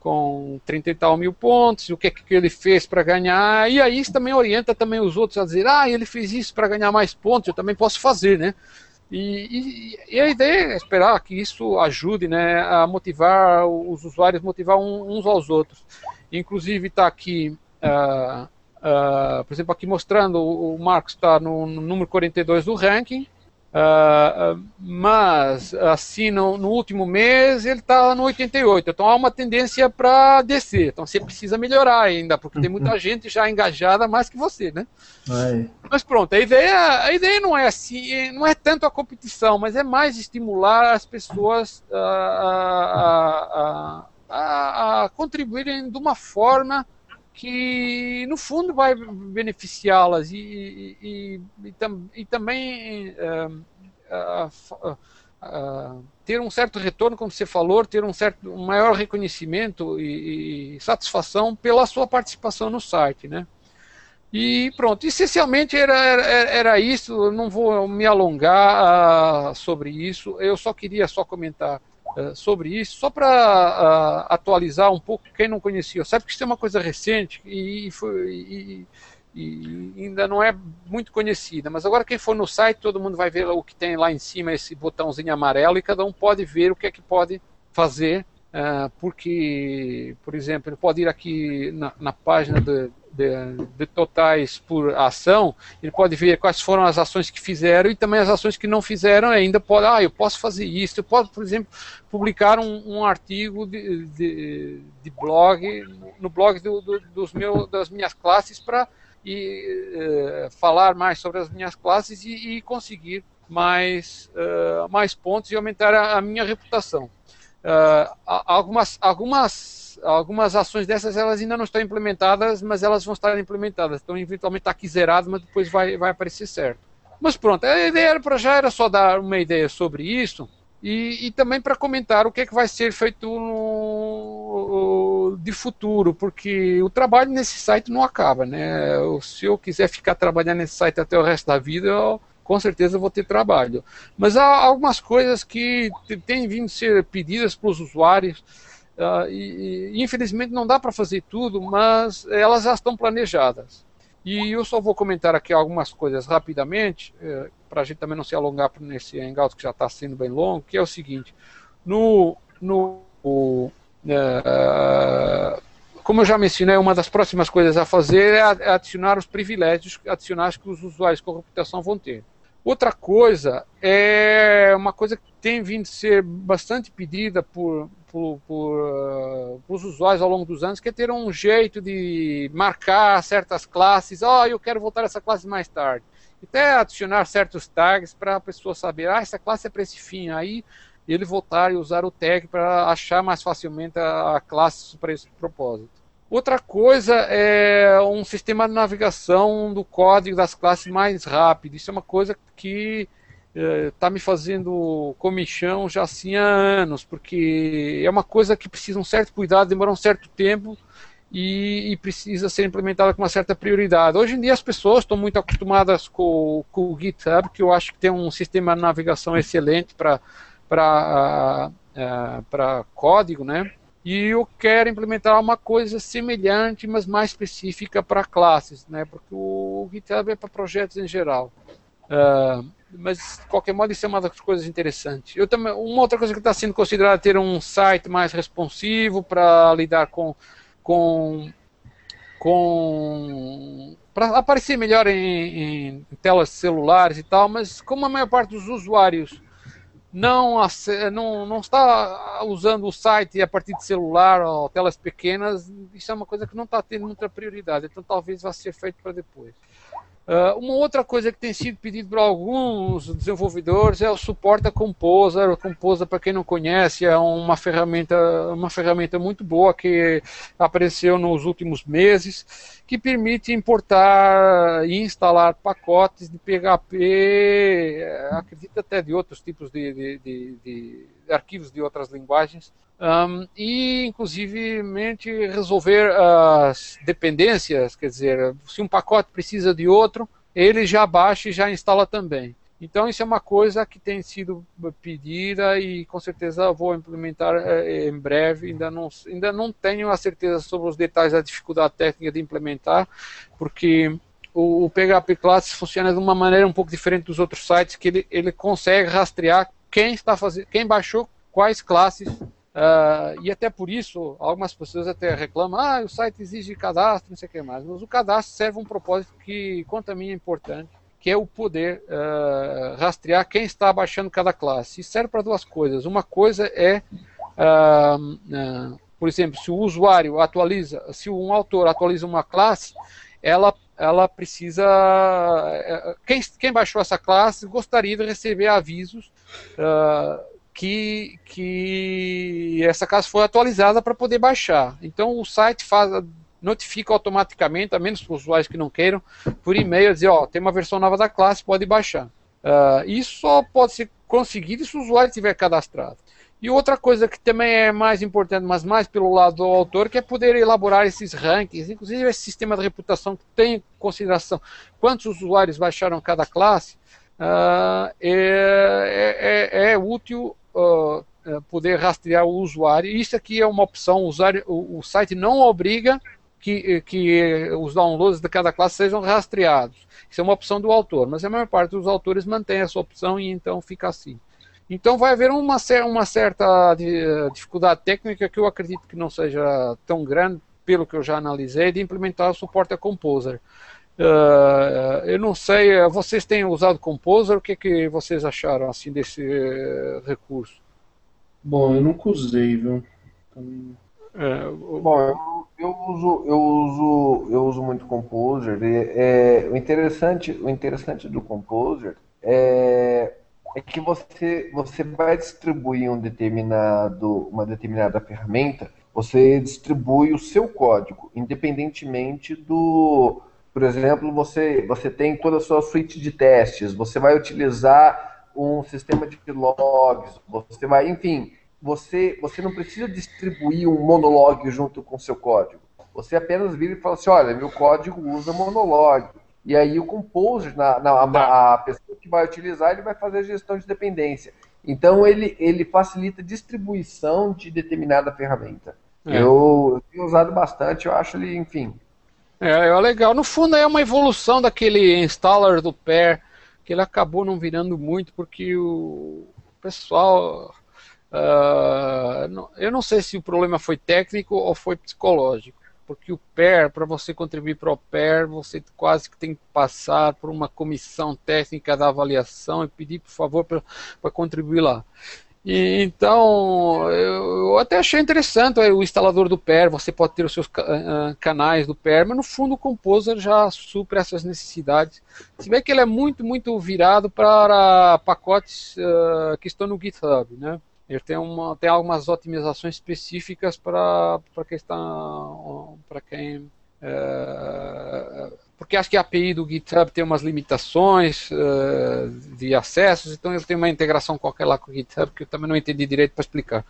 com 30 e tal mil pontos, o que, que ele fez para ganhar, e aí isso também orienta também os outros a dizer, ah, ele fez isso para ganhar mais pontos, eu também posso fazer, né? E, e, e, a ideia é esperar que isso ajude né, a motivar os usuários, motivar uns aos outros. Inclusive está aqui, uh, uh, por exemplo, aqui mostrando o Marcos está no, no número 42 do ranking, Uh, mas, assim, no, no, último mês ele está no 88, então há uma tendência para descer. Então você precisa melhorar ainda, porque tem muita gente já engajada mais que você, né? Mas pronto, a ideia, a ideia não é assim, não é tanto a competição, mas é mais estimular as pessoas a, a, a, a contribuírem de uma forma que no fundo vai beneficiá-las. E, e, e, e, também uh, uh, uh, ter um certo retorno, como você falou, ter um certo um maior reconhecimento e, satisfação pela sua participação no site, né? E pronto, essencialmente era, era, era isso, não vou me alongar sobre isso, eu só queria só comentar sobre isso, só para ah, atualizar um pouco quem não conhecia. Sabe que isso é uma coisa recente e, foi, e, e, ainda não é muito conhecida, mas agora quem for no site, todo mundo vai ver o que tem lá em cima, esse botãozinho amarelo, e cada um pode ver o que é que pode fazer, uh, porque, por exemplo, ele pode ir aqui na, na página de, de, de, totais por ação, ele pode ver quais foram as ações que fizeram e também as ações que não fizeram ainda pode, ah, eu posso fazer isso, eu posso, por exemplo, publicar um, um artigo de, de, de, blog, no blog do, do, dos meus, das minhas classes para uh, falar mais sobre as minhas classes e, e conseguir mais, uh, mais pontos e aumentar a, a minha reputação. Uh, algumas, algumas algumas ações dessas elas ainda não estão implementadas, mas elas vão estar implementadas. Então, eventualmente está aqui zerado, mas depois vai, vai aparecer certo. Mas pronto, a ideia para já era só dar uma ideia sobre isso e, e também para comentar o que é que vai ser feito no, de futuro, porque o trabalho nesse site não acaba, né? Se eu quiser ficar trabalhando nesse site até o resto da vida, eu, com certeza vou ter trabalho. Mas há algumas coisas que têm vindo ser pedidas para os usuários Uh, e, e, infelizmente não dá para fazer tudo, mas elas já estão planejadas. E eu só vou comentar aqui algumas coisas rapidamente, eh, para a gente também não se alongar nesse hangout que já está sendo bem longo, que é o seguinte: no, no o, uh, como eu já mencionei, uma das próximas coisas a fazer é adicionar os privilégios adicionais que os usuários com reputação vão ter. Outra coisa é uma coisa que tem vindo a ser bastante pedida por, por, por, uh, por, os usuários ao longo dos anos, que é ter um jeito de marcar certas classes. Ó, oh, eu quero voltar essa classe mais tarde. Até adicionar certos tags para a pessoa saber, ah, essa classe é para esse fim. Aí ele voltar e usar o tag para achar mais facilmente a, a classe para esse propósito. Outra coisa é um sistema de navegação do código das classes mais rápido. Isso é uma coisa que está é, me fazendo comichão já assim há anos, porque é uma coisa que precisa um certo cuidado, demora um certo tempo e, e, precisa ser implementada com uma certa prioridade. Hoje em dia as pessoas estão muito acostumadas com, com o GitHub, que eu acho que tem um sistema de navegação excelente para para uh, uh, código, né? E eu quero implementar uma coisa semelhante, mas mais específica para classes, né? Porque o, GitHub é para projetos em geral. Uh, mas de qualquer modo isso é uma das coisas interessantes. Eu também, uma outra coisa que está sendo considerada é ter um site mais responsivo para lidar com com com para aparecer melhor em, em, telas celulares e tal, mas como a maior parte dos usuários não, não, não está usando o site a partir de celular ou telas pequenas, isso é uma coisa que não está tendo muita prioridade, então talvez vá ser feito para depois. Uh, uma outra coisa que tem sido pedido por alguns desenvolvedores é o suporte a Composer. O Composer, para quem não conhece, é uma ferramenta, uma ferramenta muito boa que apareceu nos últimos meses, que permite importar e instalar pacotes de PHP, acredito até de outros tipos de, de, de, de arquivos de outras linguagens, um, e inclusivemente resolver as dependências, quer dizer, se um pacote precisa de outro, ele já baixa e já instala também. Então isso é uma coisa que tem sido pedida e com certeza vou implementar eh, em breve. Ainda não, ainda não tenho a certeza sobre os detalhes da dificuldade técnica de implementar, porque o, o PHP Classes funciona de uma maneira um pouco diferente dos outros sites, que ele, ele consegue rastrear quem está fazendo, quem baixou quais classes Uh, e até por isso, algumas pessoas até reclamam, ah, o site exige cadastro, não sei o que mais. Mas o cadastro serve um propósito que, quanto a mim, é importante, que é o poder uh, rastrear quem está baixando cada classe. E serve para duas coisas. Uma coisa é, uh, por exemplo, se o usuário atualiza, se um autor atualiza uma classe, ela ela precisa. Quem, quem baixou essa classe gostaria de receber avisos uh, que, que essa classe foi atualizada para poder baixar. Então o site faz, notifica automaticamente, a menos para os usuários que não queiram, por e-mail, dizer, ó, tem uma versão nova da classe, pode baixar. Uh, isso só pode ser conseguido se o usuário estiver cadastrado. E outra coisa que também é mais importante, mas mais pelo lado do autor, que é poder elaborar esses rankings, inclusive esse sistema de reputação que tem em consideração quantos usuários baixaram cada classe, uh, é, é, é, útil uh, poder rastrear o usuário. Isso aqui é uma opção, o, o site não obriga que, que, os downloads de cada classe sejam rastreados. Isso é uma opção do autor, mas a maior parte dos autores mantém essa opção e então fica assim. Então vai haver uma, uma certa dificuldade técnica que eu acredito que não seja tão grande, pelo que eu já analisei, de implementar o suporte a Composer. Uh, eu não sei, vocês têm usado Composer, o que, que vocês acharam assim desse recurso? Bom, eu nunca usei, viu? Então... É, Bom, eu, eu, uso, eu uso, eu uso muito Composer. é, o interessante, o interessante do Composer é, é que você, você vai distribuir um determinado, uma determinada ferramenta, você distribui o seu código, independentemente do por exemplo, você, você tem toda a sua suite de testes, você vai utilizar um sistema de logs, você vai, enfim, você, você não precisa distribuir um monolog junto com seu código. Você apenas vira e fala assim, olha, meu código usa monolog. E aí o Composer, na, na a, tá. a pessoa que vai utilizar, ele vai fazer a gestão de dependência. Então ele, ele facilita a distribuição de determinada ferramenta. É. Eu, eu tenho usado bastante, eu acho ele, enfim, é, é legal. No fundo é uma evolução daquele installer do Pair, que ele acabou não virando muito porque o pessoal. Uh, eu não sei se o problema foi técnico ou foi psicológico. Porque o PER, para você contribuir para o PER, você quase que tem que passar por uma comissão técnica da avaliação e pedir, por favor, para contribuir lá. E, então, eu, até achei interessante o instalador do PER, você pode ter os seus uh, canais do PER, mas no fundo o Composer já supre essas necessidades. Se bem que ele é muito, muito virado para pacotes uh, que estão no GitHub, né? Ele tem, uma, tem algumas otimizações específicas para questão para quem uh, porque acho que a API do GitHub tem umas limitações uh, de acessos, então ele tem uma integração qualquer lá com o GitHub que eu também não entendi direito para explicar.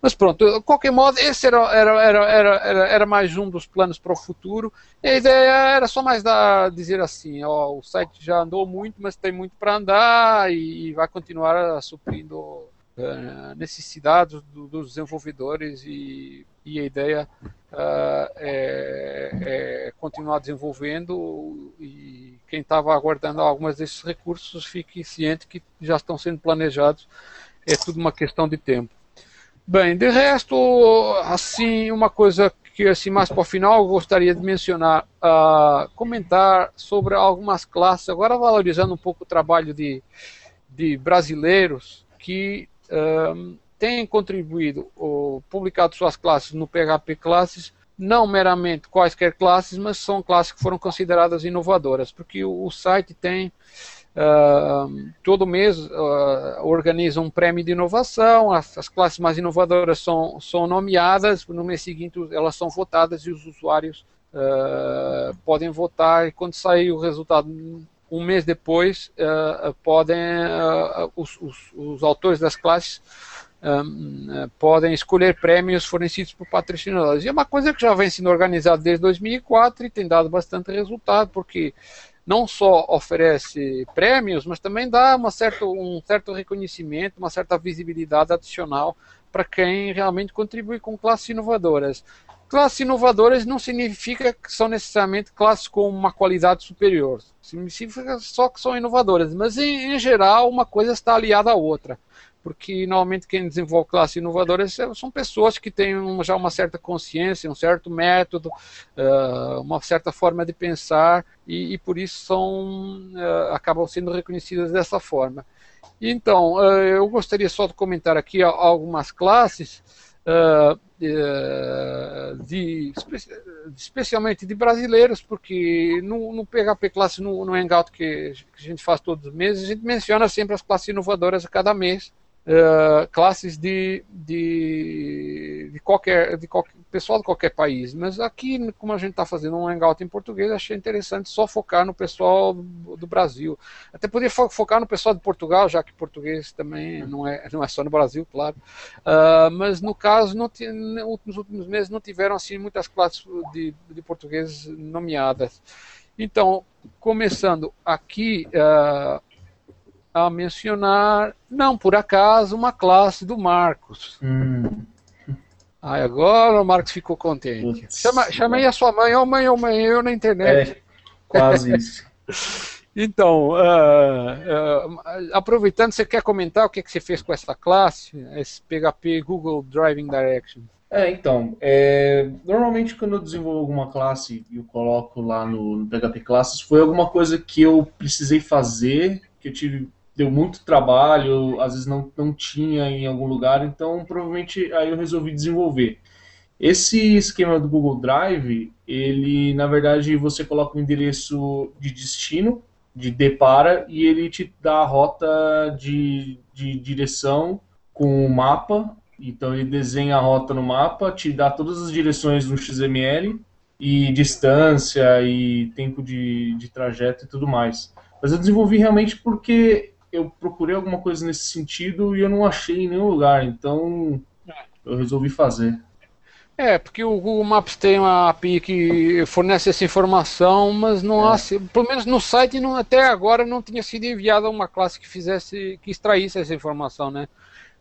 Mas pronto, de qualquer modo, esse era, era, era, era, era, mais um dos planos para o futuro. E a ideia era só mais dar, dizer assim, ó, o site já andou muito, mas tem muito para andar e vai continuar suprindo uh, necessidades do, dos desenvolvedores e, e a ideia uh, é, é, continuar desenvolvendo e quem estava aguardando algumas desses recursos fique ciente que já estão sendo planejados. É tudo uma questão de tempo. Bem, de resto, assim, uma coisa que assim mais para o final eu gostaria de mencionar, uh, comentar sobre algumas classes, agora valorizando um pouco o trabalho de, de brasileiros que uh, têm contribuído ou publicado suas classes no PHP Classes, não meramente quaisquer classes, mas são classes que foram consideradas inovadoras, porque o, o site tem Uh, todo mês uh, organiza um prêmio de inovação, as, as, classes mais inovadoras são, são nomeadas, no mês seguinte elas são votadas e os usuários uh, podem votar e quando sair o resultado um mês depois podem os, os, os, autores das classes um, podem escolher prêmios fornecidos por patrocinadores. E é uma coisa que já vem sendo organizada desde 2004 e tem dado bastante resultado, porque não só oferece prêmios, mas também dá uma certo, um certo reconhecimento, uma certa visibilidade adicional para quem realmente contribui com classes inovadoras. Classes inovadoras não significa que são necessariamente classes com uma qualidade superior, significa só que são inovadoras, mas em, em geral uma coisa está aliada à outra porque normalmente quem desenvolve classes inovadoras são pessoas que têm já uma certa consciência, um certo método, uh, uma certa forma de pensar e, e por isso são uh, acabam sendo reconhecidas dessa forma. Então, uh, eu gostaria só de comentar aqui algumas classes. De, especialmente de brasileiros, porque no, no PHP Classe, no, no Hangout que, que a gente faz todos os meses, a gente menciona sempre as classes inovadoras a cada mês uh, classes de, de, de, qualquer, de qualquer pessoal de qualquer país. Mas aqui, como a gente está fazendo um hangout em português, achei interessante só focar no pessoal do, Brasil. Até poderia fo focar no pessoal de Portugal, já que português também não é, não é só no Brasil, claro. Uh, mas no caso, não nos últimos meses não tiveram assim muitas classes de, de português nomeadas. Então, começando aqui, uh, a mencionar, não por acaso, uma classe do Marcos. Hum. Aí agora o Marcos ficou contente. Chama, chamei a sua mãe, ô oh, mãe, ô oh, mãe, eu na internet. É, quase isso. então, uh, uh, aproveitando, você quer comentar o que, que você fez com essa classe, esse PHP Google Driving Direction? É, então, é, normalmente quando eu desenvolvo alguma classe e eu coloco lá no, no PHP Classes, foi alguma coisa que eu precisei fazer, que eu tive deu muito trabalho, às vezes não, não tinha em algum lugar, então provavelmente aí eu resolvi desenvolver. Esse esquema do Google Drive, ele na verdade você coloca o um endereço de destino, de depara, e ele te dá a rota de, de direção com o mapa. Então ele desenha a rota no mapa, te dá todas as direções no XML e distância e tempo de, de trajeto e tudo mais. Mas eu desenvolvi realmente porque eu procurei alguma coisa nesse sentido e eu não achei em nenhum lugar, então eu resolvi fazer. É, porque o Google Maps tem uma API que fornece essa informação, mas não é. há, pelo menos no site não, até agora não tinha sido enviada uma classe que fizesse, que extraísse essa informação, né?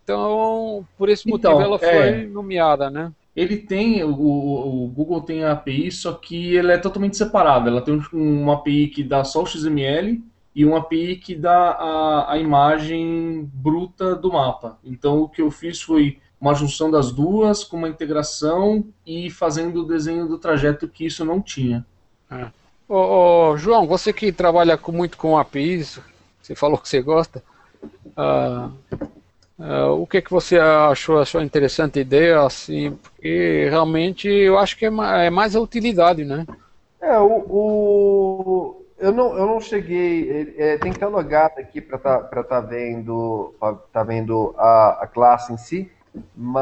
Então, por esse motivo então, ela foi é, nomeada, né? Ele tem, o, o, Google tem a API, só que ela é totalmente separada. Ela tem uma API que dá só o XML e um API que dá a, a imagem bruta do mapa. Então o que eu fiz foi uma junção das duas com uma integração e fazendo o desenho do trajeto que isso não tinha. É. Ô, ô, João, você que trabalha com, muito com APIs, você falou que você gosta. Uh, uh, o que que você achou, achou interessante a ideia, assim, porque realmente eu acho que é, é mais a utilidade, né? É, o, o eu não, eu não cheguei. É, tem que estar logado aqui para estar tá, tá vendo, tá vendo a, a classe em si, mas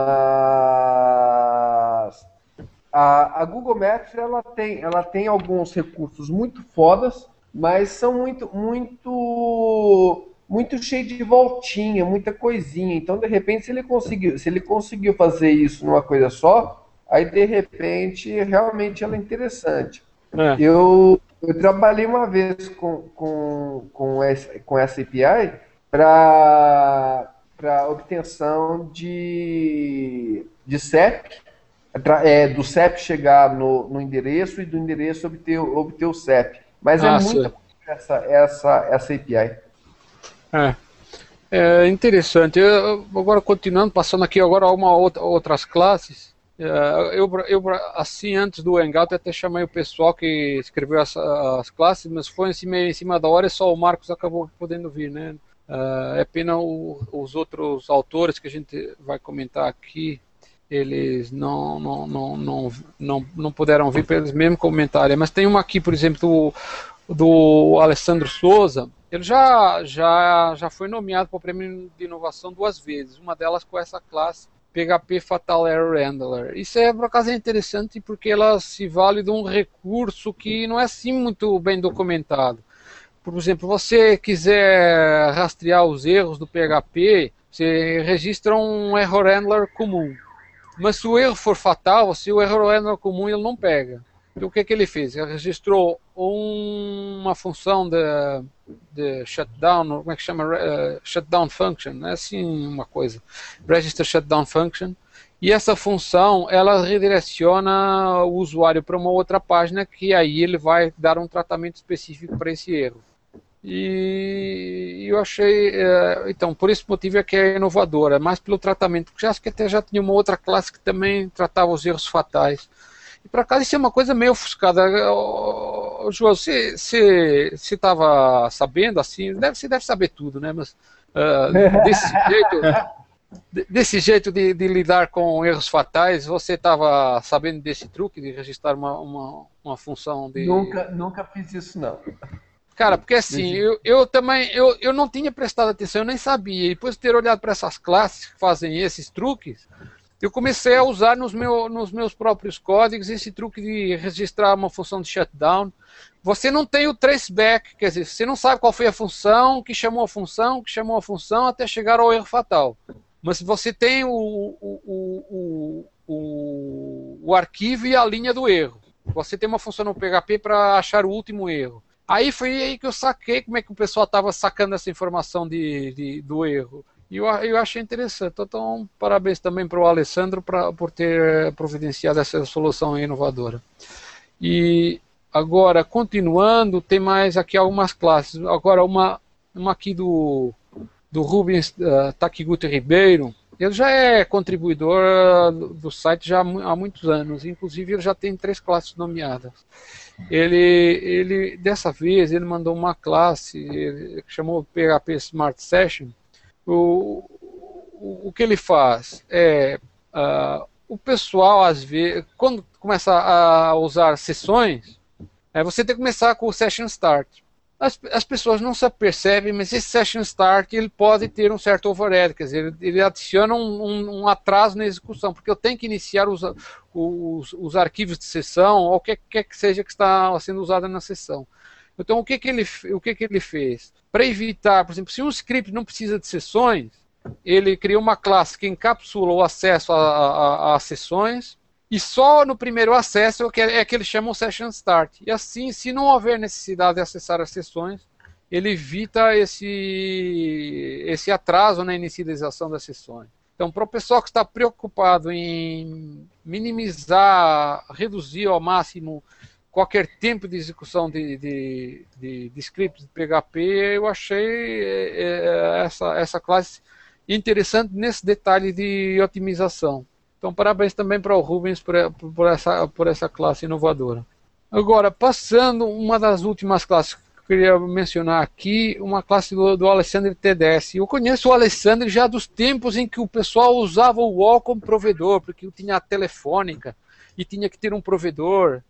a, a, Google Maps ela tem, ela tem alguns recursos muito fodas, mas são muito, muito muito cheio de voltinha, muita coisinha. Então, de repente, se ele conseguiu, se ele conseguiu fazer isso numa coisa só, aí de repente realmente ela é interessante. É. Eu, eu trabalhei uma vez com, com, com, essa, com essa API para obtenção de, de CEP, é, do CEP chegar no, no endereço e do endereço obter, obter o CEP. Mas é ah, é muito essa, essa, essa API. É. É interessante. Eu, agora continuando, passando aqui agora uma outra, outras classes. É, eu, eu, assim, antes do Hangout, até chamei o pessoal que escreveu as, as classes, mas foi em cima, em cima da hora e só o Marcos acabou podendo vir, né? É, é pena o, os outros autores que a gente vai comentar aqui, eles não, não, não, não, não, não puderam vir pelos mesmos comentários. Mas tem uma aqui, por exemplo, do, do Alessandro Souza, ele já, já, já foi nomeado para o prêmio de inovação duas vezes, uma delas com essa classe PHP Fatal Error Handler. Isso é, por acaso, é interessante porque ela se vale de um recurso que não é assim muito bem documentado. Por exemplo, você quiser rastrear os erros do PHP, você registra um error handler comum. Mas se o erro for fatal, se o error handler comum ele não pega. O que, é que ele fez? Ele registrou uma função de, de shutdown, como é que chama? Uh, shutdown function, é assim uma coisa. Register shutdown function. E essa função, ela redireciona o usuário para uma outra página que aí ele vai dar um tratamento específico para esse erro. E eu achei, uh, então, por esse motivo é que é inovadora, mais pelo tratamento, porque acho que até já tinha uma outra classe que também tratava os erros fatais. E para cá isso é uma coisa meio ofuscada. Ô, João, você estava sabendo assim? Deve, você deve saber tudo, né? Mas uh, desse jeito, desse jeito de, de, lidar com erros fatais, você estava sabendo desse truque de registrar uma, uma, uma função de. Nunca, nunca fiz isso, não. Cara, porque assim, eu, eu também eu, eu não tinha prestado atenção, eu nem sabia. E depois de ter olhado para essas classes que fazem esses truques, eu comecei a usar nos, meu, nos meus próprios códigos esse truque de registrar uma função de shutdown. Você não tem o traceback, quer dizer, você não sabe qual foi a função, que chamou a função, que chamou a função, até chegar ao erro fatal. Mas você tem o, o, o, o, arquivo e a linha do erro. Você tem uma função no PHP para achar o último erro. Aí foi aí que eu saquei como é que o pessoal estava sacando essa informação de, de, do erro. E eu, eu achei interessante. Então, parabéns também para o Alessandro pra, por ter providenciado essa solução inovadora. E agora, continuando, tem mais aqui algumas classes. Agora, uma, uma aqui do, do Rubens uh, Takiguchi Ribeiro. Ele já é contribuidor do site já há muitos anos. Inclusive, ele já tem três classes nomeadas. Ele, ele dessa vez, ele mandou uma classe que chamou PHP Smart Session o, o, que ele faz é uh, o pessoal às vezes quando começa a usar sessões é, você tem que começar com o session start. As, as pessoas não se percebem mas esse session start ele pode ter um certo overhead quer dizer ele, ele adiciona um, um, um, atraso na execução porque eu tenho que iniciar os, os, os arquivos de sessão ou o que quer que seja que está sendo usado na sessão então, o que, que, ele, o que, que ele fez? Para evitar, por exemplo, se um script não precisa de sessões, ele cria uma classe que encapsula o acesso às sessões, e só no primeiro acesso é que ele chama o session start. E assim, se não houver necessidade de acessar as sessões, ele evita esse, esse atraso na inicialização das sessões. Então, para o pessoal que está preocupado em minimizar, reduzir ao máximo qualquer tempo de execução de, de, de, de scripts de PHP, eu achei é, é, essa, essa classe interessante nesse detalhe de otimização. Então, parabéns também para o Rubens por, por, essa, por essa classe inovadora. Agora, passando uma das últimas classes que eu queria mencionar aqui, uma classe do, do Alexandre TDS. Eu conheço o Alexandre já dos tempos em que o pessoal usava o UOL como provedor, porque tinha a telefônica e tinha que ter um provedor.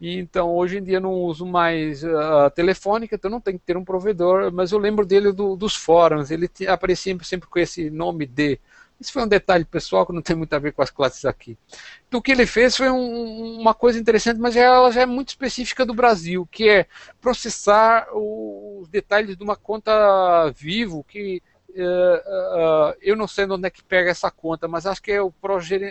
Então hoje em dia não uso mais a uh, telefônica, então não tem que ter um provedor, mas eu lembro dele do, dos fóruns, ele aparecia sempre, sempre com esse nome de Isso foi um detalhe pessoal que não tem muito a ver com as classes aqui. Então, o que ele fez foi um, uma coisa interessante, mas ela já é muito específica do Brasil, que é processar os detalhes de uma conta vivo que uh, uh, eu não sei de onde é que pega essa conta, mas acho que é o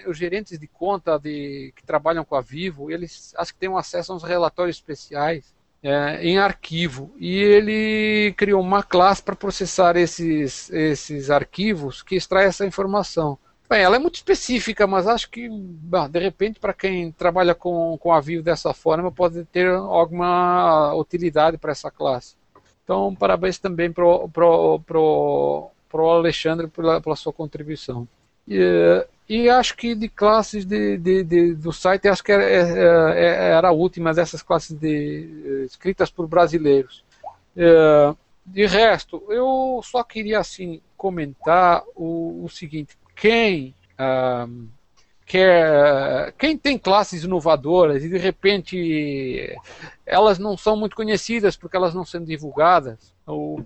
os gerentes de conta de, que trabalham com a Vivo, eles acho que têm acesso a uns relatórios especiais é, em arquivo. E ele criou uma classe para processar esses, esses arquivos que extrai essa informação. Bem, ela é muito específica, mas acho que, bom, de repente, para quem trabalha com, com a Vivo dessa forma, pode ter alguma utilidade para essa classe. Então, parabéns também para o Alexandre pela, pela sua contribuição. E, e acho que de classes de, de, de, do site, acho que era, é, é, é, era a última dessas classes de, escritas por brasileiros. De resto, eu só queria assim comentar o, o seguinte: quem um, quer, quem tem classes inovadoras e de repente elas não são muito conhecidas porque elas não são divulgadas, o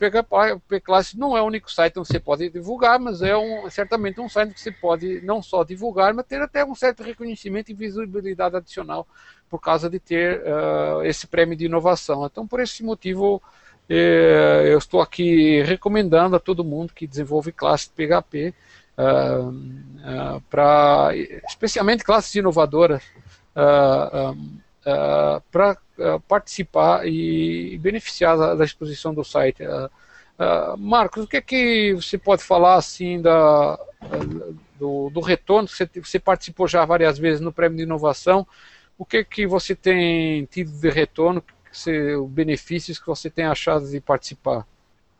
P-Class não é o único site onde você pode divulgar, mas é um, certamente um site que você pode não só divulgar, mas ter até um certo reconhecimento e visibilidade adicional por causa de ter uh, esse prêmio de inovação. Então, por esse motivo, eh, eu estou aqui recomendando a todo mundo que desenvolve classe PHP, uh, uh, para especialmente classes inovadoras, uh, para participar e, beneficiar da, da, exposição do site. Marcos, o que é que você pode falar assim da, do, do retorno? Você, você participou já várias vezes no Prêmio de Inovação. O que é que você tem tido de retorno? os benefícios que você tem achado de participar?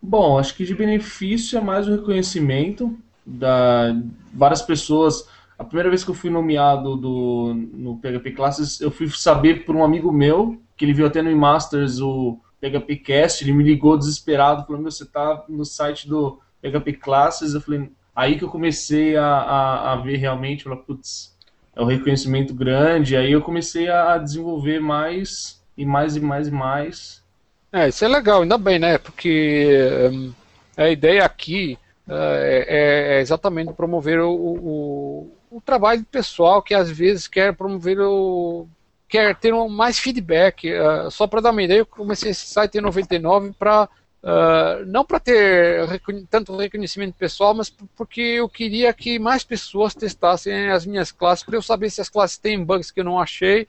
Bom, acho que de benefício é mais o reconhecimento da várias pessoas. A primeira vez que eu fui nomeado do, no PHP Classes, eu fui saber por um amigo meu, que ele viu até no Masters o PHP Cast, ele me ligou desesperado, falando, meu, você tá no site do PHP Classes, eu falei, aí que eu comecei a, a, a ver realmente, falei, putz, é um reconhecimento grande, aí eu comecei a desenvolver mais, e mais, e mais, e mais. É, isso é legal, ainda bem, né, porque um, a ideia aqui é, é, é, exatamente promover o, o, o, trabalho pessoal que às vezes quer promover o quer ter um, mais feedback. Uh, só para dar uma ideia, eu comecei esse site em 99 para Uh, não para ter tanto reconhecimento pessoal, mas porque eu queria que mais pessoas testassem as minhas classes, para eu saber se as classes têm bugs que eu não achei,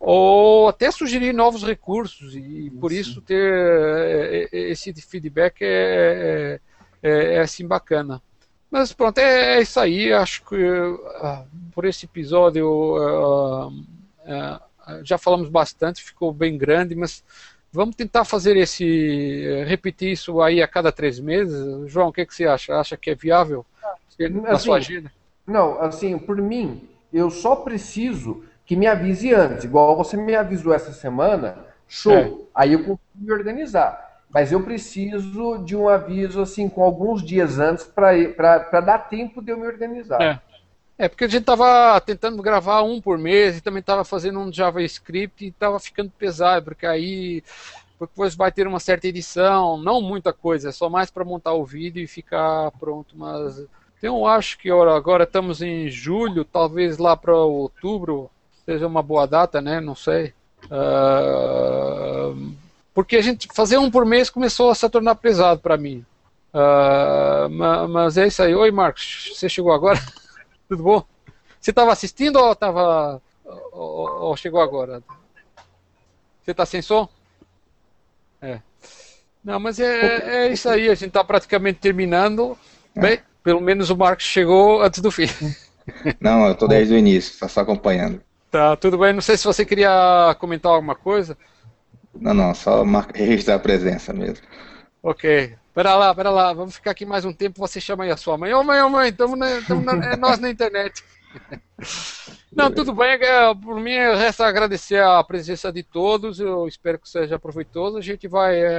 ou até sugerir novos recursos, e por Sim. isso ter eh, eh, esse feedback é, é é, é assim bacana. Mas pronto, é, é isso aí. Acho que uh, por esse episódio uh, uh, já falamos bastante, ficou bem grande, mas vamos tentar fazer esse. repetir isso aí a cada três meses. João, o que, que você acha? Acha que é viável na assim, sua agenda? Não, assim, por mim, eu só preciso que me avise antes. Igual você me avisou essa semana, show. É. Aí eu consigo me organizar mas eu preciso de um aviso assim com alguns dias antes para dar tempo de eu me organizar. É. é porque a gente estava tentando gravar um por mês e também estava fazendo um JavaScript e estava ficando pesado, porque aí depois vai ter uma certa edição, não muita coisa, é só mais para montar o vídeo e ficar pronto. Mas eu acho que agora estamos em julho, talvez lá para outubro seja uma boa data, né? Não sei. Uh, porque a gente fazer um por mês começou a se tornar pesado para mim. Uh, mas é isso aí. Oi, Marcos, você chegou agora? Tudo bom? Você estava assistindo ou estava ou, ou, chegou agora? Você está sem som? É. Não, mas é, é isso aí. A gente está praticamente terminando. Bem, pelo menos o Marcos chegou antes do fim. Não, eu estou desde o início, só acompanhando. Tá, tudo bem. Não sei se você queria comentar alguma coisa. Não, não, só registrar a presença mesmo. Ok. Pera lá, pera lá, vamos ficar aqui mais um tempo, você chama aí a sua mãe. Ô mãe, ô mãe, estamos é nós na internet. Não, tudo bem, é, por mim resta agradecer a presença de todos, eu espero que seja proveitoso. A gente vai é,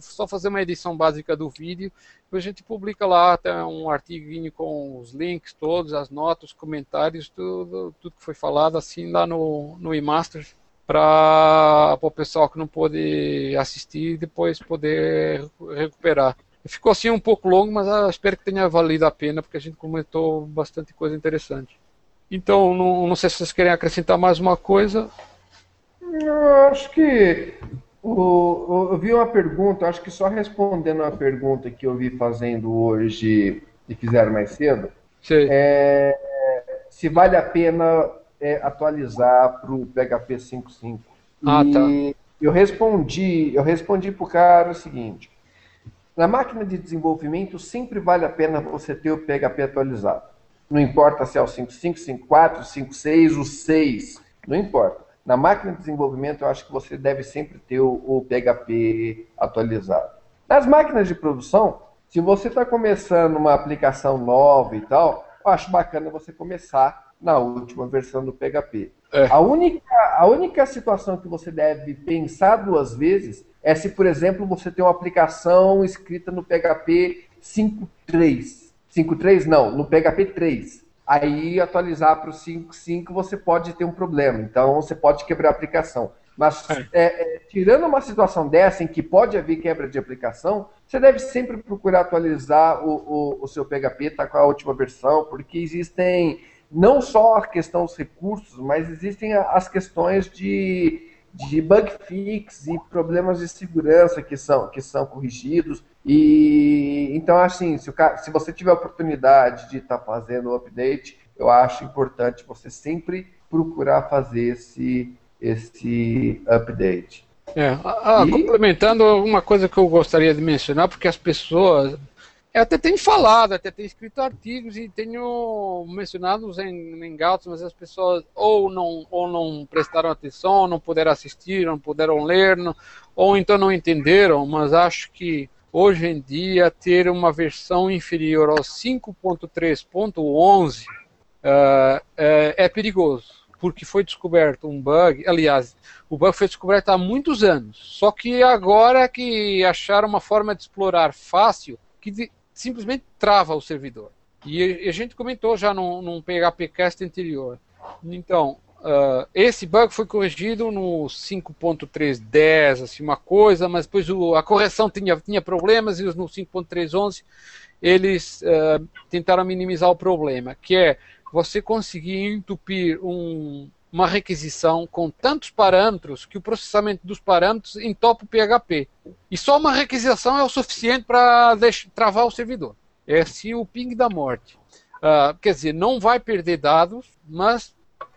só fazer uma edição básica do vídeo, depois a gente publica lá até um artigo com os links todos, as notas, os comentários, tudo, tudo que foi falado assim lá no, no eMaster para o pessoal que não pôde assistir depois poder recuperar. Ficou assim um pouco longo, mas ah, espero que tenha valido a pena, porque a gente comentou bastante coisa interessante. Então, não, não sei se vocês querem acrescentar mais uma coisa. Eu acho que o, eu vi uma pergunta, acho que só respondendo a pergunta que eu vi fazendo hoje e fizeram mais cedo, é, se vale a pena é, atualizar para o PHP 5.5. Ah, e tá. eu respondi, eu respondi para o cara o seguinte: na máquina de desenvolvimento sempre vale a pena você ter o PHP atualizado. Não importa se é o 5.5, 5.4, 5.6, o 6, não importa. Na máquina de desenvolvimento, eu acho que você deve sempre ter o, o PHP atualizado. Nas máquinas de produção, se você está começando uma aplicação nova e tal, eu acho bacana você começar na última versão do PHP. É. A, única, a única situação que você deve pensar duas vezes é se, por exemplo, você tem uma aplicação escrita no PHP 5.3. 5.3 não, no PHP 3 aí atualizar para o 5.5 você pode ter um problema. Então você pode quebrar a aplicação. Mas é. É, é, tirando uma situação dessa em que pode haver quebra de aplicação, você deve sempre procurar atualizar o, o, o seu PHP, tá com a última versão, porque existem não só a questão dos recursos, mas existem as questões de de bug fix e problemas de segurança que são, que são corrigidos. E então, assim, se, o, se você tiver a oportunidade de estar tá fazendo o update, eu acho importante você sempre procurar fazer esse, esse update. É, ah, e... complementando uma coisa que eu gostaria de mencionar, porque as pessoas eu até tenho falado, até tenho escrito artigos e tenho mencionado em, em mas as pessoas ou não, ou não prestaram atenção, não puderam assistir, não puderam ler, não, ou então não entenderam, mas acho que hoje em dia ter uma versão inferior ao 5.3.11 uh, é, é perigoso, porque foi descoberto um bug, aliás, o bug foi descoberto há muitos anos, só que agora que acharam uma forma de explorar fácil, que simplesmente trava o servidor. E a gente comentou já num, num PHPcast anterior. Então, uh, esse bug foi corrigido no 5.3.10, assim, uma coisa, mas depois o, a correção tinha, tinha problemas e no 5.3.11 eles uh, tentaram minimizar o problema, que é você conseguir entupir um, uma requisição com tantos parâmetros que o processamento dos parâmetros entopa o PHP. E só uma requisição é o suficiente para travar o servidor. É assim o ping da morte. Uh, quer dizer, não vai perder dados, mas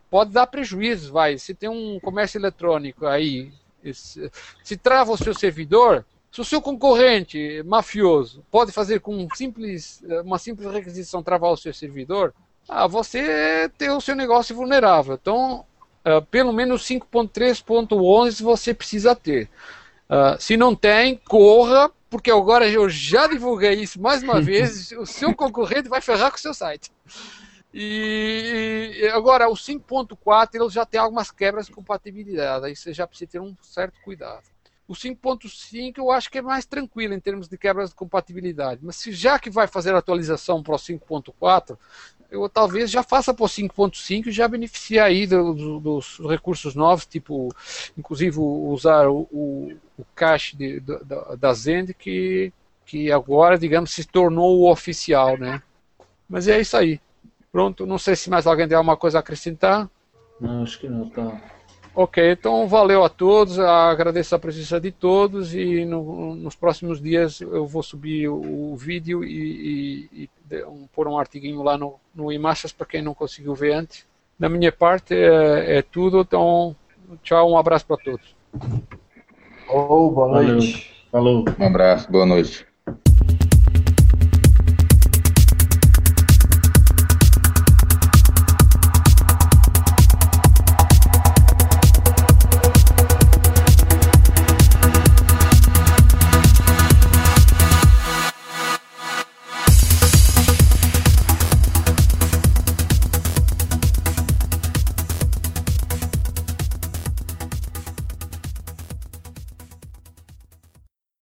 pode dar prejuízo. Vai, se tem um comércio eletrônico aí, esse, se trava o seu servidor, se o seu concorrente mafioso pode fazer com um simples, uma simples requisição travar o seu servidor, ah, você tem o seu negócio vulnerável. Então, uh, pelo menos 5.3.11 você precisa ter. Uh, se não tem, corra, porque agora eu já divulguei isso mais uma vez, o seu concorrente vai ferrar com o seu site. E, e agora, o 5.4 ele já tem algumas quebras de compatibilidade, aí você já precisa ter um certo cuidado. O 5.5 eu acho que é mais tranquilo em termos de quebras de compatibilidade, mas se já que vai fazer a atualização para o 5.4, eu talvez já faça por 5.5 e já beneficie aí do, do, dos recursos novos, tipo, inclusive usar o, o, o cache de, da, da Zend, que, que agora, digamos, se tornou o oficial, né? Mas é isso aí. Pronto, não sei se mais alguém tem alguma coisa a acrescentar. Não, acho que não, tá. Ok, então valeu a todos, agradeço a presença de todos e no, nos próximos dias eu vou subir o, o vídeo e, e, e um, pôr um artiguinho lá no, no Imachas para quem não conseguiu ver antes. Da minha parte é, é tudo, então tchau, um abraço para todos. Oh, boa noite. Valeu. Falou. Um abraço, boa noite.